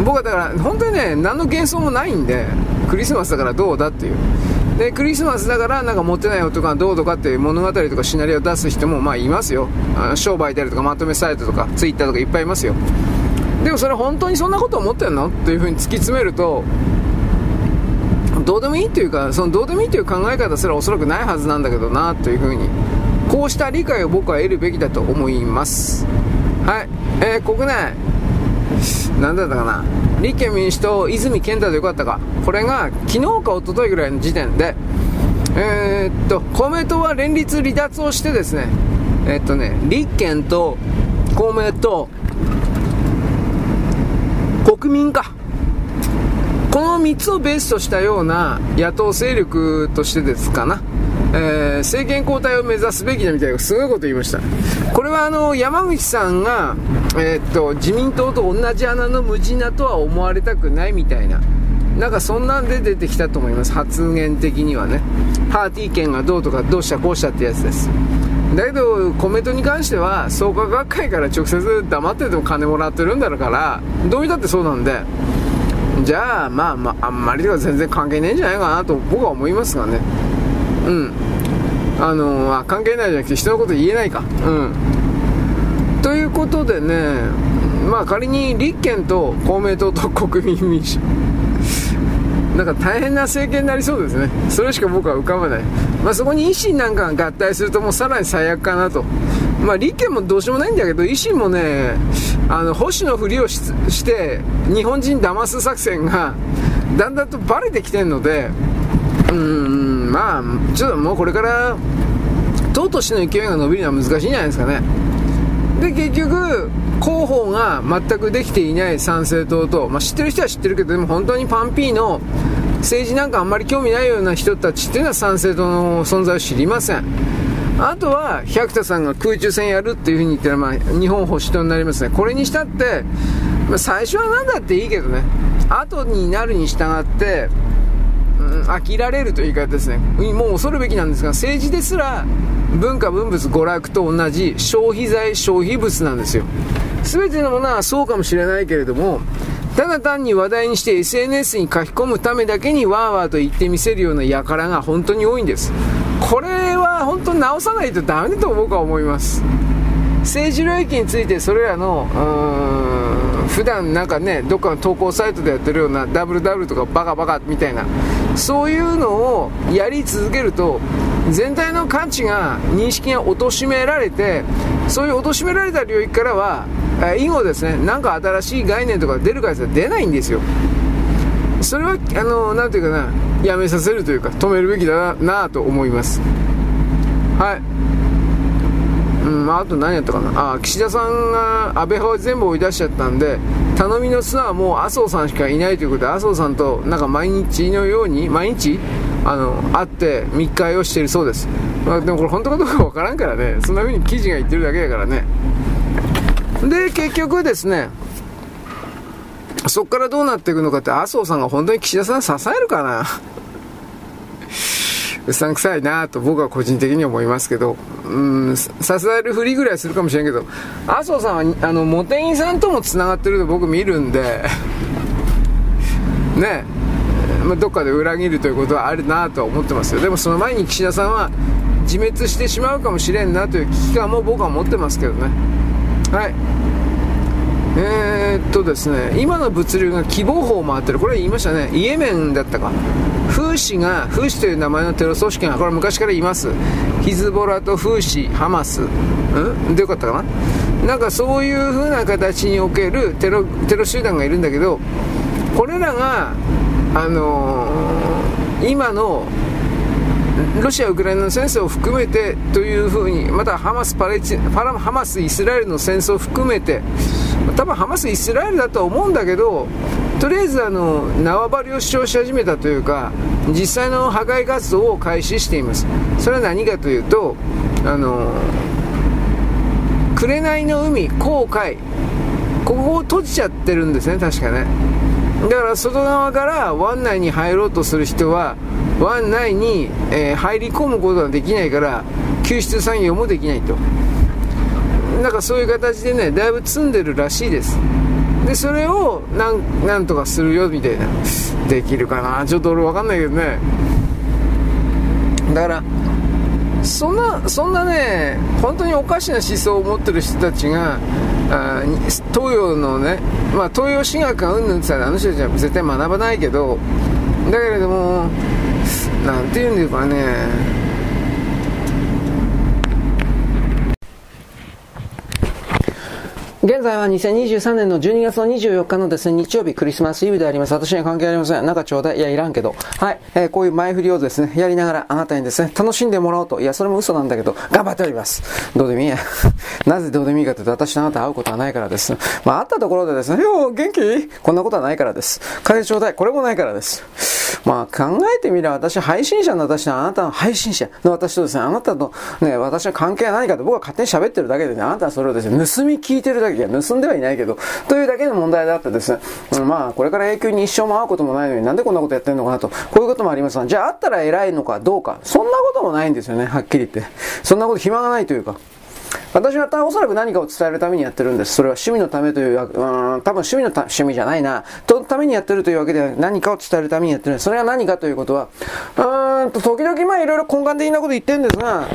僕はだから本当にね何の幻想もないんでクリスマスだからどうだっていう。でクリスマスだからなんか持ってない男がどうとかっていう物語とかシナリオを出す人もまあいますよ。商売であるとかまとめサイトとかツイッターとかいっぱいいますよ。でもそれ本当にそんなこと思ってんのっていうふうに突き詰めるとどうでもいいっていうかそのどうでもいいという考え方すらおそらくないはずなんだけどなというふうにこうした理解を僕は得るべきだと思います。はい、えー、国内なんだったかな、立憲民主党、泉健太でよかったか、これが昨日か一昨日ぐらいの時点で、えー、っと、公明党は連立離脱をしてですね、えー、っとね、立憲と公明党、国民か。この3つをベースとしたような野党勢力としてですかな。えー、政権交代を目指すべきだみたいなすごいこと言いました。これはあの、山口さんが、えー、っと、自民党と同じ穴の無人なとは思われたくないみたいな。なんかそんなんで出てきたと思います。発言的にはね。パーティー券がどうとかどうしたこうしたってやつです。だけど、コメントに関しては、創価学会から直接黙ってても金もらってるんだから、どう見たってそうなんで、じゃあ、まあまあ、あんまりでは全然関係ないんじゃないかなと僕は思いますがね。うん。あのあ、関係ないじゃなくて人のこと言えないか。うん。ことでね、まあ仮に立憲と公明党と国民民主、なんか大変な政権になりそうですね。それしか僕は浮かばない。まあ、そこに維新なんかが合体するともうさらに最悪かなと。まあ、立憲もどうしようもないんだけど、維新もね、あの、保守のふりをして、日本人騙す作戦が、だんだんとバレてきてるので、うーん、まあ、ちょっともうこれから、党としての勢いが伸びるのは難しいんじゃないですかね。で、結局、広報が全くできていない参政党と、まあ、知ってる人は知ってるけど、でも本当にパンピーの政治なんかあんまり興味ないような人たちっていうのは参政党の存在を知りません。あとは、百田さんが空中戦やるっていうふうに言ったら、まあ、日本保守党になりますね。これにしたって、まあ、最初は何だっていいけどね、後になるに従って、うん、飽きられるという言い方ですね。もう恐るべきなんですが、政治ですら、文化、文物、娯楽と同じ消費財、消費物なんですよ。全てのものはそうかもしれないけれども、ただ単に話題にして SNS に書き込むためだけにワーワーと言ってみせるような輩が本当に多いんです。これは本当に直さないとダメだと僕は思います。政治領域についてそれらの、普段なんかね、どっかの投稿サイトでやってるような WW とかバカバカみたいな、そういうのをやり続けると、全体の価値が、認識が貶められて、そういう貶められた領域からは、以後ですね、何か新しい概念とか出るかは出ないんですよ。それは、あの、何て言うかな、やめさせるというか、止めるべきだなと思います。はい。まあ、あと何やったかな。あ、岸田さんが安倍派を全部追い出しちゃったんで、頼みの巣はもう麻生さんしかいないということで、麻生さんとなんか毎日のように、毎日あの、会って密会をしているそうです。まあ、でもこれ本当かどうかわからんからね、そんな風に記事が言ってるだけだからね。で、結局ですね、そこからどうなっていくのかって、麻生さんが本当に岸田さん支えるかな。うさんくさいなと僕は個人的に思いますけど、うん、支えるふりぐらいするかもしれんけど、麻生さんは、あの、茂木さんとも繋がってると僕見るんで、*laughs* ね、まあ、どっかで裏切るということはあるなとは思ってますよ。でもその前に岸田さんは自滅してしまうかもしれんなという危機感も僕は持ってますけどね。はい。えー、っとですね、今の物流が希望法を回ってる。これ言いましたね。イエメンだったか。フーシが、フーシという名前のテロ組織が、これ昔からいます。ヒズボラとフーシ、ハマス。ん？でよかったかな？なんかそういう風な形におけるテロ、テロ集団がいるんだけど、これらが、あのー、今のロシア・ウクライナの戦争を含めてというふうに、またハマスパレチパラハマス・イスラエルの戦争を含めて、多分ハマス・イスラエルだとは思うんだけど、とりあえずあの縄張りを主張し始めたというか、実際の破壊活動を開始しています。それは何かというと、あの紅の海、航海、ここを閉じちゃってるんですね、確かね。だから外側から湾内に入ろうとする人は、湾内に、えー、入り込むことができないから救出作業もできないと。なんかそういう形でねだいぶ積んでるらしいです。でそれをなんなんとかするよみたいな。できるかな？ちょっと俺分かんないけどね。だからそんなそんなね本当におかしな思想を持ってる人たちがあ東洋のね、まあ、東洋史学がうんぬんって言ったらあの人たちは絶対学ばないけどだけれどもなんていうんですかね。現在は2023年の12月の24日のですね、日曜日クリスマスイブであります。私には関係ありません。なんかちょうだい。いや、いらんけど。はい。えー、こういう前振りをですね、やりながらあなたにですね、楽しんでもらおうと。いや、それも嘘なんだけど、頑張っております。どうでもいいや。*laughs* なぜどうでもいいかというと、私とあなた会うことはないからです。まあ、会ったところでですね、よ元気？こんなことはないからです。金ちょうだい。これもないからです。まあ、考えてみれば、私、配信者の私とあなたの配信者の私とですね、あなたとね、私の関係は何かと僕は勝手に喋ってるだけでね、あなたはそれをですね、盗み聞いてるだけ。いや、盗んではいないけど、というだけの問題であってです、うん、まあ、これから永久に一生も会うこともないのになんでこんなことやってんのかなと、こういうこともありますが、じゃあ会ったら偉いのかどうか、そんなこともないんですよね、はっきり言って。そんなこと暇がないというか。私はおそらく何かを伝えるためにやってるんです。それは趣味のためという、うん、多分趣味の趣味じゃないな。とためにやってるというわけでは何かを伝えるためにやってる。それは何かということは、うんと、時々まあいろいろ根幹的なこと言ってるんですが、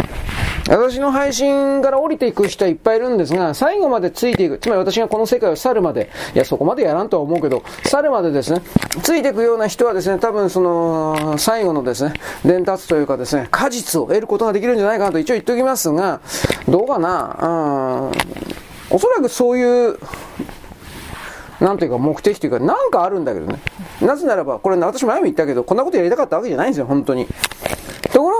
私の配信から降りていく人はいっぱいいるんですが、最後までついていく。つまり私がこの世界を去るまで、いや、そこまでやらんとは思うけど、去るまでですね、ついていくような人はですね、多分その、最後のですね、伝達というかですね、果実を得ることができるんじゃないかなと一応言っておきますが、どうかな、うん、おそらくそういう、なんというか目的というか、なんかあるんだけどね。なぜならば、これ私前も言ったけど、こんなことやりたかったわけじゃないんですよ、本当に。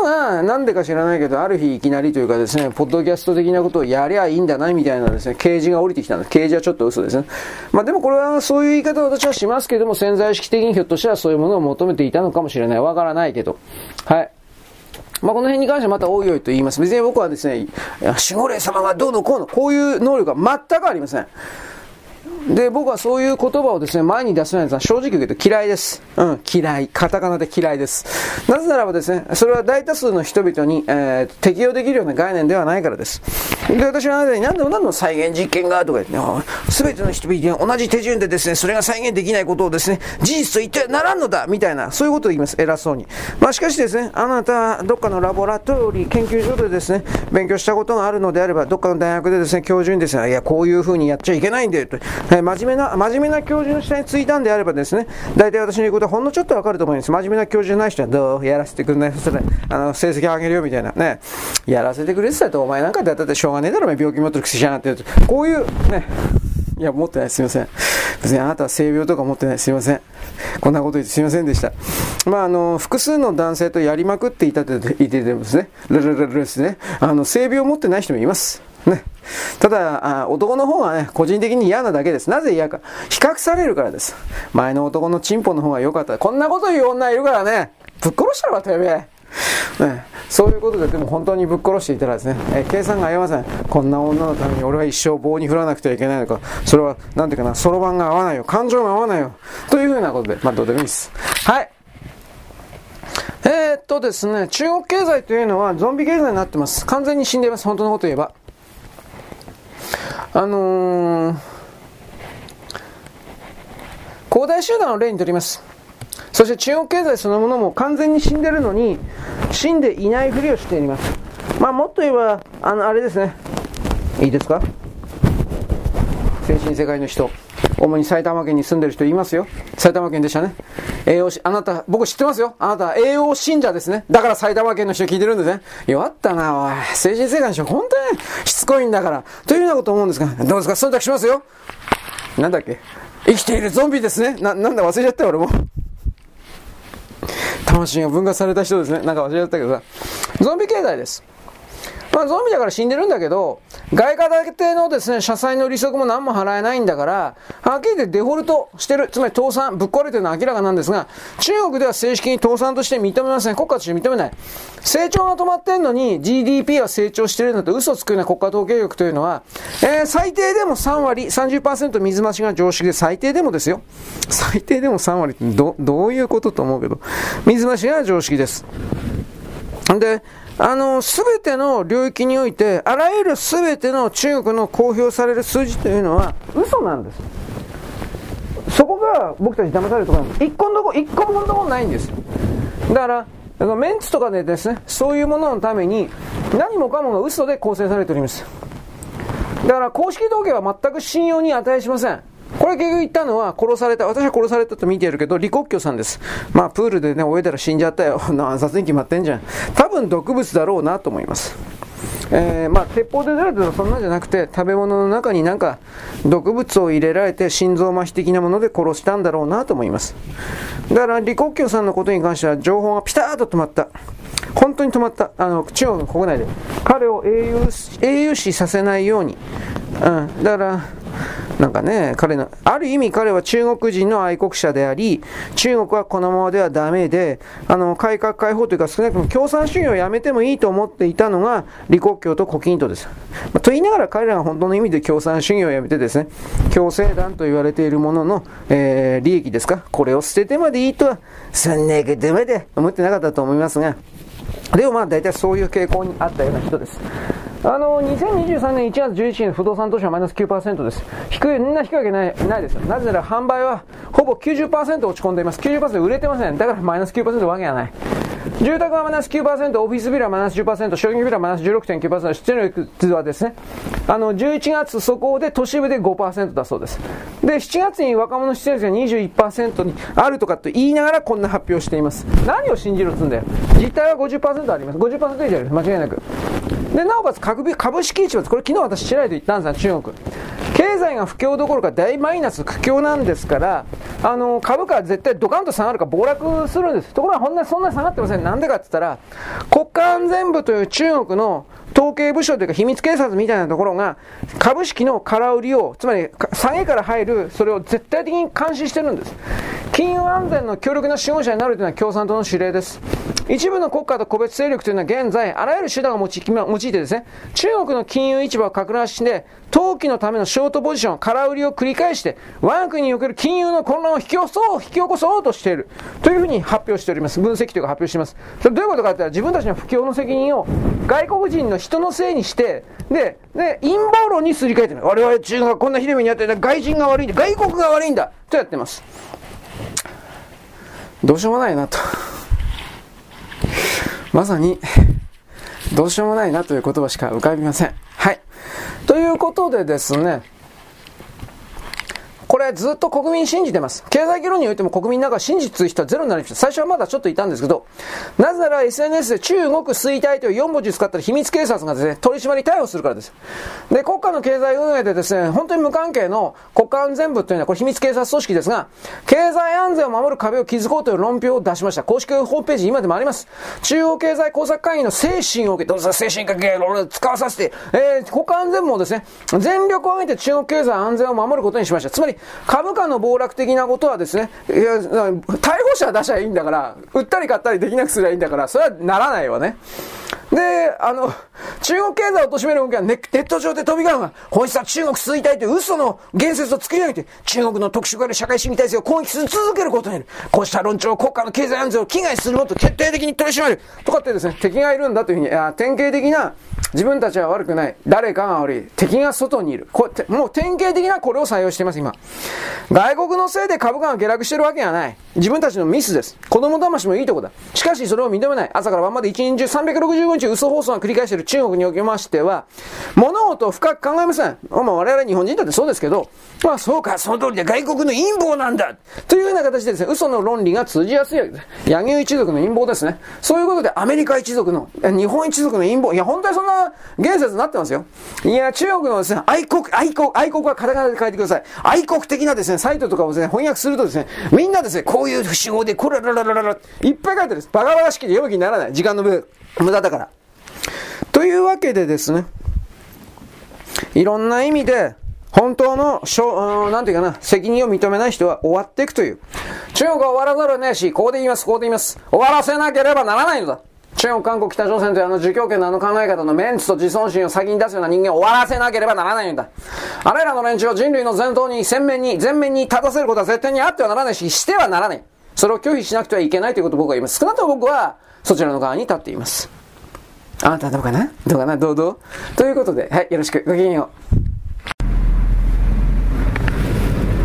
が、なんでか知らないけど、ある日いきなりというかですね、ポッドキャスト的なことをやりゃいいんだな、みたいなですね、啓示が降りてきたんです。啓示はちょっと嘘ですね。まあでもこれはそういう言い方を私はしますけども、潜在意識的にひょっとしたらそういうものを求めていたのかもしれない。わからないけど。はい。まあ、この辺に関してはまたおいおいと言います。別に僕はですね、守護霊様がどうのこうの、こういう能力は全くありません。で、僕はそういう言葉をですね、前に出せないのは正直言うと嫌いです。うん、嫌い。カタカナで嫌いです。なぜならばですね、それは大多数の人々に、えー、適用できるような概念ではないからです。で、私はあなたに何でも何でも再現実験がとか言って、すべての人々に同じ手順でですね、それが再現できないことをですね、事実と言ってはならんのだみたいな、そういうことを言います。偉そうに。まあしかしですね、あなたはどっかのラボラトリー、研究所でですね、勉強したことがあるのであれば、どっかの大学でですね、教授にですね、いや、こういうふうにやっちゃいけないんだよと、え真面目な、真面目な教授の下についたんであればですね、大体私の言うことはほんのちょっとわかると思います。真面目な教授じゃない人はどうやらせてくんないそれ、あの、成績上げるよみたいなね、やらせてくれてたとお前なんかでやったってしょうがねえだろ、病気持ってるくせしやがって。こういう、ね、いや、持ってない。すいません。別にあなたは性病とか持ってない。すいません。こんなこと言ってすいませんでした。まあ、あの、複数の男性とやりまくっていたと言っててですね、ルルルルですね、あの、性病を持ってない人もいます。ね。ただあ、男の方がね、個人的に嫌なだけです。なぜ嫌か。比較されるからです。前の男のチンポの方が良かった。こんなこと言う女いるからね、ぶっ殺したらばてめえ。ね、そういうことで、でも本当にぶっ殺していたらですね、え計算が合いません。こんな女のために俺は一生棒に振らなくてはいけないのか、それは、なんていうかな、そろばんが合わないよ、感情が合わないよ、というふうなことで、まあどうでもいいです。はい。えー、っとですね、中国経済というのはゾンビ経済になってます。完全に死んでいます、本当のこと言えば。あのー、恒大集団を例にとります。そして中国経済そのものも完全に死んでるのに、死んでいないふりをしています。まあ、もっと言えば、あの、あれですね。いいですか？精神世界の人。主に埼玉県に住んでる人いますよ。埼玉県でしたね。栄養あなた、僕知ってますよ。あなた、栄養信者ですね。だから埼玉県の人聞いてるんですね。弱ったな、おい。精神世界の人、本当にしつこいんだから。というようなこと思うんですが、どうですか？忖度しますよ。なんだっけ？生きているゾンビですね。な、なんだ忘れちゃったよ、俺も。魂が分割された人ですね。なんか忘れちゃったけどさ。ゾンビ経済です。まあ、ゾンビだから死んでるんだけど、外貨建てのですね、社債の利息も何も払えないんだから、はっきり言ってデフォルトしてる、つまり倒産、ぶっ壊れてるのは明らかなんですが、中国では正式に倒産として認めません。国家として認めない。成長が止まってんのに GDP は成長してるんだと嘘つくような国家統計局というのは、えー、最低でも3割、30%水増しが常識で最低でもですよ。最低でも3割ってど、どういうことと思うけど、水増しが常識です。で、あの、すべての領域において、あらゆるすべての中国の公表される数字というのは嘘なんです。そこが僕たち騙されるところなんです。一個の一個も本当もないんです。だから、メンツとかでですね、そういうもののために何もかもが嘘で構成されております。だから公式統計は全く信用に値しません。これ結局言ったのは殺された、私は殺されたと見ているけど、李克強さんです。まあプールでね、泳いだら死んじゃったよ。*laughs* な暗殺に決まってんじゃん。多分毒物だろうなと思います。えー、まあ、鉄砲で出られたらそんなんじゃなくて、食べ物の中になんか毒物を入れられて心臓麻痺的なもので殺したんだろうなと思います。だから、李克強さんのことに関しては情報がピタッと止まった。本当に止まった。あの、中国国内で。彼を英雄、英雄視させないように。うん。だから、なんかね、彼の、ある意味彼は中国人の愛国者であり、中国はこのままではダメで、あの、改革開放というか少なくとも共産主義をやめてもいいと思っていたのが、李克強と胡錦涛です。まあ、と言いながら彼らが本当の意味で共産主義をやめてですね、共生団と言われているものの、えー、利益ですか、これを捨ててまでいいとは、そんなことまで思ってなかったと思いますが、でもまあ大体そういう傾向にあったような人です。あの、2023年1月11日の不動産投資はマイナス9%です。低い、みんな低いわけない、ないですよ。なぜなら販売はほぼ90%落ち込んでいます。90%売れてません。だからマイナス9%わけがない。住宅はマイナス9%、オフィスビルはマイナス10%、商業ビルはマイナス16.9%、出演率はですね、あの、11月そこで都市部で5%だそうです。で、7月に若者出演率が21%にあるとかと言いながらこんな発表しています。何を信じるっつんだよ。実態は50%あります。50%以上あります。間違いなく。で、なおかつ株式市場。これ昨日私しないと言ったんですよ、中国。経済が不況どころか大マイナス苦境なんですから、あの、株価は絶対ドカンと下がるか暴落するんです。ところがほんなそんなに下がってません。なんでかって言ったら、国家安全部という中国の統計部署というか秘密警察みたいなところが株式の空売りを、つまり下げから入る、それを絶対的に監視してるんです。金融安全の強力な資本者になるというのは共産党の指令です。一部の国家と個別勢力というのは現在、あらゆる手段を用い用いてですね、中国の金融市場を拡大して、投機のためのショートポジション、空売りを繰り返して、我が国における金融の混乱を引き起こそう、引き起こそうとしている。というふうに発表しております。分析というか発表しています。それどういうことかって言ったら、自分たちの不況の責任を外国人の人のせいにして、で、で、陰謀論にすり替えてる。我々中国がこんなひどい目にあってる外人が悪いんだ。外国が悪いんだ。とやってます。どうしようもないなと。まさに、どうしようもないなという言葉しか浮かびません。はい。ということでですね、これずっと国民信じてます。経済議論においても国民の中真実という人はゼロになりました。最初はまだちょっといたんですけど、なぜなら SNS で中国衰退という4文字使ったら秘密警察がですね、取り締まり逮捕するからです。で、国家の経済運営でですね、本当に無関係の国家安全部というのはこれ秘密警察組織ですが、経済安全を守る壁を築こうという論評を出しました。公式ホームページ今でもあります。中央経済工作会議の精神を受けて、どうぞ精神科系を使わさせて、えー、国家安全もですね、全力を挙げて中国経済安全を守ることにしました。つまり、株価の暴落的なことはですね、いや、逮捕者出しゃいいんだから、売ったり買ったりできなくすりゃいいんだから、それはならないわね。で、あの、中国経済を貶める動きはネット上で飛び交うが、本質は中国衰退という嘘の言説を作り上げて、中国の特殊化で社会主義体制を攻撃し続けることになる。こうした論調を国家の経済安全を危害するもっと決定的に取り締まる。とかってですね、敵がいるんだというふうに、典型的な自分たちは悪くない。誰かが悪い。敵が外にいる。こうもう典型的なこれを採用しています、今。外国のせいで株価が下落してるわけがない。自分たちのミスです。子供騙しもいいとこだ。しかしそれを認めない。朝から晩まで一日中365日嘘放送が繰り返している中国におきましては、物事を深く考えません。まあ我々日本人だってそうですけど、まあそうか、その通りで外国の陰謀なんだというような形でですね、嘘の論理が通じやすいわけです。柳生一族の陰謀ですね。そういうことでアメリカ一族の、日本一族の陰謀。いや、本当にそんな言説になってますよ。いや、中国のですね、愛国、愛国、愛国はカタカナで書いてください。愛国的なですね、サイトとかをですね、翻訳するとですね、みんなですね、こういう手法で、こらららららら、いっぱい書いてるんです。バカバカ式で読む気にならない。時間の、無駄だから。というわけでですね、いろんな意味で、本当の、しょ、う、なんていうかな、責任を認めない人は終わっていくという。中国は終わらざるをねし、こうで言います、こうで言います。終わらせなければならないのだ。中国、韓国、北朝鮮というあの儒教権のあの考え方のメンツと自尊心を先に出すような人間を終わらせなければならないんだ。あれらの連中を人類の前頭に、鮮明に、前面に立たせることは絶対にあってはならないし、してはならない。それを拒否しなくてはいけないということを僕は言います。少なくとも僕は、そちらの側に立っています。あなたはどうかな？どうかな？どうどう？ということで、はい、よろしく。ごきげんよう。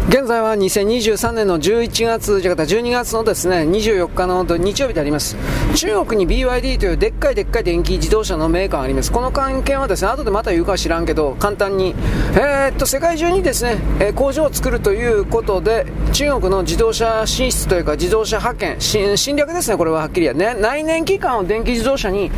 現在は2023年の11月、じゃ12月のですね、24日の日曜日であります。中国に BYD というでっかいでっかい電気自動車のメーカーがあります。この関係はですね、後でまた言うかは知らんけど、簡単に、えー、っと、世界中にですね、え工場を作るということで、中国の自動車進出というか自動車派遣、侵略ですね、これははっきりやね。内燃機関を電気自動車に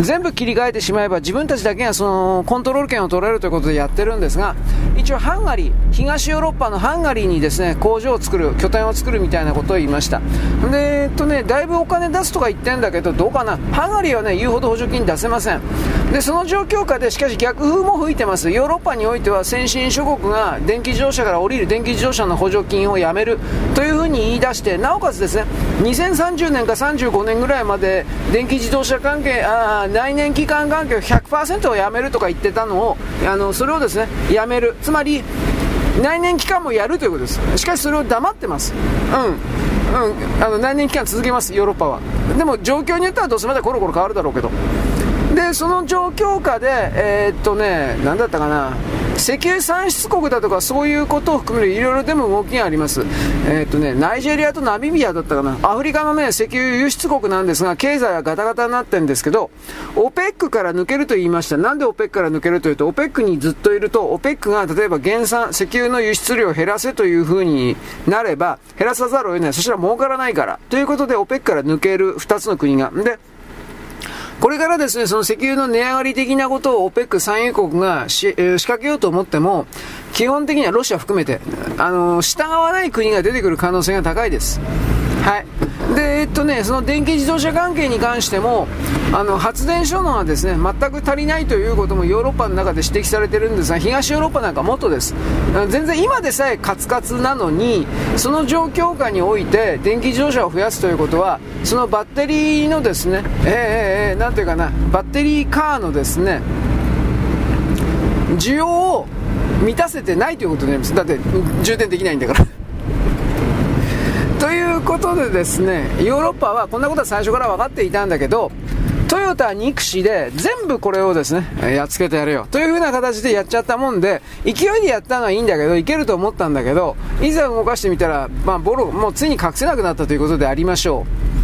全部切り替えてしまえば自分たちだけがそのコントロール権を取れるということでやってるんですが、一応ハンガリー、東ヨーロッパのハンガリーリーにですね工場を作る拠点を作るみたいなことを言いました。でえっとねだいぶお金出すとか言ってんだけどどうかな。ハンガリーはね言うほど補助金出せません。でその状況下でしかし逆風も吹いてます。ヨーロッパにおいては先進諸国が電気自動車から降りる電気自動車の補助金をやめるというふうに言い出してなおかつですね2030年か35年ぐらいまで電気自動車関係あ内燃機関関係を100%をやめるとか言ってたのをあのそれをですねやめる。つまり内燃機関もやるということです。しかしそれを黙ってます。うん。うん。あの内燃機関続けますヨーロッパは。でも状況によってはどうせまだコロコロ変わるだろうけど。でその状況下でえー、っとね何だったかな。石油産出国だとかそういうことを含めるいろいろでも動きがあります。えー、っとね、ナイジェリアとナミビアだったかな。アフリカのね、石油輸出国なんですが、経済はガタガタになってるんですけど、オペックから抜けると言いました。なんでオペックから抜けるというと、オペックにずっといると、オペックが例えば減産、石油の輸出量を減らせという風になれば、減らさざるを得ない。そしたら儲からないから。ということで、オペックから抜ける2つの国が。で、これからですね、その石油の値上がり的なことを OPEC 産油国がし、えー、仕掛けようと思っても、基本的にはロシア含めて、あのー、従わない国が出てくる可能性が高いです。はい。で、えっとね、その電気自動車関係に関しても、あの、発電所のはですね、全く足りないということもヨーロッパの中で指摘されてるんですが、東ヨーロッパなんかもっとです。全然今でさえカツカツなのに、その状況下において電気自動車を増やすということは、そのバッテリーのですね、えー、えー、なんていうかな、バッテリーカーのですね、需要を満たせてないということになります。だって充電できないんだから。ということでですね、ヨーロッパはこんなことは最初から分かっていたんだけど、トヨタ憎しで全部これをですね、やっつけてやるよ。という風な形でやっちゃったもんで、勢いでやったのはいいんだけど、いけると思ったんだけど、いざ動かしてみたら、まあ、ボロ、もうついに隠せなくなったということでありましょう。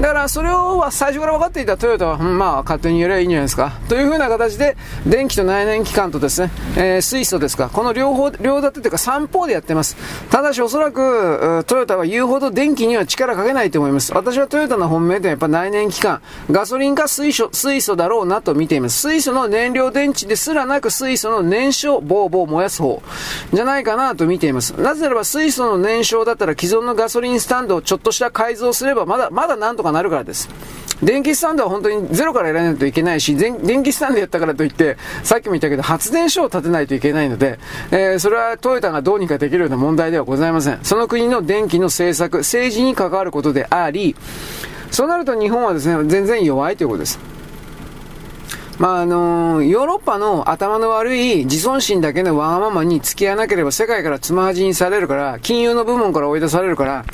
だからそれを最初から分かっていたトヨタは、まあ勝手にやればいいんじゃないですか。というふうな形で、電気と内燃機関とですね、えー、水素ですか、この両方、両立てというか三方でやってます。ただしおそらく、トヨタは言うほど電気には力かけないと思います。私はトヨタの本命でやっぱ内燃機関、ガソリンか水素、水素だろうなと見ています。水素の燃料電池ですらなく水素の燃焼、ボーボー燃やす方、じゃないかなと見ています。なぜならば水素の燃焼だったら既存のガソリンスタンドをちょっとした改造すればまだ、まだなんとかなるからです。電気スタンドは本当にゼロからやらないといけないし、電気スタンドやったからといって、さっきも言ったけど発電所を建てないといけないので、えー、それはトヨタがどうにかできるような問題ではございません。その国の電気の政策、政治に関わることであり、そうなると日本はですね、全然弱いということです。まああのー、ヨーロッパの頭の悪い自尊心だけのわがままに付き合わなければ世界からつまはじにされるから、金融の部門から追い出されるから、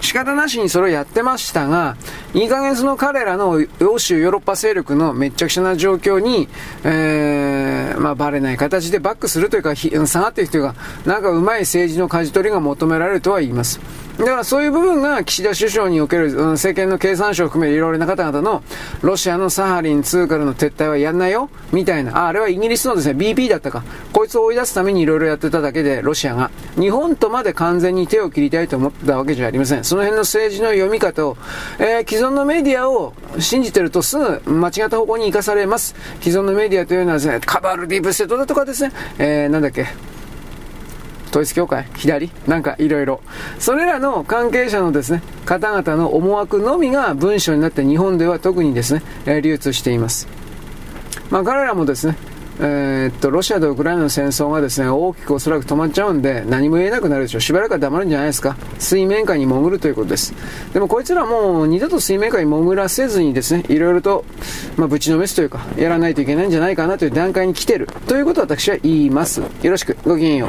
仕方なしにそれをやってましたが、いい加減その彼らの欧州ヨーロッパ勢力のめっちゃくちゃな状況に、えー、まあバレない形でバックするというか、下がっていくというか、なんかうまい政治の舵取りが求められるとは言います。だからそういう部分が岸田首相における、うん、政権の経産省を含めいろいろな方々のロシアのサハリン2からの撤退はやんないよみたいな。あ、あれはイギリスのですね、BP だったか。こいつを追い出すためにいろいろやってただけで、ロシアが。日本とまで完全に手を切りたいと思ったわけじゃありません。その辺の政治の読み方を、えー、既存のメディアを信じてるとすぐ間違った方向に生かされます。既存のメディアというのはですね、カバルディブセットだとかですね、えー、なんだっけ、統一教会左？なんかいろいろ。それらの関係者のですね、方々の思惑のみが文章になって日本では特にですね、流通しています。まあ彼らもですね、えー、っと、ロシアとウクライナの戦争がですね、大きくおそらく止まっちゃうんで、何も言えなくなるでしょう。しばらくは黙るんじゃないですか。水面下に潜るということです。でもこいつらもう二度と水面下に潜らせずにですね、いろいろと、まあ、ぶちのめすというか、やらないといけないんじゃないかなという段階に来てる。ということを私は言います。よろしく。ごきげんよう。